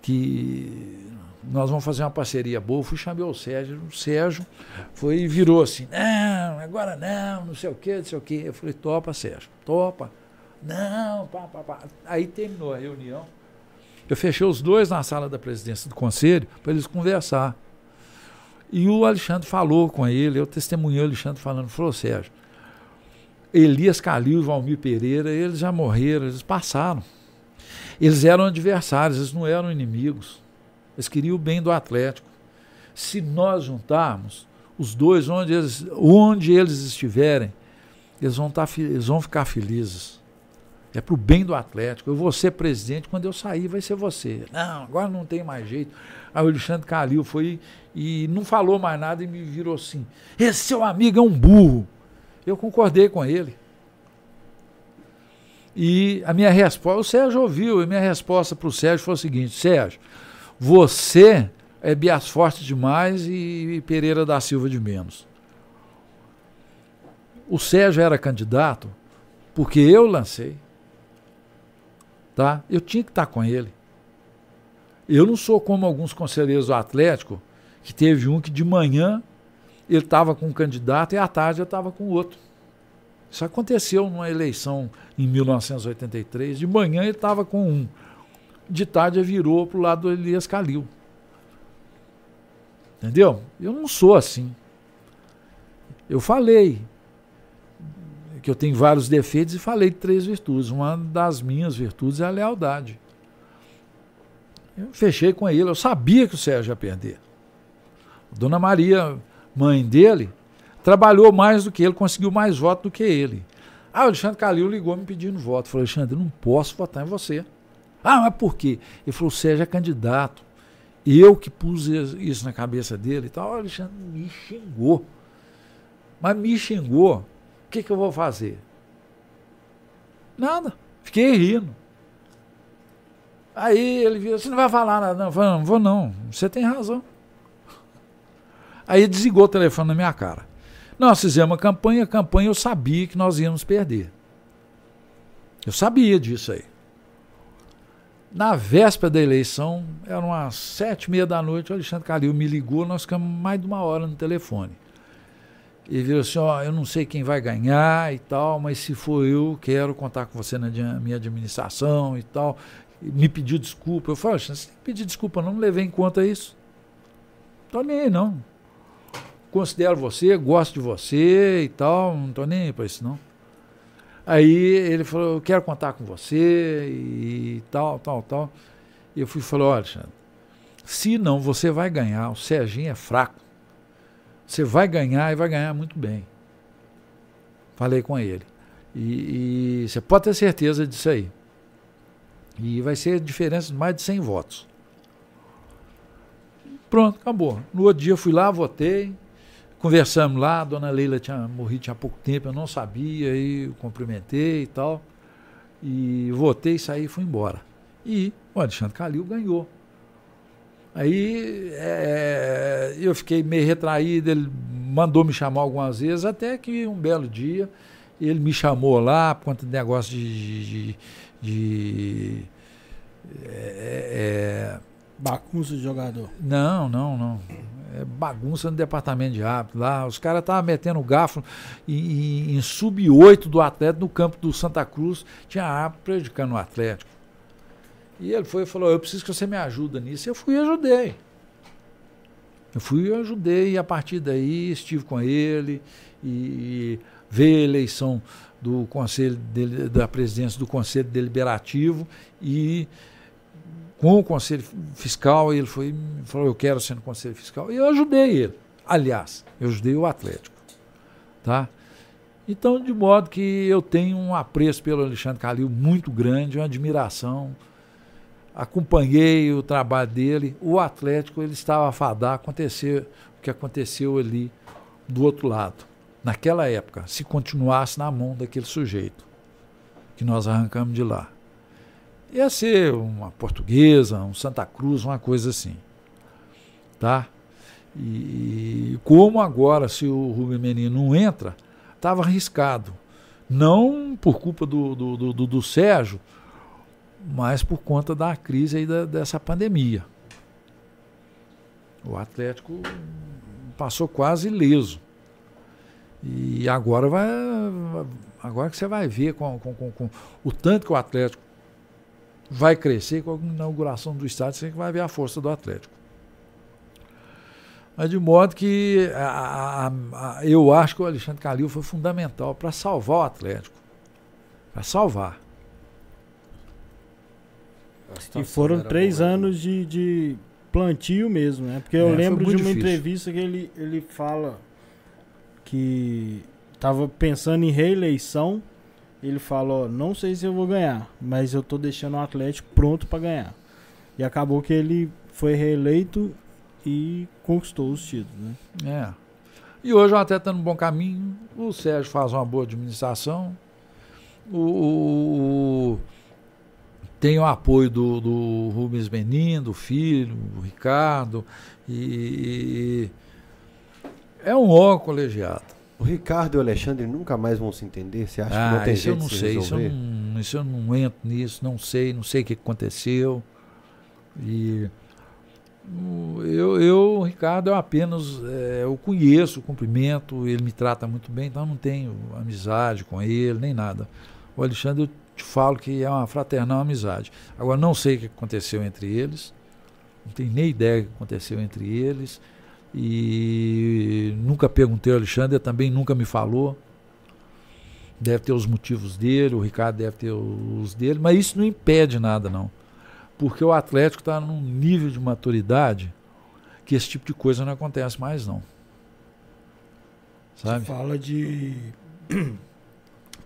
que nós vamos fazer uma parceria boa. Eu fui chamar o Sérgio, o Sérgio foi e virou assim, não, agora não, não sei o quê, não sei o quê. Eu falei, topa, Sérgio, topa. Não, pá, pá, pá. Aí terminou a reunião. Eu fechei os dois na sala da presidência do conselho para eles conversar. E o Alexandre falou com ele, eu testemunhei o Alexandre falando, falou, Sérgio, Elias Calil Valmir Pereira, eles já morreram, eles passaram. Eles eram adversários, eles não eram inimigos. Eles queriam o bem do Atlético. Se nós juntarmos os dois, onde eles, onde eles estiverem, eles vão, tá, eles vão ficar felizes. É para o bem do Atlético. Eu vou ser presidente, quando eu sair vai ser você. Não, agora não tem mais jeito. Aí o Alexandre Calil foi e não falou mais nada e me virou assim: esse seu amigo é um burro. Eu concordei com ele. E a minha resposta, o Sérgio ouviu, e minha resposta para o Sérgio foi o seguinte: Sérgio, você é Bias Forte demais e Pereira da Silva de menos. O Sérgio era candidato porque eu lancei. Tá? Eu tinha que estar com ele. Eu não sou como alguns conselheiros do Atlético, que teve um que de manhã ele estava com um candidato e à tarde eu estava com outro. Isso aconteceu numa eleição em 1983. De manhã ele estava com um. De tarde ele virou para o lado do Elias Calil. Entendeu? Eu não sou assim. Eu falei que eu tenho vários defeitos e falei de três virtudes. Uma das minhas virtudes é a lealdade. Eu fechei com ele, eu sabia que o Sérgio ia perder. Dona Maria, mãe dele, trabalhou mais do que ele, conseguiu mais votos do que ele. Ah, o Alexandre Calil ligou me pedindo voto. Falei, Alexandre, não posso votar em você. Ah, mas por quê? Ele falou, Sérgio é candidato. Eu que pus isso na cabeça dele e tal. O Alexandre me xingou. Mas me xingou. O que, que eu vou fazer? Nada. Fiquei rindo. Aí ele viu, você não vai falar nada. Não, eu falei, não, vou não. Você tem razão. Aí desligou o telefone na minha cara. Nós fizemos uma campanha, a campanha eu sabia que nós íamos perder. Eu sabia disso aí. Na véspera da eleição, eram umas sete e meia da noite, o Alexandre Calil me ligou, nós ficamos mais de uma hora no telefone. Ele virou assim, ó, eu não sei quem vai ganhar e tal, mas se for eu, quero contar com você na minha administração e tal. Me pediu desculpa. Eu falei, você tem que pedir desculpa, não, não levei em conta isso. Tô nem aí, não. Considero você, gosto de você e tal, não tô nem aí pra isso, não. Aí ele falou, eu quero contar com você e tal, tal, tal. E eu fui e falei, olha, Alexandre, se não, você vai ganhar, o Serginho é fraco. Você vai ganhar e vai ganhar muito bem. Falei com ele. E, e você pode ter certeza disso aí. E vai ser diferença de mais de 100 votos. Pronto, acabou. No outro dia eu fui lá, votei, Conversamos lá, a dona Leila tinha morrido tinha pouco tempo, eu não sabia, aí eu cumprimentei e tal. E votei, saí e fui embora. E o Alexandre Calil ganhou. Aí é, eu fiquei meio retraído, ele mandou me chamar algumas vezes, até que um belo dia ele me chamou lá por conta de negócio de. de, de, de é, é, Bagunça de jogador. Não, não, não é, bagunça no departamento de árbitro lá. Os caras estavam metendo garfo em, em, em sub-8 do Atlético, no campo do Santa Cruz. Tinha árbitro prejudicando o Atlético. E ele foi e falou: Eu preciso que você me ajude nisso. Eu fui e ajudei. Eu fui e ajudei, e a partir daí estive com ele e, e veio a eleição do conselho dele, da presidência do Conselho Deliberativo e com o Conselho Fiscal, ele foi falou, eu quero ser no Conselho Fiscal. E eu ajudei ele. Aliás, eu ajudei o Atlético. Tá? Então, de modo que eu tenho um apreço pelo Alexandre Calil muito grande, uma admiração. Acompanhei o trabalho dele. O Atlético, ele estava a fadar acontecer o que aconteceu ali do outro lado. Naquela época, se continuasse na mão daquele sujeito que nós arrancamos de lá. Ia ser uma portuguesa, um Santa Cruz, uma coisa assim. Tá? E como agora, se o Rubem Menino não entra, estava arriscado. Não por culpa do, do, do, do, Sérgio, mas por conta da crise aí da, dessa pandemia. O Atlético passou quase ileso. E agora vai. Agora que você vai ver com, com, com, com o tanto que o Atlético vai crescer com a inauguração do estádio, você vai ver a força do Atlético. Mas de modo que a, a, a, eu acho que o Alexandre Calil foi fundamental para salvar o Atlético. Para salvar. E foram três boa, anos de, de, plantio mesmo, né? Porque eu é, lembro de uma difícil. entrevista que ele, ele fala que estava pensando em reeleição ele falou, não sei se eu vou ganhar, mas eu tô deixando o Atlético pronto para ganhar. E acabou que ele foi reeleito e conquistou os títulos, né? É. E hoje o Atlético está no bom caminho. O Sérgio faz uma boa administração. O, o, o tem o apoio do, do Rubens Benin, do filho, do Ricardo. E, e é um órgão colegiado. O Ricardo e o Alexandre nunca mais vão se entender? Você acha que Ah, não tem isso eu jeito não de se sei, isso eu resolver? não, isso eu não entro nisso, não sei, não sei o que aconteceu. E eu, eu, o Ricardo, eu apenas é, eu conheço, cumprimento, ele me trata muito bem, então eu não tenho amizade com ele, nem nada. O Alexandre, eu te falo que é uma fraternal amizade. Agora, não sei o que aconteceu entre eles, não tenho nem ideia do que aconteceu entre eles. E nunca perguntei ao Alexandre, também nunca me falou deve ter os motivos dele, o Ricardo deve ter os dele, mas isso não impede nada, não. Porque o Atlético está num nível de maturidade que esse tipo de coisa não acontece mais, não. Sabe? Fala de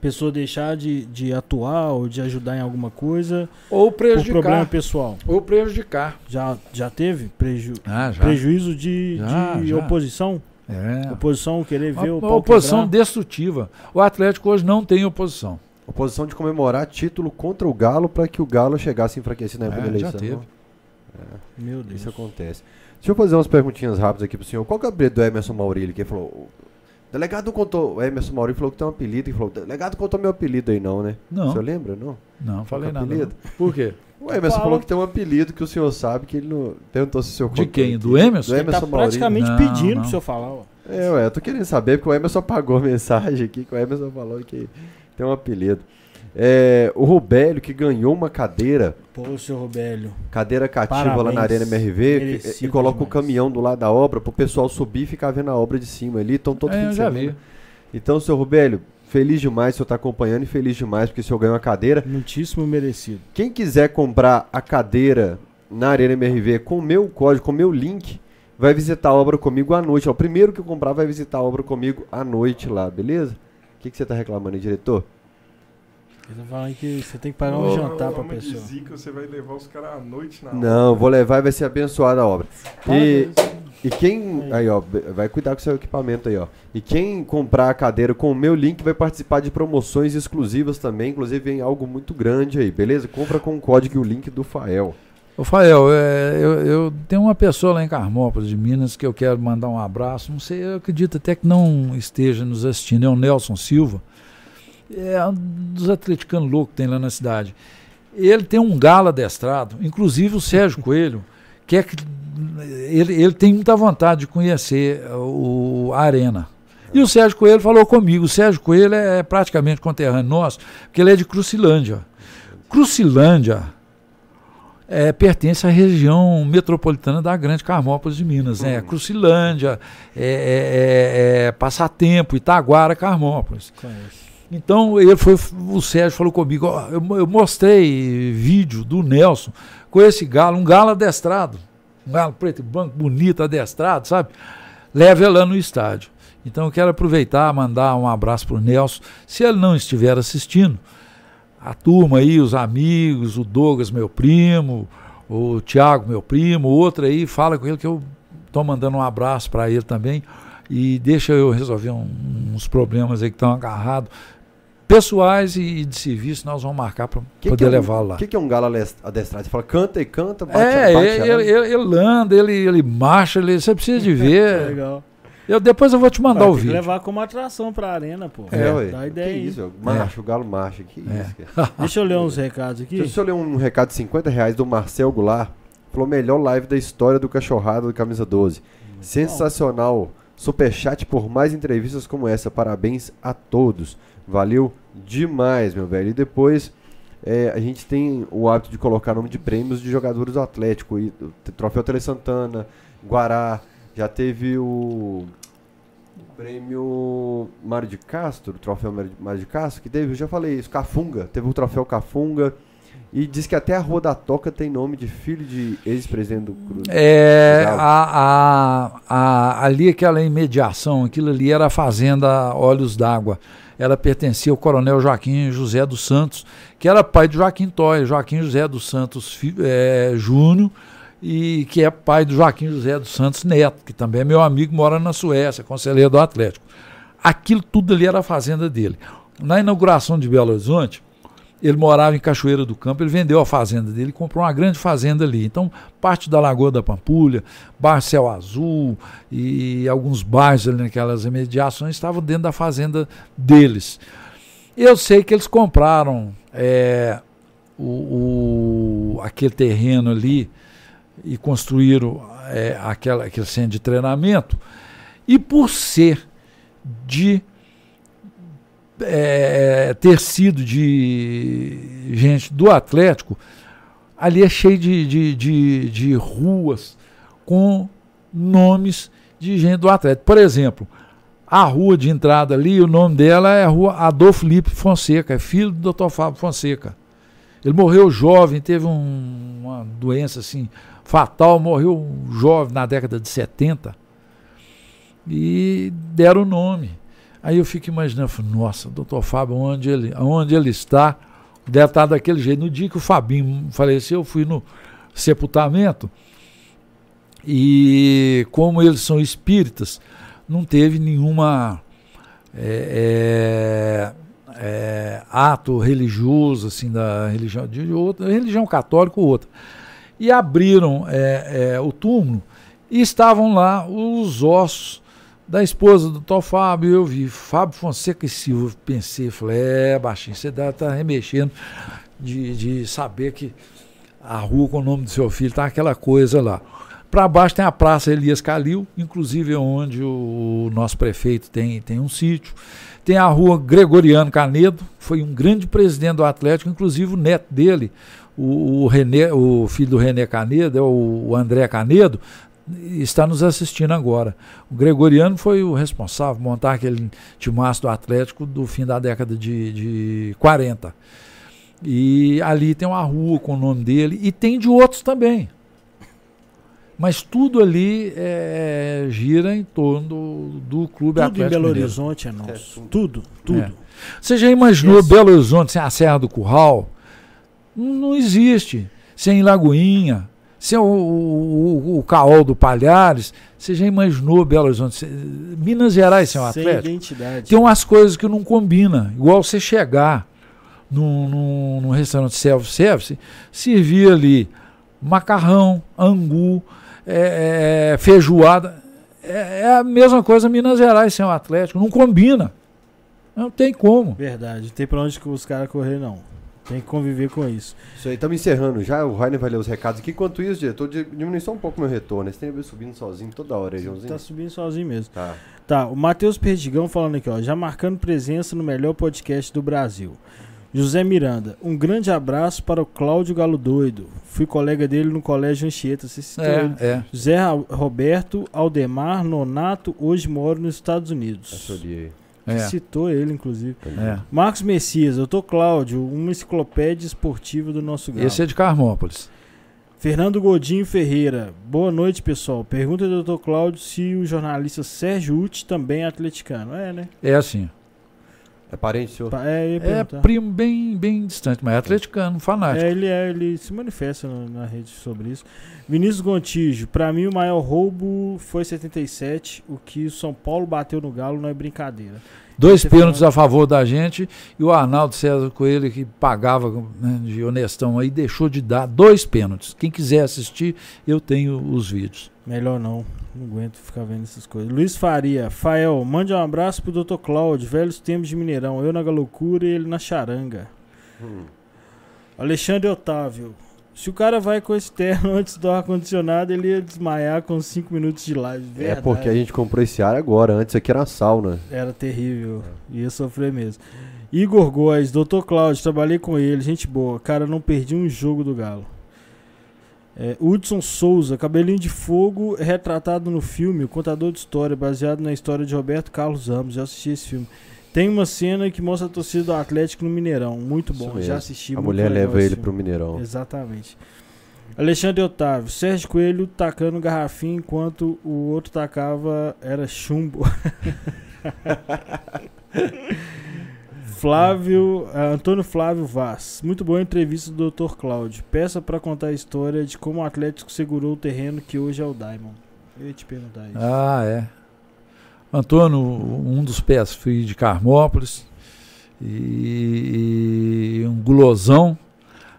pessoa deixar de, de atuar ou de ajudar em alguma coisa Ou por problema prejudicar. pessoal. Ou prejudicar. Já, já teve preju, Ah, já. prejuízo de, Já, de já. oposição? É. Oposição querer ver Uma, o uma pau oposição quebrar? destrutiva. O Atlético hoje não tem oposição. Oposição de comemorar título contra o Galo para que o Galo chegasse enfraquecido na época É, da já eleição. teve. Meu Deus. Isso acontece. Deixa eu fazer umas perguntinhas rápidas aqui pro senhor. Qual que é o apelido do Emerson Maurílio? Que ele falou. O delegado não contou. O Emerson Maurílio falou que tem um apelido. E falou: o delegado contou meu apelido aí, não, né? O Não, senhor lembra? Não? não falei o nada. não. apelido? Por quê? O Emerson Fala. falou que tem um apelido que o senhor sabe que ele não. Perguntou se o senhor De quem? Do Emerson? Do Ele tá Emerson Maurílio. praticamente Não, pedindo não. pro senhor falar. Ó. É, ué, eu tô querendo saber porque o Emerson apagou a mensagem aqui que o Emerson falou que tem um apelido. É, o Rubélio que ganhou uma cadeira, Pô, seu Robélio. cadeira cativa lá Parabéns. na Arena MRV, que- e coloca o demais. caminhão do lado da obra pro pessoal subir e ficar vendo a obra de cima ali. Então todo É, fim eu de já semana. vi. Então, seu Rubélio, feliz demais o senhor tá acompanhando e feliz demais porque o senhor ganhou a cadeira. Muitíssimo merecido. Quem quiser comprar a cadeira na Arena MRV com o meu código, com o meu link, vai visitar a obra comigo à noite. Ó, o primeiro que comprar vai visitar a obra comigo à noite lá, beleza? O que, que você tá reclamando aí, diretor? Ele falando que você tem que pagar um jantar pra Homem de pessoa. zica, você vai levar os caras à noite na Não, vou levar e vai ser abençoada a obra. E, e quem. Aí, ó, vai cuidar com seu equipamento aí, ó. E quem comprar a cadeira com o meu link vai participar de promoções exclusivas também. Inclusive, vem algo muito grande aí, beleza? Compra com o código e o link do Fael. Ô, Fael, é, eu, eu tenho uma pessoa lá em Carmópolis, de Minas, que eu quero mandar um abraço. Não sei, eu acredito até que não esteja nos assistindo. É o Nelson Silva. É um dos atleticanos loucos que tem lá na cidade. Ele tem um galo adestrado, inclusive o Sérgio Coelho, que é que ele, ele tem muita vontade de conhecer o, a arena. E o Sérgio Coelho falou comigo. O Sérgio Coelho é praticamente conterrâneo nosso, porque ele é de Crucilândia. Crucilândia é, pertence à região metropolitana da Grande Carmópolis de Minas, né? Crucilândia, é, é, é, é, Passatempo, Itaguara, Carmópolis. Conheço. Então ele foi, o Sérgio falou comigo, ó, eu, eu mostrei vídeo do Nelson com esse galo, um galo adestrado, um galo preto e branco, bonito, adestrado, sabe? Leve lá no estádio. Então eu quero aproveitar, mandar um abraço pro Nelson. Se ele não estiver assistindo, a turma aí, os amigos, o Douglas, meu primo, o Thiago, meu primo, outro aí, fala com ele que eu estou mandando um abraço para ele também. E deixa eu resolver um- uns problemas aí que estão agarrados, pessoais e de serviço, nós vamos marcar para Que poder que é um- levá-lo lá. O que, que é um galo adestrado? Você fala, canta e canta, bate, É, bate ele, a- ele, ele- ele anda, ele, ele marcha, ele, você precisa de É ver. legal. eu, depois eu vou te mandar Vai o que vídeo. levar como atração pra arena, pô. É, ué. Dá Que ideia aí. isso, velho? marcha, o galo marcha. Que É. isso, cara. Deixa eu ler uns recados aqui. Deixa eu ler um recado de 50 reais do Marcel Goulart. Falou, melhor live da história do Cachorrada do Camisa 12. Sensacional. Superchat por mais entrevistas como essa. Parabéns a todos. Valeu demais, meu velho. E depois é, a gente tem o hábito de colocar nome de prêmios de jogadores do Atlético. E, o Troféu Tele Santana, Guará. Já teve o prêmio Mário de Castro, o troféu Mário de- Castro, que teve, eu já falei isso, Cafunga. Teve o troféu Cafunga. E diz que até a Rua da Toca tem nome de filho de ex-presidente do Cruzeiro. É, a, a, a- ali aquela imediação, aquilo ali era a Fazenda Olhos d'Água. Ela pertencia ao coronel Joaquim José dos Santos, que era pai de Joaquim Toy, Joaquim José dos Santos é, Júnior, e que é pai do Joaquim José dos Santos Neto, que também é meu amigo, mora na Suécia, conselheiro do Atlético. Aquilo tudo ali era a fazenda dele. Na inauguração de Belo Horizonte, ele morava em Cachoeira do Campo, ele vendeu a fazenda dele comprou uma grande fazenda ali. Então, parte da Lagoa da Pampulha, Bar Céu Azul e alguns bairros ali naquelas imediações estavam dentro da fazenda deles. Eu sei que eles compraram é, o, o, aquele terreno ali e construíram é, aquela, aquele centro de treinamento. E por ser de é, ter sido de gente do Atlético, ali é cheio de, de, de, de ruas com nomes de gente do Atlético. Por exemplo, a rua de entrada ali, o nome dela é a rua Adolfo Lipe Fonseca, é filho do Dr. Fábio Fonseca. Ele morreu jovem, teve um, uma doença assim fatal, morreu jovem na década de 70 e deram o nome. Aí eu fico imaginando, nossa, doutor Fábio, onde ele, onde ele está, deve estar daquele jeito. No dia que o Fabinho faleceu, eu fui no sepultamento e como eles são espíritas, não teve nenhuma é, é, é, ato religioso assim da religião de outra religião católica ou outra e abriram é, é, o túmulo e estavam lá os ossos da esposa do tal Fábio, eu vi Fábio Fonseca e Silva, pensei, falei, é, baixinho, você deve estar tá remexendo de, de saber que a rua com o nome do seu filho tá aquela coisa lá. Para baixo tem a Praça Elias Calil, inclusive onde o nosso prefeito tem, tem um sítio. Tem a rua Gregoriano Canedo, foi um grande presidente do Atlético, inclusive o neto dele, o, o, René, o filho do René Canedo, é o, o André Canedo, está nos assistindo agora. O Gregoriano foi o responsável por montar aquele timaço do Atlético do fim da década de, de 40. E ali tem uma rua com o nome dele e tem de outros também. Mas tudo ali é, gira em torno do, do clube tudo Atlético. Tudo em Belo Horizonte é nosso. É, tudo, tudo. É. Você já imaginou Esse... Belo Horizonte sem a Serra do Curral? Não existe. Sem Lagoinha, se é o, o, o Caol do Palhares, você já imaginou Belo Horizonte? Minas Gerais sem um Atlético? identidade. Tem umas coisas que não combinam. Igual você chegar num, num, num restaurante self-service, servir ali macarrão, angu, é, é, feijoada. É, é, a mesma coisa Minas Gerais sem o Atlético. Não combina. Não tem como. Verdade. Não tem pra onde os caras correr, não. Tem que conviver com isso. Isso aí, estamos encerrando já. O Rainer vai ler os recados aqui. Enquanto isso, diretor, diminui só um pouco meu retorno. Esse tem subindo sozinho toda hora, aí, Joãozinho. Tá subindo sozinho mesmo. Tá. Tá, o Matheus Perdigão falando aqui, ó. Já marcando presença no melhor podcast do Brasil. José Miranda, um grande abraço para o Cláudio Galo Doido. Fui colega dele no Colégio Anchieta. Você citou é, ele. É. José Roberto Aldemar Nonato, hoje moro nos Estados Unidos. É. Citou ele, inclusive. É. Marcos Messias, eu tô Cláudio, uma enciclopédia esportiva do nosso galo. Esse é de Carmópolis. Fernando Godinho Ferreira, boa noite, pessoal. Pergunta do Dr. Cláudio se o jornalista Sérgio Uti também é atleticano. É, né? É assim. É parente seu? É, é primo bem, bem distante, mas é atleticano, fanático. É, ele, é, ele se manifesta na, na rede sobre isso. Vinícius Gontijo, para mim o maior roubo foi 77. O que o São Paulo bateu no Galo não é brincadeira. Dois pênaltis falando... a favor da gente e o Arnaldo César Coelho, que pagava né, de honestão aí, deixou de dar dois pênaltis. Quem quiser assistir, eu tenho os vídeos. Melhor não. Não aguento ficar vendo essas coisas. Luiz Faria, Fael, mande um abraço pro Dr. Cláudio, velhos tempos de Mineirão. Eu na Galocura e ele na Charanga. Hum. Alexandre Otávio, se o cara vai com esse terno antes do ar-condicionado, ele ia desmaiar com 5 minutos de live. É Verdade. É porque a gente comprou esse ar agora. Antes aqui era sauna. Era terrível. Ia sofrer mesmo. Igor Góes, Dr. Cláudio, trabalhei com ele, gente boa. Cara, não perdi um jogo do Galo. É, Hudson Souza, Cabelinho de Fogo, retratado no filme O Contador de História, baseado na história de Roberto Carlos Ramos. Já assisti esse filme. Tem uma cena que mostra a torcida do Atlético no Mineirão. Muito bom, já assisti. A mulher leva ele pro Mineirão. Exatamente. Alexandre Otávio, Sérgio Coelho tacando garrafinha enquanto o outro tacava era chumbo. Flávio, uh, Antônio Flávio Vaz. Muito boa entrevista do Dr. Cláudio. Peça para contar a história de como o Atlético segurou o terreno que hoje é o Diamond. Eu ia te perguntar isso. Ah, é. Antônio, um dos pés fui de Carmópolis e, e um gulosão.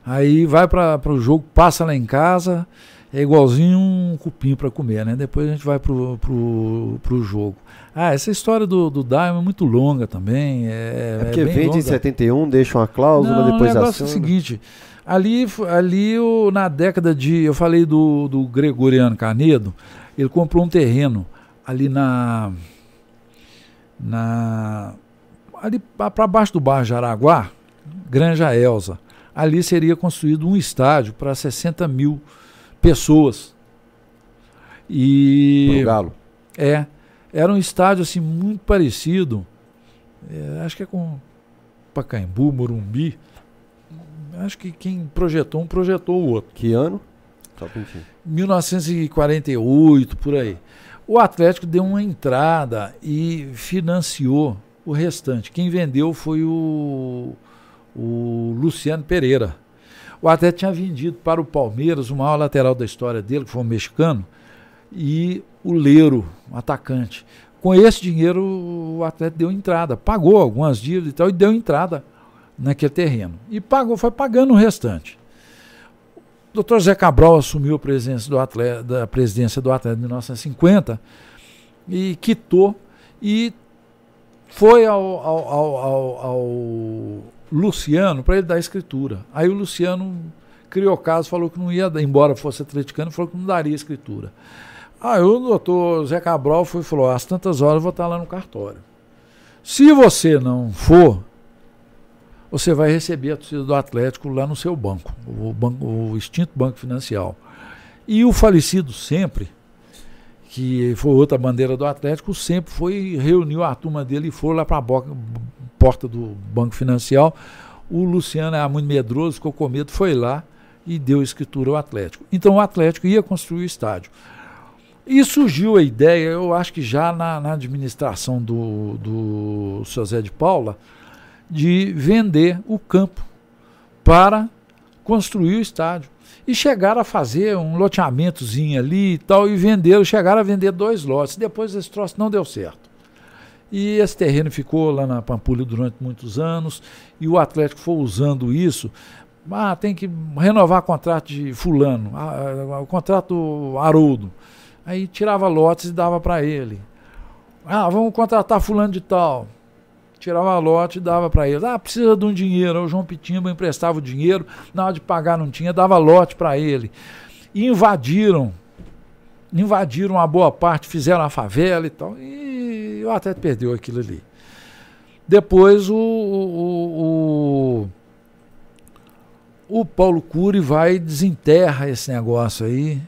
Aí vai para o jogo, passa lá em casa, é igualzinho um cupim para comer, né? Depois a gente vai pro, pro, pro jogo. Ah, essa história do, do Diamond é muito longa também. É, É porque é bem vende longa. em 71, deixa uma cláusula, Não, depois o negócio é o seguinte, ali, ali o- na década de, eu falei do, do Gregoriano Canedo, ele comprou um terreno ali na, na ali para baixo do bairro de Araguá, Granja Elza. Ali seria construído um estádio para 60 mil pessoas. E Pro Galo. é, era um estádio assim muito parecido, é, acho que é com Pacaembu, Morumbi. Acho que quem projetou um projetou o outro. Que ano? Só um pouquinho. 1948, por aí. O Atlético deu uma entrada e financiou o restante. Quem vendeu foi o, o Luciano Pereira. O Atlético tinha vendido para o Palmeiras o maior lateral da história dele, que foi um mexicano, e o Leiro, um atacante. Com esse dinheiro, o Atlético deu entrada, pagou algumas dívidas e tal, e deu entrada naquele terreno. E pagou, foi pagando o restante. Dr. Zé Cabral assumiu a Atlético, da presidência do Atlético em 1950 e quitou e foi ao, ao, ao, ao- Luciano para ele dar escritura. Aí o Luciano criou caso, falou que não ia, embora fosse atleticano, falou que não daria escritura. Aí o doutor Zé Cabral foi falou: às tantas horas eu vou estar lá no cartório. Se você não for, você vai receber a torcida do Atlético lá no seu banco, o, banco, o extinto Banco Financial. E o falecido sempre, que foi outra bandeira do Atlético, sempre foi, reuniu a turma dele e foi lá para a porta do Banco Financial. O Luciano era muito medroso, ficou com medo, foi lá e deu escritura ao Atlético. Então o Atlético ia construir o estádio. E surgiu a ideia, eu acho que já na, na administração do, do Zé de Paula, de vender o campo para construir o estádio. E chegaram a fazer um loteamentozinho ali e tal, e venderam, chegaram a vender dois lotes. Depois esse troço não deu certo. E esse terreno ficou lá na Pampulha durante muitos anos, e o Atlético foi usando isso. Ah, tem que renovar contrato de fulano, ah, o contrato Haroldo. Aí tirava lotes e dava para ele. Ah, vamos contratar fulano de tal tirava lote e dava para eles. Ah, precisa de um dinheiro. O João Pitimba emprestava o dinheiro, na hora de pagar não tinha, dava lote para ele. E invadiram, invadiram uma boa parte, fizeram a favela e tal. E o Atlético perdeu aquilo ali. Depois o, o, o, o Paulo Cury vai e desenterra esse negócio aí.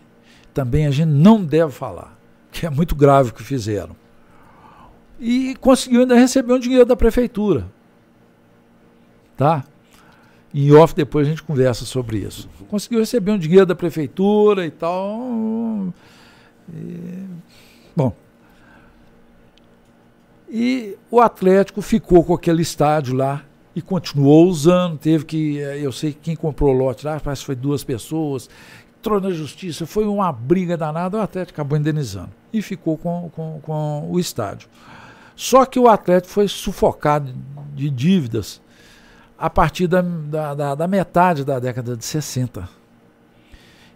Também a gente não deve falar, que é muito grave o que fizeram e conseguiu ainda receber um dinheiro da prefeitura. Tá? Em off depois a gente conversa sobre isso. Conseguiu receber um dinheiro da prefeitura e tal. E, bom. E o Atlético ficou com aquele estádio lá e continuou usando. Teve que. Eu sei que quem comprou o lote lá, parece que foi duas pessoas. Entrou na justiça, foi uma briga danada, o Atlético acabou indenizando. E ficou com, com, com o estádio. Só que o Atlético foi sufocado de dívidas a partir da, da, da, metade da década de 60.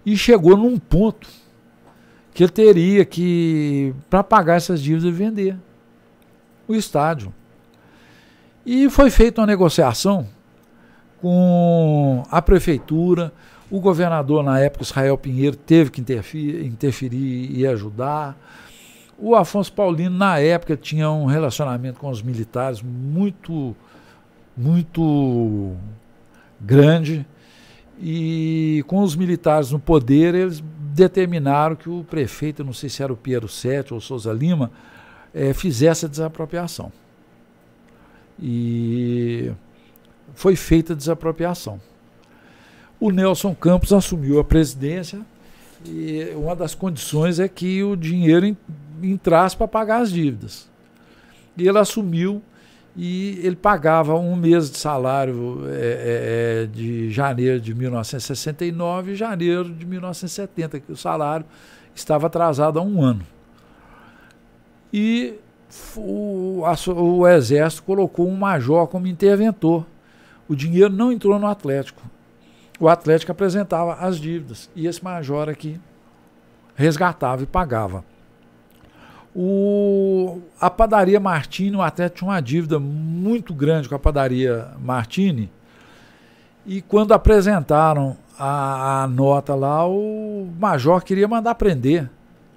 E chegou num ponto que ele teria que, para pagar essas dívidas, vender o estádio. E foi feita uma negociação com a prefeitura. O governador, na época, Israel Pinheiro, teve que interferir, interferir e ajudar. O Afonso Paulino, na época, tinha um relacionamento com os militares muito, muito grande. E com os militares no poder, eles determinaram que o prefeito, não sei se era o Piero Sete ou Souza Lima, é, fizesse a desapropriação. E foi feita a desapropriação. O Nelson Campos assumiu a presidência e uma das condições é que o dinheiro entrasse para pagar as dívidas. E ele assumiu e ele pagava um mês de salário é, é, de janeiro de 1969 e janeiro de 1970, que o salário estava atrasado há um ano. E o, a, o Exército colocou um major como interventor. O dinheiro não entrou no Atlético. O Atlético apresentava as dívidas e esse major aqui resgatava e pagava. O, a padaria Martini, o Atlético tinha uma dívida muito grande com a padaria Martini. E quando apresentaram a, a nota lá, o major queria mandar prender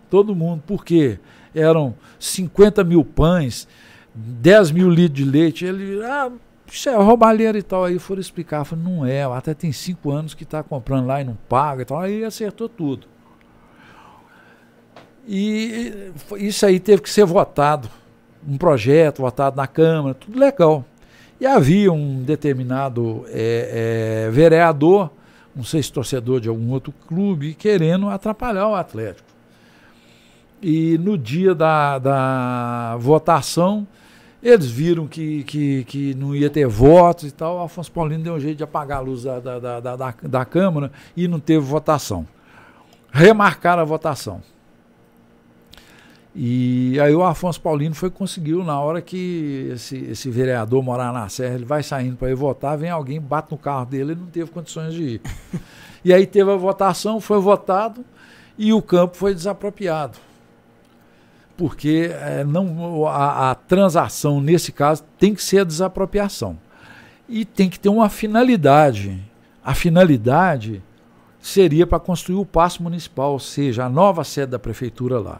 todo mundo. Por quê? Eram 50 mil pães, 10 mil litros de leite. Ele, ah, isso é roubalheira e tal. Aí foram explicar, falei, não é, até tem cinco anos que está comprando lá e não paga e tal. Aí acertou tudo. E isso aí teve que ser votado, um projeto votado na Câmara, tudo legal. E havia um determinado é, é, vereador, não sei se torcedor de algum outro clube, querendo atrapalhar o Atlético. E no dia da, da votação, eles viram que, que, que não ia ter votos e tal. Afonso Paulino deu um jeito de apagar a luz da, da, da, da, da Câmara e não teve votação. Remarcaram a votação. E aí o Afonso Paulino foi conseguiu, na hora que esse, esse vereador morar na Serra, ele vai saindo para ir votar, vem alguém, bate no carro dele, ele não teve condições de ir. e aí teve a votação, foi votado e o campo foi desapropriado. Porque é, não, a, a transação, nesse caso, tem que ser a desapropriação. E tem que ter uma finalidade. A finalidade seria para construir o passo municipal, ou seja, a nova sede da prefeitura lá.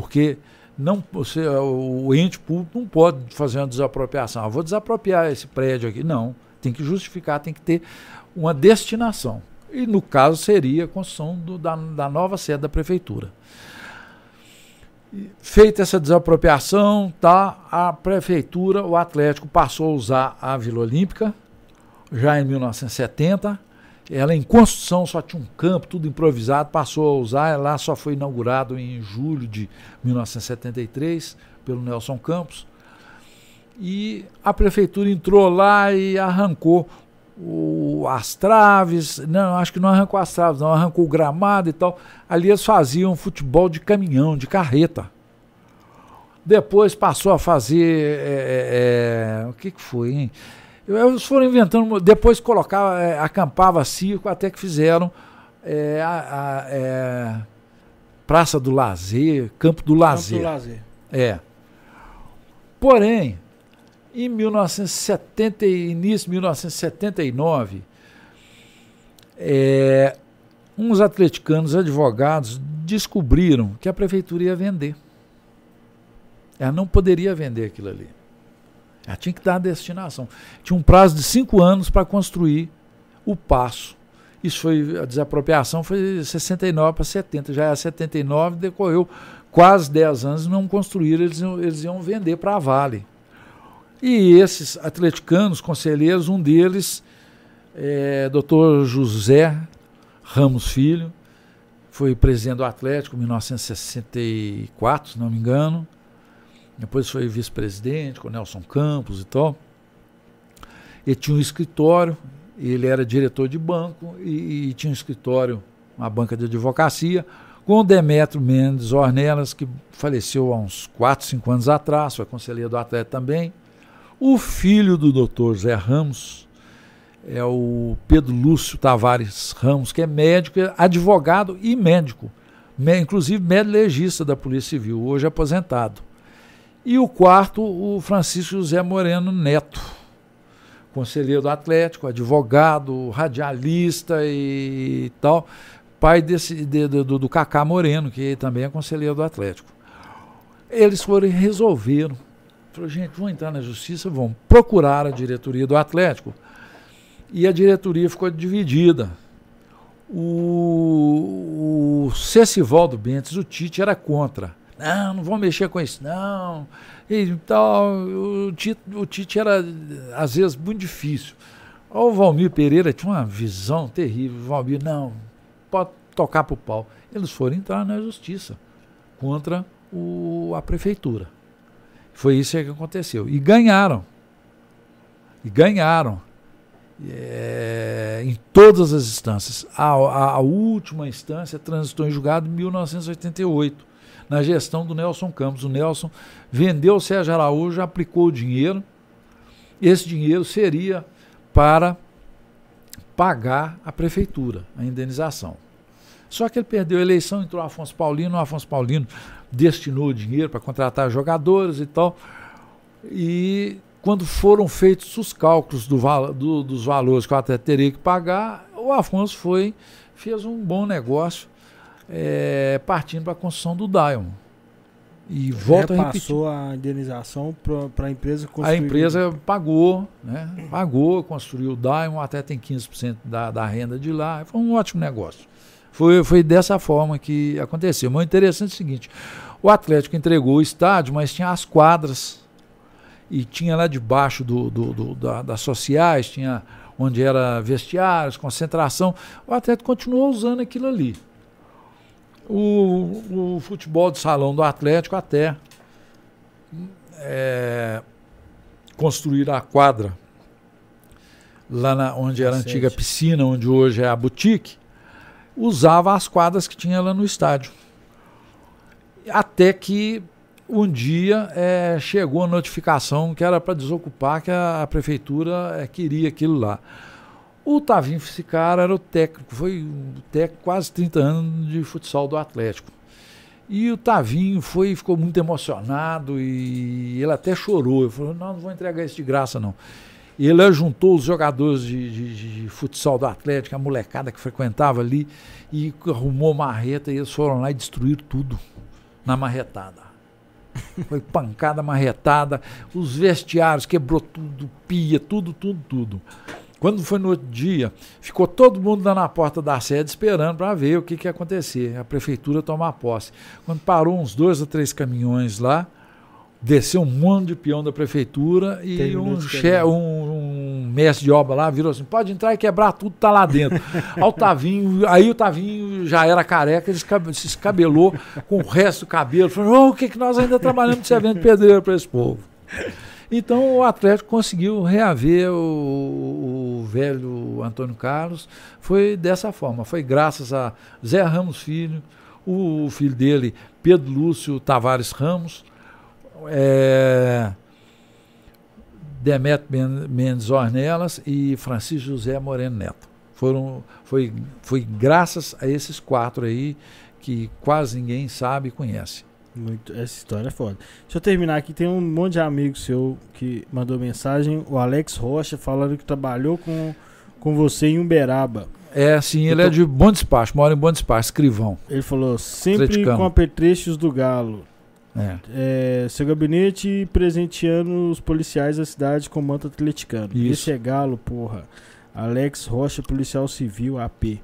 Porque não, você, o ente público não pode fazer uma desapropriação. Ah, vou desapropriar esse prédio aqui. Não. Tem que justificar, tem que ter uma destinação. E no caso seria a construção do, da, da nova sede da prefeitura. Feita essa desapropriação, tá, a prefeitura, o Atlético passou a usar a Vila Olímpica, já em 1970, ela em construção só tinha um campo, tudo improvisado, passou a usar, lá só foi inaugurado em julho de 1973 pelo Nelson Campos. E a prefeitura entrou lá e arrancou o, as traves, não, acho que não arrancou as traves, não, arrancou o gramado e tal. Ali eles faziam futebol de caminhão, de carreta. Depois passou a fazer. É, é, o que, que foi, hein? Eles foram inventando, depois colocava, é, acampava circo, até que fizeram é, a, a é, Praça do Lazer, Campo do Lazer. Campo do Lazer. É. Porém, em 1970, início de 1979, é, uns atleticanos advogados descobriram que a prefeitura ia vender. Ela não poderia vender aquilo ali. Ela tinha que dar a destinação. Tinha um prazo de cinco anos para construir o passo. Isso foi, a desapropriação foi 69 para 70. Já é 79, decorreu quase 10 anos não construíram, eles, eles iam vender para a Vale. E esses atleticanos, conselheiros, um deles, é, doutor José Ramos Filho, foi presidente do Atlético em 1964, se não me engano. Depois foi vice-presidente com Nelson Campos e tal. Ele tinha um escritório, ele era diretor de banco e, e tinha um escritório, uma banca de advocacia, com o Demetrio Mendes Ornelas, que faleceu há uns 4, 5 anos atrás, foi conselheiro do atleta também. O filho do doutor Zé Ramos é o Pedro Lúcio Tavares Ramos, que é médico, advogado e médico, inclusive médico legista da Polícia Civil, hoje aposentado. E o quarto, o Francisco José Moreno Neto, conselheiro do Atlético, advogado, radialista e tal, pai desse, de, do, do Cacá Moreno, que também é conselheiro do Atlético. Eles foram e resolveram. Falaram, gente, vamos entrar na justiça, vamos procurar a diretoria do Atlético. E a diretoria ficou dividida. O, o Cecivaldo Bentes, o Tite, era contra. Não, não vou mexer com isso, não. E tal, o Tite, o Tite era, às vezes, muito difícil. O Valmir Pereira tinha uma visão terrível. O Valmir, não, pode tocar para o pau. Eles foram entrar na justiça contra o, a prefeitura. Foi isso que aconteceu. E ganharam. E ganharam. É, em todas as instâncias. A, a, a última instância transitou em julgado em 1988 na gestão do Nelson Campos. O Nelson vendeu o Sérgio Araújo, aplicou o dinheiro. Esse dinheiro seria para pagar a prefeitura, a indenização. Só que ele perdeu a eleição, entrou o Afonso Paulino, o Afonso Paulino destinou o dinheiro para contratar jogadores e tal. E quando foram feitos os cálculos do, do, dos valores que o atleta teria que pagar, o Afonso foi, fez um bom negócio é, partindo para a construção do Diamond. E volta a repetir. passou a indenização para a empresa construir. A empresa pagou, né? Pagou, construiu o Diamond, até tem 15% da, da renda de lá. Foi um ótimo negócio. Foi, foi dessa forma que aconteceu. Mas o interessante é o seguinte: o Atlético entregou o estádio, mas tinha as quadras. E tinha lá debaixo do, do, do da, das sociais, tinha onde era vestiários, concentração. O Atlético continuou usando aquilo ali. O, o futebol de salão do Atlético até é, construir a quadra lá na, onde era a antiga piscina, onde hoje é a boutique, usava as quadras que tinha lá no estádio. Até que um dia é, chegou a notificação que era para desocupar, que a, a prefeitura é, queria aquilo lá. O Tavinho Fissicara era o técnico, foi técnico quase 30 anos de futsal do Atlético. E o Tavinho foi, ficou muito emocionado e ele até chorou. Ele falou: não, não vou entregar isso de graça, não. E ele juntou os jogadores de, de, de, futsal do Atlético, a molecada que frequentava ali, e arrumou marreta e eles foram lá e destruíram tudo na marretada. Foi pancada, marretada, os vestiários, quebrou tudo, pia, tudo, tudo, tudo. Quando foi no outro dia, ficou todo mundo lá na porta da sede esperando para ver o que, que ia acontecer, a prefeitura tomar posse. Quando parou uns dois ou três caminhões lá, desceu um monte de peão da prefeitura e um, um, um, mestre de obra lá virou assim: pode entrar e quebrar tudo, tá lá dentro. aí, o Tavinho, aí o Tavinho já era careca, ele se escabelou com o resto do cabelo, falou: oh, o que, que nós ainda trabalhamos de servente pedreiro para esse povo? Então o Atlético conseguiu reaver o, o, velho Antônio Carlos. Foi dessa forma. Foi graças a Zé Ramos Filho, o filho dele, Pedro Lúcio Tavares Ramos, é, Mendes Ornelas e Francisco José Moreno Neto. Foram, foi, foi graças a esses quatro aí que quase ninguém sabe e conhece. Muito, essa história é foda. Deixa eu terminar aqui. Tem um monte de amigo seu que mandou mensagem. O Alex Rocha falando que trabalhou com, com você em Uberaba. É, sim, ele é é de Bom Despacho, mora em Bom Despacho, escrivão. Ele falou, sempre com apetrechos do galo. É. é. seu gabinete presenteando os policiais da cidade com manto atleticano. Isso. Esse é galo, porra. Alex Rocha, policial civil, AP.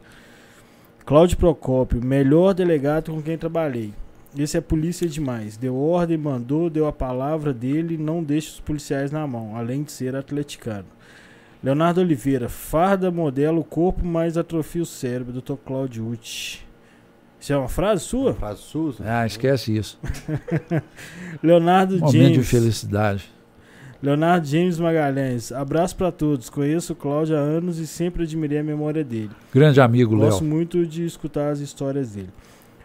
Cláudio Procópio, melhor delegado com quem trabalhei. Esse é polícia demais. Deu ordem, mandou, deu a palavra dele, não deixa os policiais na mão, além de ser atleticano. Leonardo Oliveira, farda modela o corpo, mas atrofia o cérebro. Dr. Claudio Uti. Isso é uma frase sua? Uma frase sua? Ah, esquece isso. Leonardo Momento James. de felicidade. Leonardo James Magalhães. Abraço para todos. Conheço o Cláudio há anos e sempre admirei a memória dele. Grande amigo, Léo. Gosto muito de escutar as histórias dele.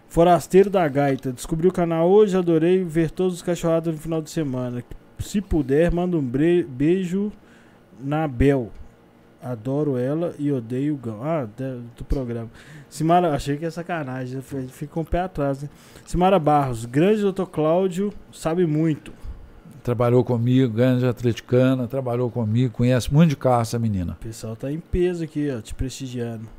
Forasteiro da Gaita. Descobri o canal hoje, adorei ver todos os cachorrados no final de semana. Se puder, manda um beijo na Bel. Adoro ela e odeio o Gão. Ah, do programa. Simara, achei que é sacanagem. Fica com um o pé atrás, né? Simara Barros, grande doutor Cláudio, sabe muito. Trabalhou comigo, grande atleticana, trabalhou comigo, conhece muito de carro essa menina. O pessoal tá em peso aqui, ó, te prestigiando.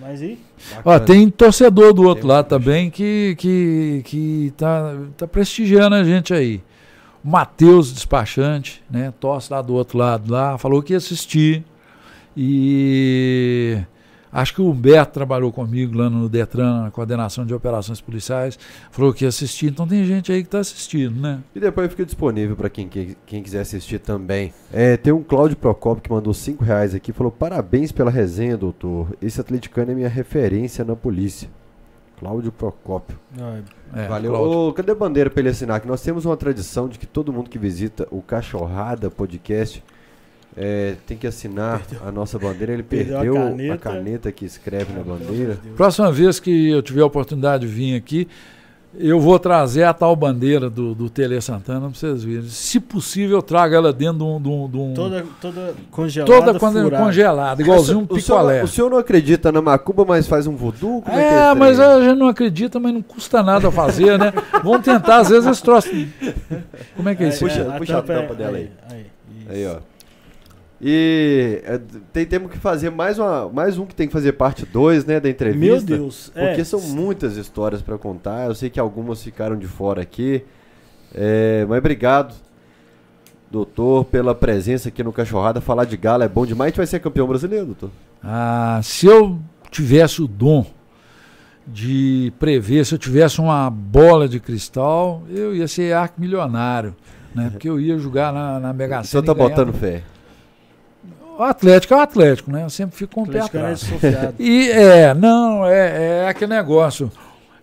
Mas e? Ó, tem torcedor do outro tem lado também que, que, que tá, tá prestigiando a gente aí. O Matheus, despachante, né? Torce lá do outro lado lá, falou que ia assistir. E Acho que o Humberto trabalhou comigo lá no Detran, na coordenação de operações policiais, falou que ia assistir. Então tem gente aí que está assistindo, né? E depois fica disponível para quem, quem quiser assistir também. É, tem um Cláudio Procopio que mandou 5 reais aqui falou: parabéns pela resenha, doutor. Esse atleticano é minha referência na polícia. Cláudio Procópio. É, Valeu. Ô, cadê a bandeira para ele assinar? Que nós temos uma tradição de que todo mundo que visita o Cachorrada Podcast é, tem que assinar perdeu. a nossa bandeira. Ele perdeu, perdeu a, caneta. a, caneta. que escreve na bandeira. Próxima vez que eu tiver a oportunidade de vir aqui, Eu vou trazer a tal bandeira do, do Tele Santana para vocês verem. Se possível, eu trago ela dentro de um. De um, de um Toda, toda congelada. toda furada. congelada, igualzinho um o, senhor, picolé. o senhor não acredita na macumba, mas faz um voodoo? Como é, que é É, mas a gente não acredita, mas não custa nada fazer, né? Vamos tentar, às vezes, esse troço. Como é que é isso? Puxa- a puxa a tampa é- tampa dela aí. aí, isso. Aí, ó. E é, tem, temos que fazer mais, uma, mais um que tem que fazer parte 2, né, da entrevista. Meu Deus. Porque é, são muitas histórias pra contar. Eu sei que algumas ficaram de fora aqui. É, mas obrigado, doutor, pela presença aqui no Cachorrada. Falar de gala é bom demais. A gente vai ser campeão brasileiro, doutor. Ah, se eu tivesse o dom de prever, se eu tivesse uma bola de cristal, eu ia ser arco-milionário. Né? Porque eu ia jogar na, na Mega O senhor Sena. tá botando fé. O Atlético é o Atlético, né? Eu sempre fico com o pé é atrás. desconfiado. E é, não, é, é aquele negócio.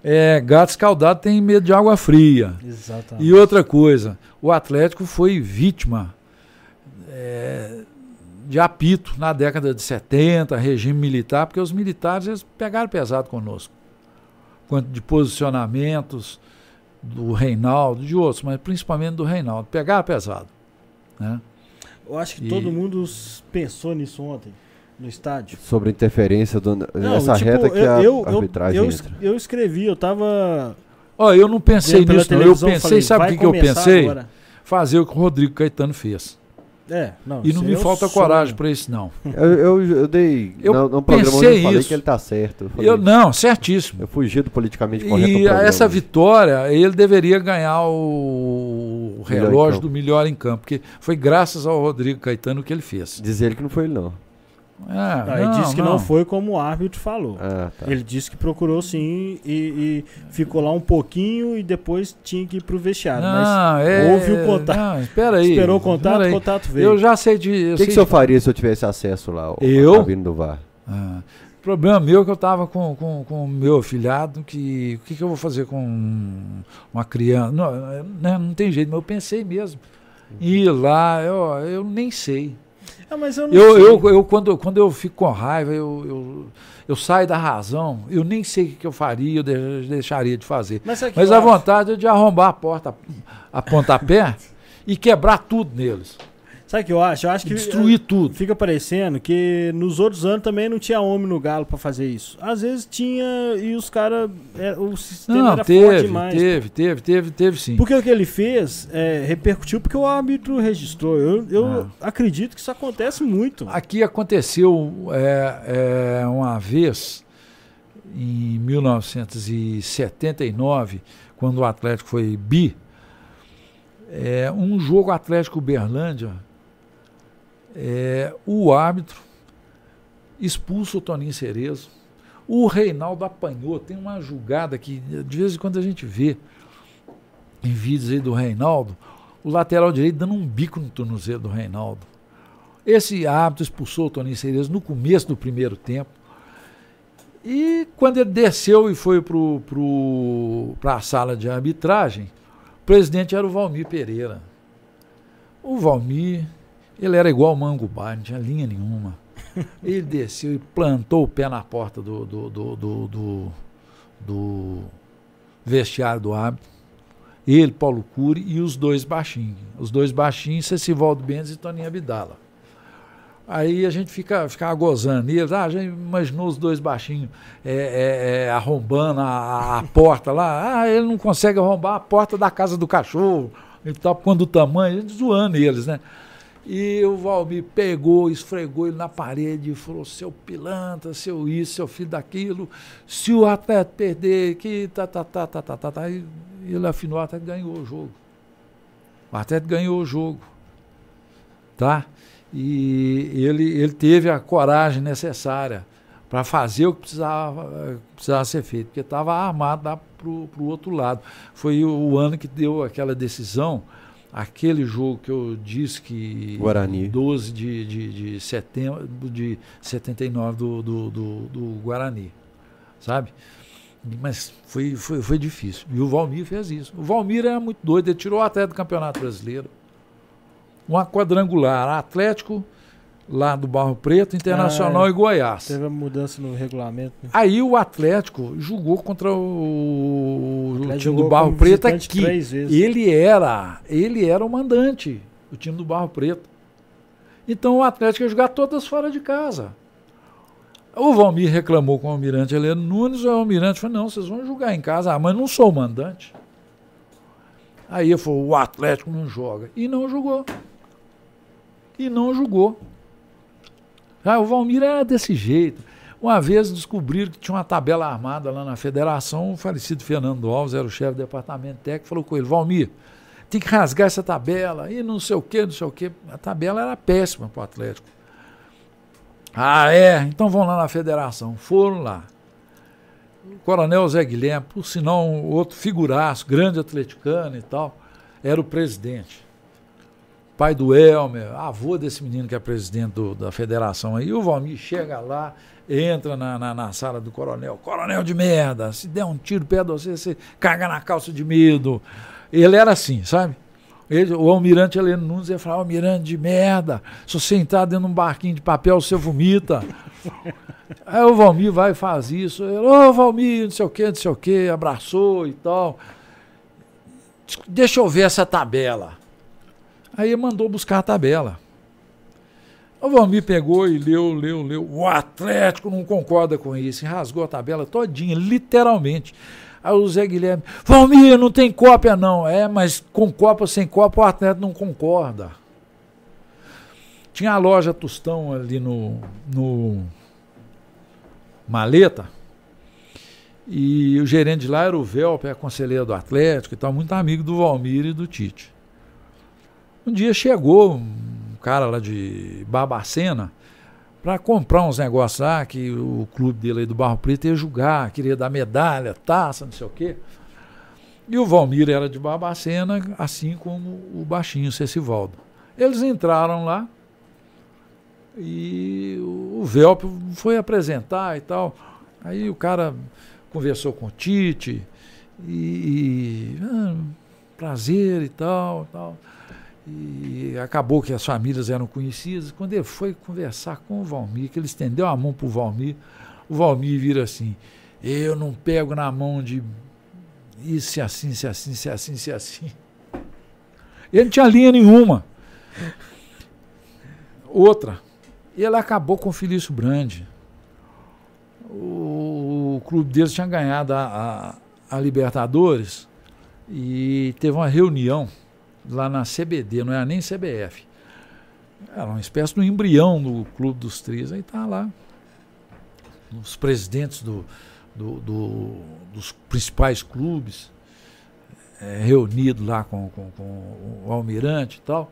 É, gato escaldado tem medo de água fria. Exatamente. E outra coisa, o Atlético foi vítima é, de apito na década de 70, regime militar, porque os militares eles pegaram pesado conosco. Quanto de posicionamentos do Reinaldo, de outros, mas principalmente do Reinaldo. Pegaram pesado. Né? Eu acho que E- todo mundo pensou nisso ontem, no estádio. Sobre a interferência do, nessa tipo, reta que eu, a eu, eu- arbitragem eu, es- entra. eu escrevi, eu tava. Ó, eu não pensei nisso, não. Eu pensei, falei, sabe o que, que eu pensei? agora. Fazer o que o Rodrigo Caetano fez. É, não, E não me é falta sonho. coragem para isso, não. Eu, eu, eu dei. Eu no, no programa onde pensei eu falei isso. que ele tá certo. Eu, falei, Eu, não, certíssimo. eu fugi do politicamente correto. E programa. essa vitória, ele deveria ganhar o Melhor relógio campo. do melhor em campo, porque foi graças ao Rodrigo Caetano que ele fez. Diz ele que não foi ele, não. É, Não, ele disse que não. foi como o árbitro falou. Ah, tá. Ele disse que procurou sim e, e ficou lá um pouquinho e depois tinha que ir pro vestiário. mas Não, é, houve o contato. Não, espera aí. esperou o contato, o contato veio. Eu já sei de. O que, que o senhor de- faria se eu tivesse acesso lá Eu? cabine do VAR? Ah, problema meu é que eu estava com o com, com meu afilhado, que o que, que eu vou fazer com uma criança? Não, né, não tem jeito, mas eu pensei mesmo. Ir lá, eu, eu nem sei. Ah, mas eu não Eu, eu, eu, quando, quando eu fico com raiva, eu, eu, eu saio da razão, eu nem sei o que, eu faria, eu de- deixaria de fazer. Mas, Mas a acho? vontade é de arrombar a porta a pontapé e quebrar tudo neles. Sabe o que eu acho? Eu acho que Destruir tudo. fica parecendo que nos outros anos também não tinha homem no galo pra fazer isso. Às vezes tinha e os caras. O sistema Não, era forte teve, demais. teve, teve, teve, teve sim. Porque o que ele fez é, repercutiu porque o árbitro registrou. Eu, eu acredito que isso acontece muito. Aqui aconteceu é, é, uma vez, em 1979, quando o Atlético foi bi, é, um jogo Atlético Berlândia, é, o árbitro expulsa o Toninho Cerezo, o Reinaldo apanhou, tem uma julgada que de vez em quando a gente vê em vídeos aí do Reinaldo, o lateral direito dando um bico no tornozelo do Reinaldo. Esse árbitro expulsou o Toninho Cerezo no começo do primeiro tempo. E quando ele desceu e foi para a sala de arbitragem, o presidente era o Valmir Pereira. O Valmir, ele era igual o Mangubá, não tinha linha nenhuma. Ele desceu e plantou o pé na porta do, do, do, do, do, do vestiário do árbitro. Ele, Paulo Cury e os dois baixinhos. Os dois baixinhos, Cecivaldo Benz e Toninho Abdala. Aí a gente fica, fica gozando neles. Ah, já imaginou os dois baixinhos é, é, é, arrombando a, a porta lá. Ah, ele não consegue arrombar a porta da casa do cachorro. Ele tá quando o tamanho, a gente zoando eles, né? E o Valmir pegou, esfregou ele na parede e falou: seu pilantra, seu isso, seu filho daquilo. Se o atleta perder, que tá, tá, tá, tá, tá, tá, tá. E ele afinou, até ganhou o jogo. O Atlético ganhou o jogo. Tá? E ele, ele teve a coragem necessária para fazer o que precisava, precisava ser feito, porque estava armado lá para o outro lado. Foi o, o ano que deu aquela decisão, aquele jogo que eu disse que. Guarani. 12 de, de, de setembro de 79 do, do, do, do Guarani. Sabe? Mas foi, foi, foi difícil. E o Valmir fez isso. O Valmir era muito doido, ele tirou até do Campeonato Brasileiro. Uma quadrangular, Atlético, lá do Barro Preto, Internacional Ah, é. e Goiás. Teve uma mudança no regulamento. né? Aí o Atlético jogou contra o, o Atlético time do Barro Preto aqui. Ele era, ele era o mandante, o time do Barro Preto. Então o Atlético ia jogar todas fora de casa. O Valmir reclamou com o Almirante Heleno Nunes, o Almirante falou, não, vocês vão jogar em casa, ah, mas não sou o mandante. Aí ele falou, o Atlético não joga. E não jogou. E não jogou. Ah, o Valmir era desse jeito. Uma vez descobriram que tinha uma tabela armada lá na federação, o falecido Fernando Alves era o chefe do departamento técnico, falou com ele, Valmir, tem que rasgar essa tabela, e não sei o que, não sei o que. A tabela era péssima para o Atlético. Ah, é? Então vão lá na federação. Foram lá. O coronel Zé Guilherme, por sinal, um outro figuraço, grande atleticano e tal, era o presidente. Pai do Elmer, avô desse menino que é presidente do- da federação aí. O Valmir chega lá, entra na, na, na sala do coronel. Coronel de merda, se der um tiro perto de você, você caga na calça de medo. Ele era assim, sabe? Ele, o almirante Heleno Nunes ia falar, almirante de merda, se você entrar dentro de um barquinho de papel, você vomita. Aí o Valmir vai e faz isso. Ele, ô Valmir, não sei o que, não sei o que, abraçou e tal. Deixa eu ver essa tabela. Aí mandou buscar a tabela. O Valmir pegou e leu, leu, leu. O Atlético não concorda com isso. Rasgou a tabela todinha, literalmente. Aí o Zé Guilherme, Valmir, não tem cópia não. É, mas com cópia ou sem cópia o Atlético não concorda. Tinha a loja Tostão ali no, no Maleta. E o gerente de lá era o Velper, conselheiro do Atlético e tal, muito amigo do Valmir e do Tite. Um dia chegou um cara lá de Barbacena para comprar uns negócios lá que o clube dele aí do Barro Preto ia julgar, queria dar medalha, taça, não sei o quê. E o Valmir era de Barbacena, assim como o baixinho Cecivaldo. Eles entraram lá e o Velpo foi apresentar e tal. Aí o cara conversou com o Tite e, e ah, prazer e tal, tal. E acabou que as famílias eram conhecidas. Quando ele foi conversar com o Valmir, que ele estendeu a mão para o Valmir, o Valmir vira assim: Eu não pego na mão de isso, assim, se assim, se assim, se assim. Ele não tinha linha nenhuma. Outra, ele acabou com o Felício Brandi. O, o clube deles tinha ganhado a, a, a Libertadores e teve uma reunião lá na CBD, não era nem CBF. Era uma espécie de embrião do Clube dos Tris. Aí tá lá. Os presidentes do, do, do, dos principais clubes é, reunidos lá com, com, com, o almirante e tal.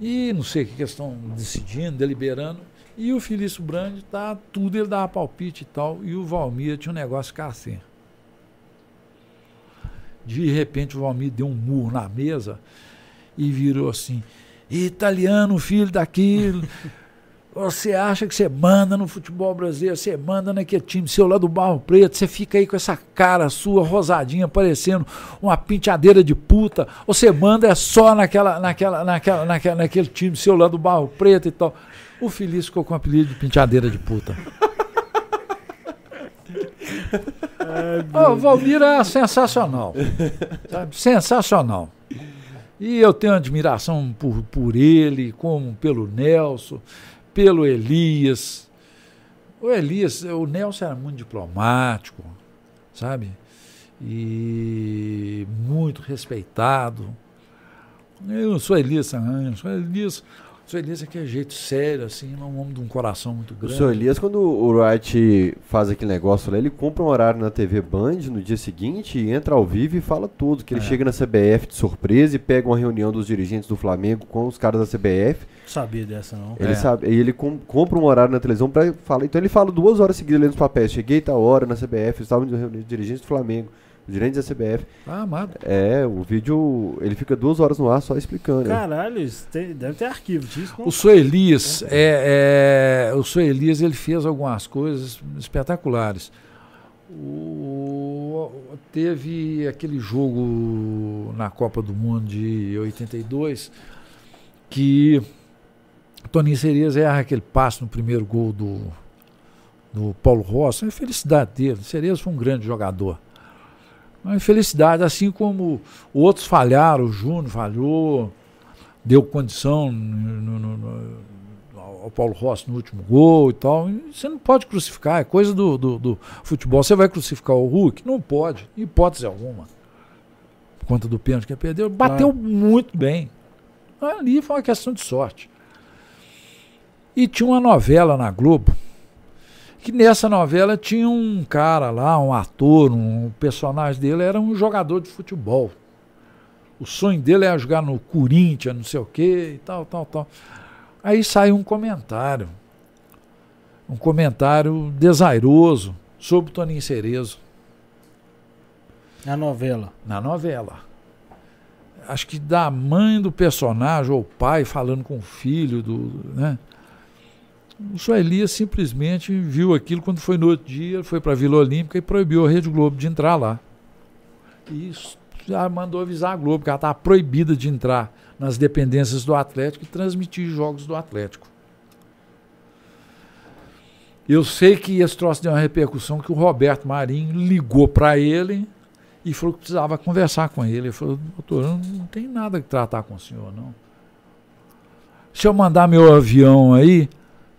E não sei o que eles estão decidindo, deliberando. E o Felício Brandi tá tudo, ele dava palpite e tal. E o Valmir tinha um negócio ficar assim. De repente o Valmir deu um murro na mesa e virou assim: italiano, filho daquilo. Você acha que você manda no futebol brasileiro, você manda naquele time seu lá do Barro Preto, você fica aí com essa cara sua rosadinha, parecendo uma penteadeira de puta, ou você manda é só naquela, naquela, naquela, naquela, naquele time seu lá do Barro Preto e tal. O Feliz ficou com o apelido de penteadeira de puta. oh, o Valmir é sensacional. Sabe? Sensacional. E eu tenho admiração por, por ele, como pelo Nelson, pelo Elias. O Elias, o Nelson era muito diplomático, sabe? E muito respeitado. Eu sou Elias, eu sou Elias, sou Elias aqui é jeito sério, assim, é um homem de um coração muito O grande. senhor Elias, quando o Wright faz aquele negócio lá, ele compra um horário na TV Band no dia seguinte, entra ao vivo e fala tudo. Que ele É. chega na CBF de surpresa e pega uma reunião dos dirigentes do Flamengo com os caras da CBF. Não sabia dessa, não. Ele É. sabe, e ele com- compra um horário na televisão pra falar. Então ele fala duas horas seguidas lendo os papéis. Cheguei tal hora na CBF, estava reunião de dirigentes do Flamengo, os dirigentes da CBF. Ah, amado. É, o vídeo, ele fica duas horas no ar só explicando. né? Caralho, tem- deve ter arquivo disso. não? O Sr. Elias, é, é, o Sr. Elias ele fez algumas coisas espetaculares. O- teve aquele jogo na Copa do Mundo de 82 que Toninho Cereza erra aquele passo no primeiro gol do, do Paulo Rossi. É felicidade dele. Cereza foi um grande jogador. Uma infelicidade, assim como outros falharam, o Júnior falhou, deu condição no, no, no, ao Paulo Rossi no último gol e tal. Você não pode crucificar, é coisa do, do, do futebol. Você vai crucificar o Hulk? Não pode, em hipótese alguma. Por conta do pênalti que perdeu. Bateu ah. muito bem. Ali foi uma questão de sorte. E tinha uma novela na Globo que nessa novela tinha um cara lá, um ator, um personagem dele era um jogador de futebol. O sonho dele era jogar no Corinthians, não sei o quê, e tal, tal, tal. Aí saiu um comentário, um comentário desairoso sobre o Toninho Cerezo. Na novela? Na novela. Acho que da mãe do personagem, ou o pai falando com o filho, do, né? O Elias simplesmente viu aquilo quando foi no outro dia, foi para a Vila Olímpica e proibiu a Rede Globo de entrar lá. E já mandou avisar a Globo que ela estava proibida de entrar nas dependências do Atlético e transmitir jogos do Atlético. Eu sei que esse troço deu uma repercussão que o Roberto Marinho ligou para ele e falou que precisava conversar com ele. Ele falou, doutor, não tem nada que tratar com o senhor, não. Se eu mandar meu avião aí,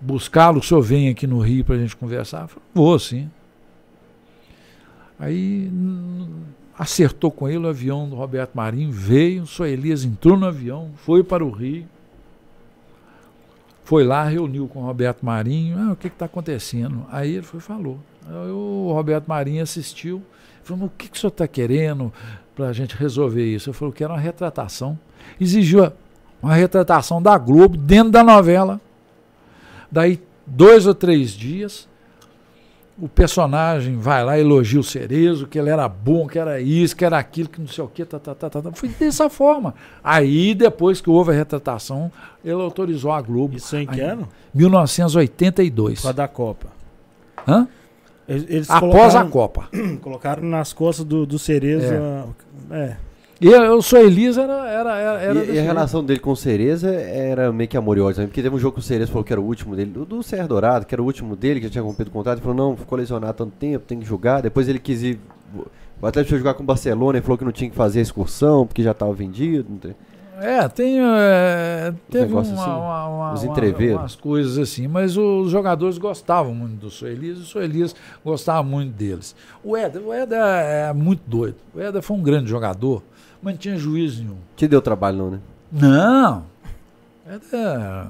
buscá-lo, o senhor vem aqui no Rio para a gente conversar? Eu falei, vou sim. Aí acertou com ele o avião do Roberto Marinho, veio, o senhor Elias entrou no avião, foi para o Rio, foi lá, reuniu com o Roberto Marinho, ah, o que está acontecendo? Aí ele foi falou. Aí o Roberto Marinho assistiu, falou, o que, que o senhor está querendo para a gente resolver isso? Eu falei, quero uma retratação. Exigiu uma retratação da Globo dentro da novela. Daí, dois ou três dias, o personagem vai lá, elogia o Cerezo, que ele era bom, que era isso, que era aquilo, que não sei o quê, tá, tá, tá, tá, tá. Foi dessa forma. Aí, depois que houve a retratação, ele autorizou a Globo. Isso em que ano? 1982. Com a da Copa. Hã? Eles Após a Copa. Colocaram nas costas do, do Cerezo. É. é. E eu sou Elisa, era. era, era e, e a relação dele com o Cereza era meio que amorosa também, porque teve um jogo que o Cereza falou que era o último dele, do, do Serra Dourado, que era o último dele, que já tinha cumprido o contrato, ele falou, não, ficou lesionado tanto tempo, tem que jogar. Depois ele quis ir. O Atlético foi jogar com o Barcelona e falou que não tinha que fazer a excursão, porque já estava vendido. É, tem. É, teve uma, assim, uma, uma, os entreveros. umas coisas assim, mas os jogadores gostavam muito do Suelias e o Suelias gostava muito deles. O Éder, o Éder é muito doido. O Éder foi um grande jogador mas não tinha juízo nenhum. Te deu trabalho não, né? Não. É,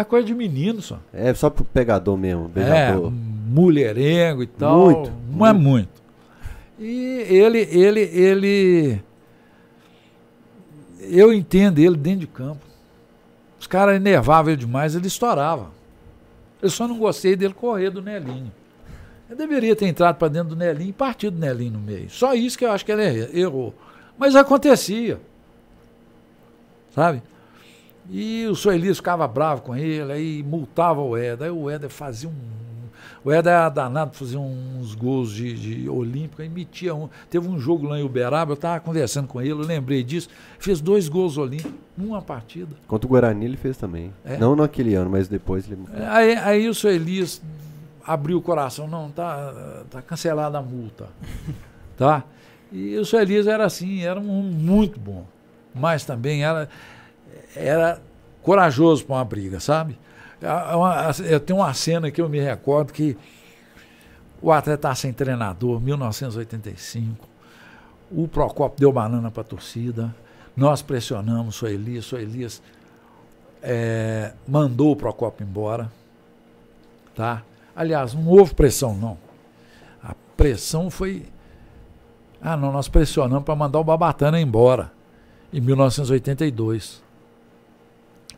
é coisa de menino só. É só pro pegador mesmo, beijador. É, mulherengo e tal. Muito. Não é muito. E ele, ele, ele. Eu entendo ele dentro de campo. Os caras enervavam ele demais, ele estourava. Eu só não gostei dele correr do Nelinho. Eu deveria ter entrado para dentro do Nelinho e partido do Nelinho no meio. Só isso que eu acho que ele errou. Mas acontecia. Sabe? E o senhor Elias ficava bravo com ele, aí multava o Éder. Aí o Éder fazia um. O Éder era danado, fazia uns gols de, de Olímpica, e metia um. Teve um jogo lá em Uberaba, eu estava conversando com ele, eu lembrei disso. Fez dois gols olímpicos numa partida. Contra o Guarani ele fez também. É. Não naquele ano, mas depois ele. Aí, aí o senhor Elias abriu o coração, não, tá, tá cancelada a multa. tá? E o seu Elias era assim, era um muito bom. Mas também era, era corajoso para uma briga, sabe? Eu tenho uma cena que eu me recordo que o atleta sem treinador, 1985. O Procopio deu banana para a torcida. Nós pressionamos o Elias. O Elias é, mandou o Procopio embora. Tá? Aliás, não houve pressão, não. A pressão foi ah, não, nós pressionamos para mandar o Babatana embora, em 1982.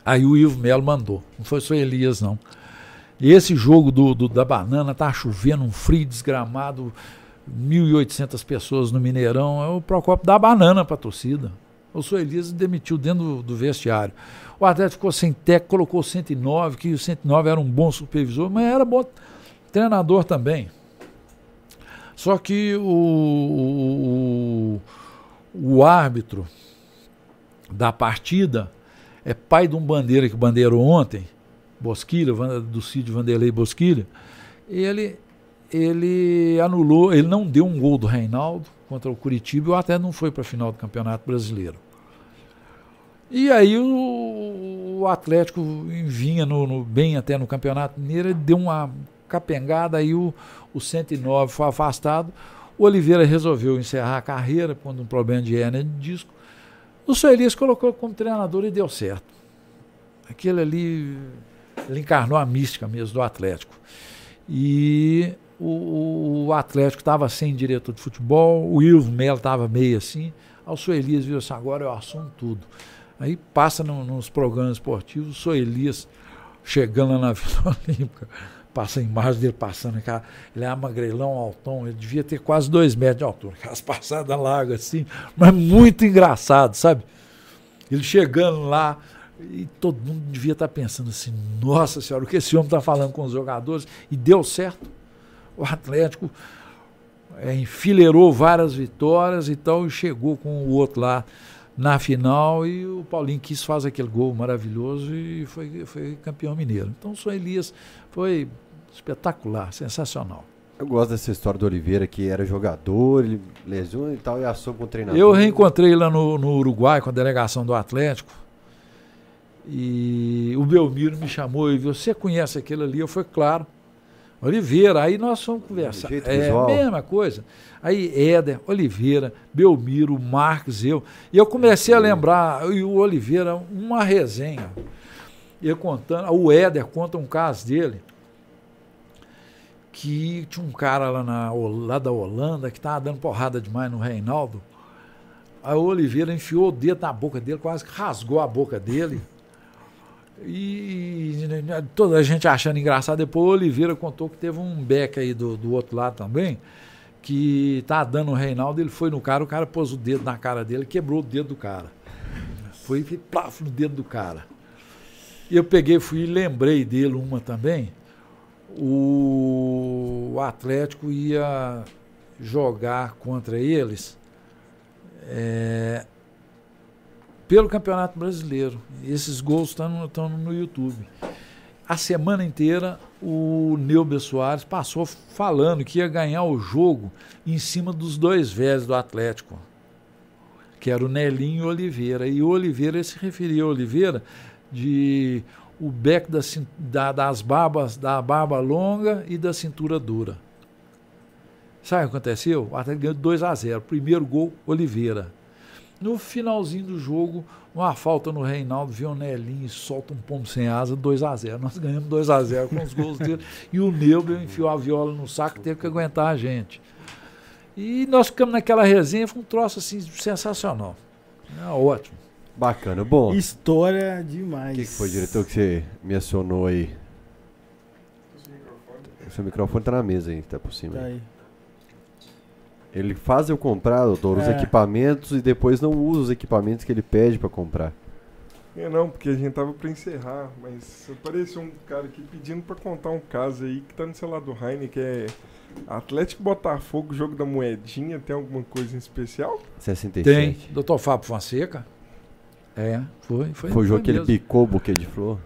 Aí o Ivo Melo mandou, não foi só Elias, não. E esse jogo do, do, da banana, tá chovendo, um frio desgramado, 1.800 pessoas no Mineirão, é o Procopio dá banana para a torcida. O Sr. Elias demitiu dentro do, do, vestiário. O Atlético ficou sem técnico, colocou 109, que o 109 era um bom supervisor, mas era bom treinador também. Só que o, o, o árbitro da partida é pai de um bandeira que bandeirou ontem, Bosquilha, do Cid Vanderlei Bosquilha, ele, ele anulou, ele não deu um gol do Reinaldo contra o Curitiba, ou até não foi para a final do Campeonato Brasileiro. E aí o, o Atlético vinha no, no, bem até no Campeonato Mineiro, ele deu uma capengada, aí o, o 109 foi afastado. O Oliveira resolveu encerrar a carreira por um problema de hernia de disco. O Soelis colocou como treinador e deu certo. Aquele ali, ele encarnou a mística mesmo do Atlético. E o, o Atlético estava sem diretor de futebol, o Ilvo Melo estava meio assim. Aí o Soelias viu assim, agora eu assumo tudo. Aí passa no, nos programas esportivos, o Soelias chegando lá na Vila Olímpica, passa a imagem dele passando, cara, ele é magrelão, altão, ele devia ter quase dois metros de altura, aquelas passadas largas assim, mas muito engraçado, sabe? Ele chegando lá, e todo mundo devia estar pensando assim, nossa senhora, o que esse homem está falando com os jogadores? E deu certo. O Atlético é, enfileirou várias vitórias e tal, e chegou com o outro lá na final e o Paulinho quis fazer aquele gol maravilhoso e foi, foi campeão mineiro. Então o São Elias foi espetacular, sensacional. Eu gosto dessa história do Oliveira, que era jogador, ele lesionou e tal, e assou com o treinador. Eu reencontrei lá no, no Uruguai com a delegação do Atlético. E o Belmiro me chamou e viu, você conhece aquele ali? Eu falei, claro. Oliveira, aí nós fomos conversar. É a mesma coisa. Aí Éder, Oliveira, Belmiro, Marcos, eu. E eu comecei a lembrar, e o Oliveira, uma resenha. Ele contando, o Éder conta um caso dele, que tinha um cara lá, na, lá da Holanda que estava dando porrada demais no Reinaldo. Aí o Oliveira enfiou o dedo na boca dele, quase que rasgou a boca dele. E toda a gente achando engraçado. Depois o Oliveira contou que teve um beck aí do, do outro lado também, que tá dando o Reinaldo, ele foi no cara, o cara pôs o dedo na cara dele, quebrou o dedo do cara. Foi plaf no dedo do cara. E eu peguei, fui e lembrei dele uma também. O, Atlético ia jogar contra eles. É, pelo Campeonato Brasileiro. Esses gols estão no, YouTube. A semana inteira o Neuber Soares passou falando que ia ganhar o jogo em cima dos dois velhos do Atlético, que era o Nelinho e o Oliveira. E o Oliveira se referia ao Oliveira de o beck da, da, das barbas, da barba longa e da cintura dura. Sabe o que aconteceu? O Atlético ganhou 2 a 0 Primeiro gol, Oliveira. No finalzinho do jogo, uma falta no Reinaldo, Vionelinho e solta um pombo sem asa, 2 a 0 Nós ganhamos 2 a 0 com os gols dele. E o Neubel enfiou a viola no saco e teve que aguentar a gente. E nós ficamos naquela resenha, foi um troço assim sensacional. É ótimo. Bacana, bom. História demais. O que, que, foi, diretor, que você me acionou aí? O seu microfone tá na mesa aí, tá por cima. Tá aí. Ele faz eu comprar, doutor, os é. equipamentos e depois não usa os equipamentos que ele pede para comprar. É não, porque a gente tava para encerrar, mas apareceu um cara aqui pedindo para contar um caso aí que tá no celular do Heine, que é Atlético Botafogo, jogo da moedinha, tem alguma coisa em especial? 67. Tem, doutor Fábio Fonseca. É, foi. Foi, foi o jogo que ele picou o buquê de flor?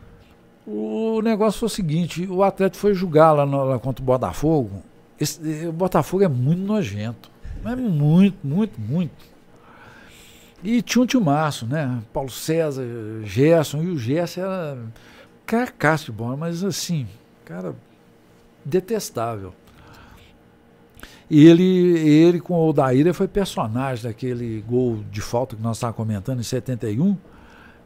O negócio foi o seguinte, o Atlético foi jogar lá, no, lá contra o Botafogo, esse, o Botafogo é muito nojento. Mas muito, muito, muito. E tinha um timaço, né? Paulo César, Gerson, e o Gerson era carcaço de bola, mas assim, cara, detestável. E ele, ele com o Odaíra foi personagem daquele gol de falta que nós estávamos comentando em 71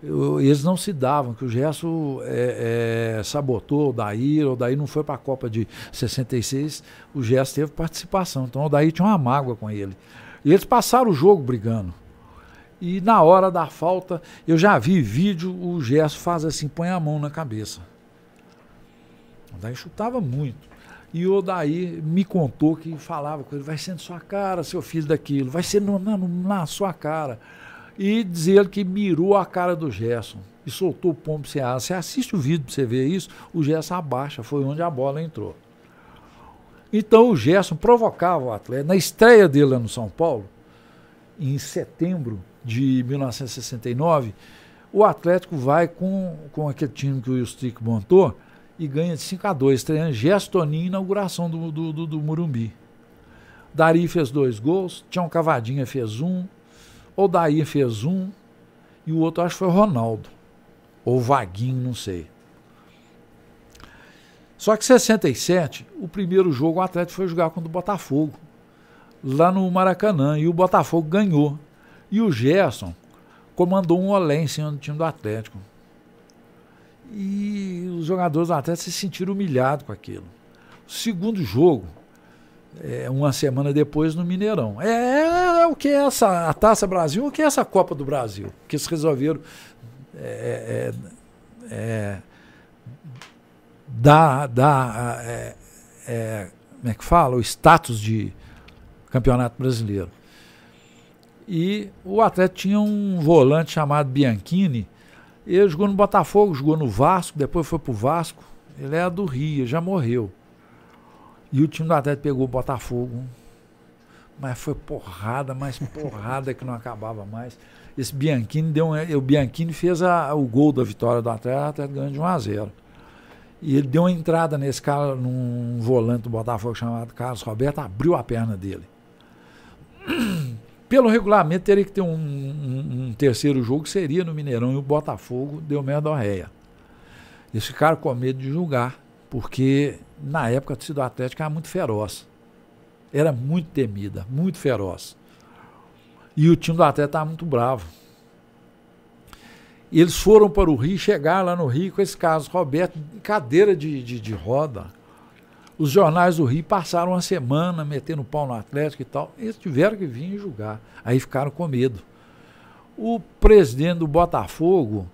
eu, eles não se davam, que o Gerson é, é, sabotou o Daí, o Daí não foi para a Copa de 66, o Gerson teve participação, então o Daí tinha uma mágoa com ele. E eles passaram o jogo brigando. E na hora da falta, eu já vi vídeo, o Gerson faz assim, põe a mão na cabeça. O Daí chutava muito. E o Daí me contou que falava com ele, vai ser na sua cara, seu filho daquilo, vai ser na, na sua cara e dizer que mirou a cara do Gerson e soltou o pombo sem asa. Você assiste o vídeo para você ver isso, o Gerson abaixa, foi onde a bola entrou. Então o Gerson provocava o atleta. Na estreia dele lá no São Paulo, em setembro de 1969, O Atlético vai com, com aquele time que o Stick montou e ganha de 5 a 2 treinando Gestoninho inauguração do, do, do, do Murumbi. Dari fez dois gols, Tião Cavadinha fez um, Daí fez um, e o outro acho que foi Ronaldo. Ou Vaguinho, não sei. Só que em 67, o primeiro jogo o Atlético foi jogar contra o Botafogo, lá no Maracanã, e o Botafogo ganhou. E o Gerson comandou um olé em cima do time do Atlético. E os jogadores do Atlético se sentiram humilhados com aquilo. O segundo jogo, é, uma semana depois no Mineirão. É, é, é, o que é essa a Taça Brasil, o que é essa Copa do Brasil? Que eles resolveram é, é, é dar, dar como é que fala? o status de campeonato brasileiro. E o Atlético tinha um volante chamado Bianchini. Ele jogou no Botafogo, jogou no Vasco, depois foi pro Vasco. Ele é do Rio, já morreu. E o time do Atlético pegou o Botafogo. Mas foi porrada, mais porrada que não acabava mais. Esse Bianchini deu um, o Bianchini fez a, o gol da vitória do Atlético, o Atlético ganhou de 1 a 0. E ele deu uma entrada nesse cara, num volante do Botafogo chamado Carlos Roberto, abriu a perna dele. Pelo regulamento, teria que ter um, um, um, terceiro jogo que seria no Mineirão e o Botafogo deu merda réia. Eles ficaram com medo de julgar, porque na época a torcida do Atlético era muito feroz. Era muito temida, muito feroz. E o time do Atlético estava muito bravo. Eles foram para o Rio, chegaram lá no Rio com esse caso, Roberto, cadeira de, de, de roda. Os jornais do Rio passaram uma semana metendo pau no Atlético e tal. Eles tiveram que vir julgar. Aí ficaram com medo. O presidente do Botafogo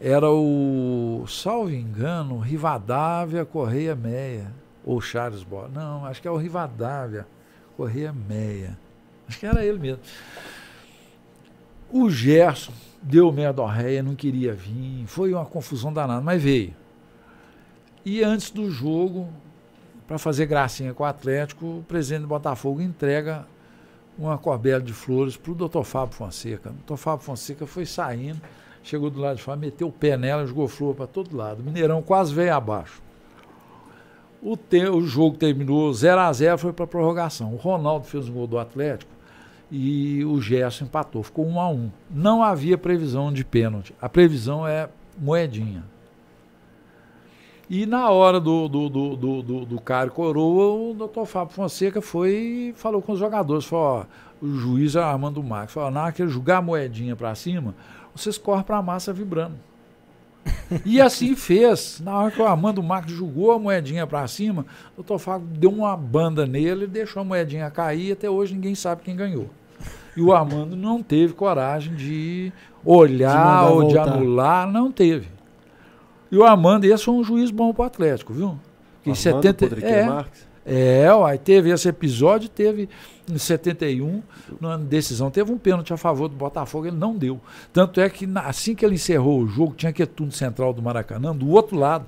era o, salvo engano, Rivadavia Correia Meia. Ou Charles Bola. Não, acho que é o Rivadavia Correia Meia. Acho que era ele mesmo. O Gerson deu merda réia, não queria vir. Foi uma confusão danada, mas veio. E antes do jogo, para fazer gracinha com o Atlético, o presidente do Botafogo entrega uma corbela de flores para o doutor Fábio Fonseca. O doutor Fábio Fonseca foi saindo, chegou do lado de fora, meteu o pé nela, jogou flor para todo lado. O Mineirão quase veio abaixo. O, te, o jogo terminou 0 a 0 foi para prorrogação. O Ronaldo fez um gol do Atlético e o Gerson empatou, ficou 1 a 1. Não havia previsão de pênalti. A previsão é moedinha. E na hora do, do, do, do, do, do cara coroa, o doutor Fábio Fonseca foi e falou com os jogadores, falou, ó, o juiz Armando Marques, falou, na hora que ele jogar a moedinha para cima, vocês correm para a massa vibrando. e assim fez. Na hora que o Armando Marques jogou a moedinha para cima, o doutor Fábio deu uma banda nele, deixou a moedinha cair e até hoje ninguém sabe quem ganhou. E o Armando não teve coragem de olhar de ou voltar. de anular, não teve. E o Armando, esse foi um juiz bom para o Atlético, viu? Em 70 é, Marques. É, ó, teve esse episódio, teve em 71, na decisão, teve um pênalti a favor do Botafogo, ele não deu. Tanto é que assim que ele encerrou o jogo, tinha que tudo central do Maracanã, do outro lado,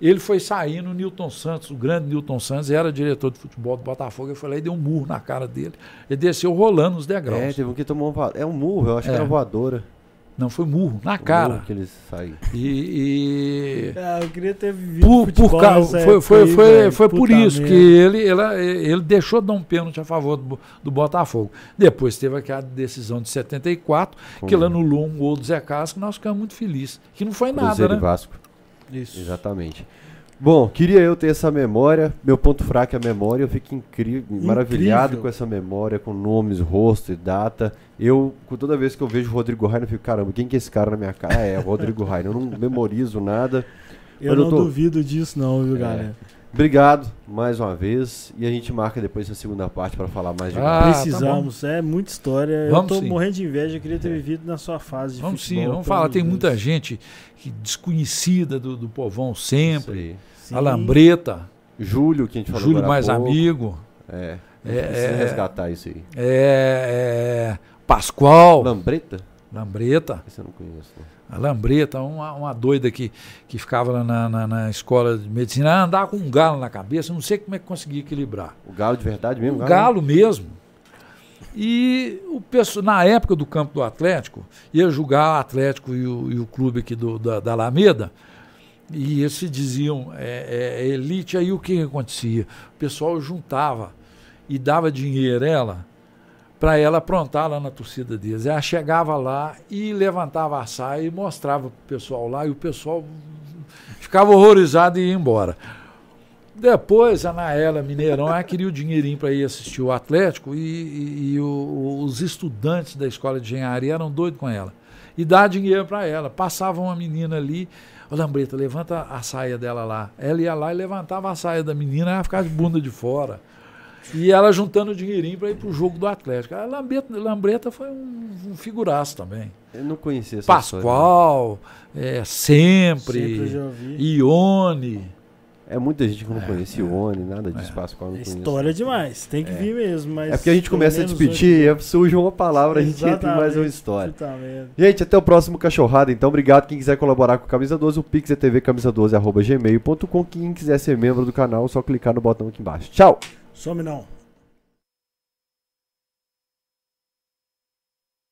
ele foi saindo, o Newton Santos, o grande Newton Santos, era diretor de futebol do Botafogo, ele foi lá e deu um murro na cara dele. Ele desceu rolando os degraus. É, teve um que tomou um, É um murro, eu acho é. que era voadora. Não, foi murro, na cara. Murro que eles saíram. E. e... É, eu queria ter vivido. Por, por causa, foi, foi, aí, foi, foi por isso que ele, ele, ele deixou de dar um pênalti a favor do, do Botafogo. Depois teve aquela decisão de 74, Como? que ele anulou um gol do Zé que nós ficamos muito felizes. Que não foi Cruzeiro nada, né? Vasco. Isso. Exatamente. Bom, queria eu ter essa memória. Meu ponto fraco é a memória. Eu fico incrível, incrível. maravilhado com essa memória, com nomes, rosto e data. Eu, toda vez que eu vejo o Rodrigo Rainer, eu fico, caramba, quem que é esse cara na minha cara? É, é o Rodrigo Rainer. Eu não memorizo nada. Eu não duvido disso, não, viu, é. galera? Obrigado mais uma vez. E a gente marca depois a segunda parte para falar mais de ah, Precisamos, tá é muita história. Vamos eu tô sim. morrendo de inveja, eu queria ter é. vivido na sua fase de Vamos futebol, sim, vamos falar. Tem muita gente que, desconhecida do, do povão sempre. A Lambreta. Júlio, que a gente falou Júlio mais pouco. amigo. É. É, é, resgatar isso aí. É, é Pascoal. Lambreta? Lambreta. Esse eu não conheço. A Lambreta, uma, uma doida que, que ficava na, na, na escola de medicina, andava com um galo na cabeça, não sei como é que conseguia equilibrar. O galo de verdade mesmo? O galo, galo mesmo. E o pessoal, na época do campo do Atlético, ia jogar o Atlético e o, e o clube aqui do, da, da Alameda, e eles se diziam é, é, elite, aí o que acontecia? O pessoal juntava e dava dinheiro a ela para ela aprontar lá na torcida deles. Ela chegava lá e levantava a saia e mostrava para o pessoal lá, e o pessoal ficava horrorizado e ia embora. Depois, a Naela Mineirão, o dinheirinho para ir assistir o Atlético e, e, e o, os estudantes da escola de engenharia eram doidos com ela. E dá dinheiro para ela. Passava uma menina ali, ô Lambreta, levanta a saia dela lá. Ela ia lá e levantava a saia da menina, ela ficava de bunda de fora. E ela juntando dinheirinho para ir pro jogo do Atlético. A Lambreta, Lambreta foi um, um figuraço também. Eu não conhecia essa Pascoal, é, sempre, Sempre Ione. É muita gente que não É, conhecia é. o Oni, nada disso, É. Pascoal não É história demais. Tem que vir mesmo. Mas É porque a gente começa a discutir, hoje- e surge uma palavra, a gente entra em mais uma Exatamente, história. exatamente. Gente, até o próximo Cachorrada, então. Obrigado. Quem quiser colaborar com Camisa 12, o Pix é TV camisa 12 arroba gmail.com. Quem quiser ser membro do canal, é só clicar no botão aqui embaixo. Tchau! Some não.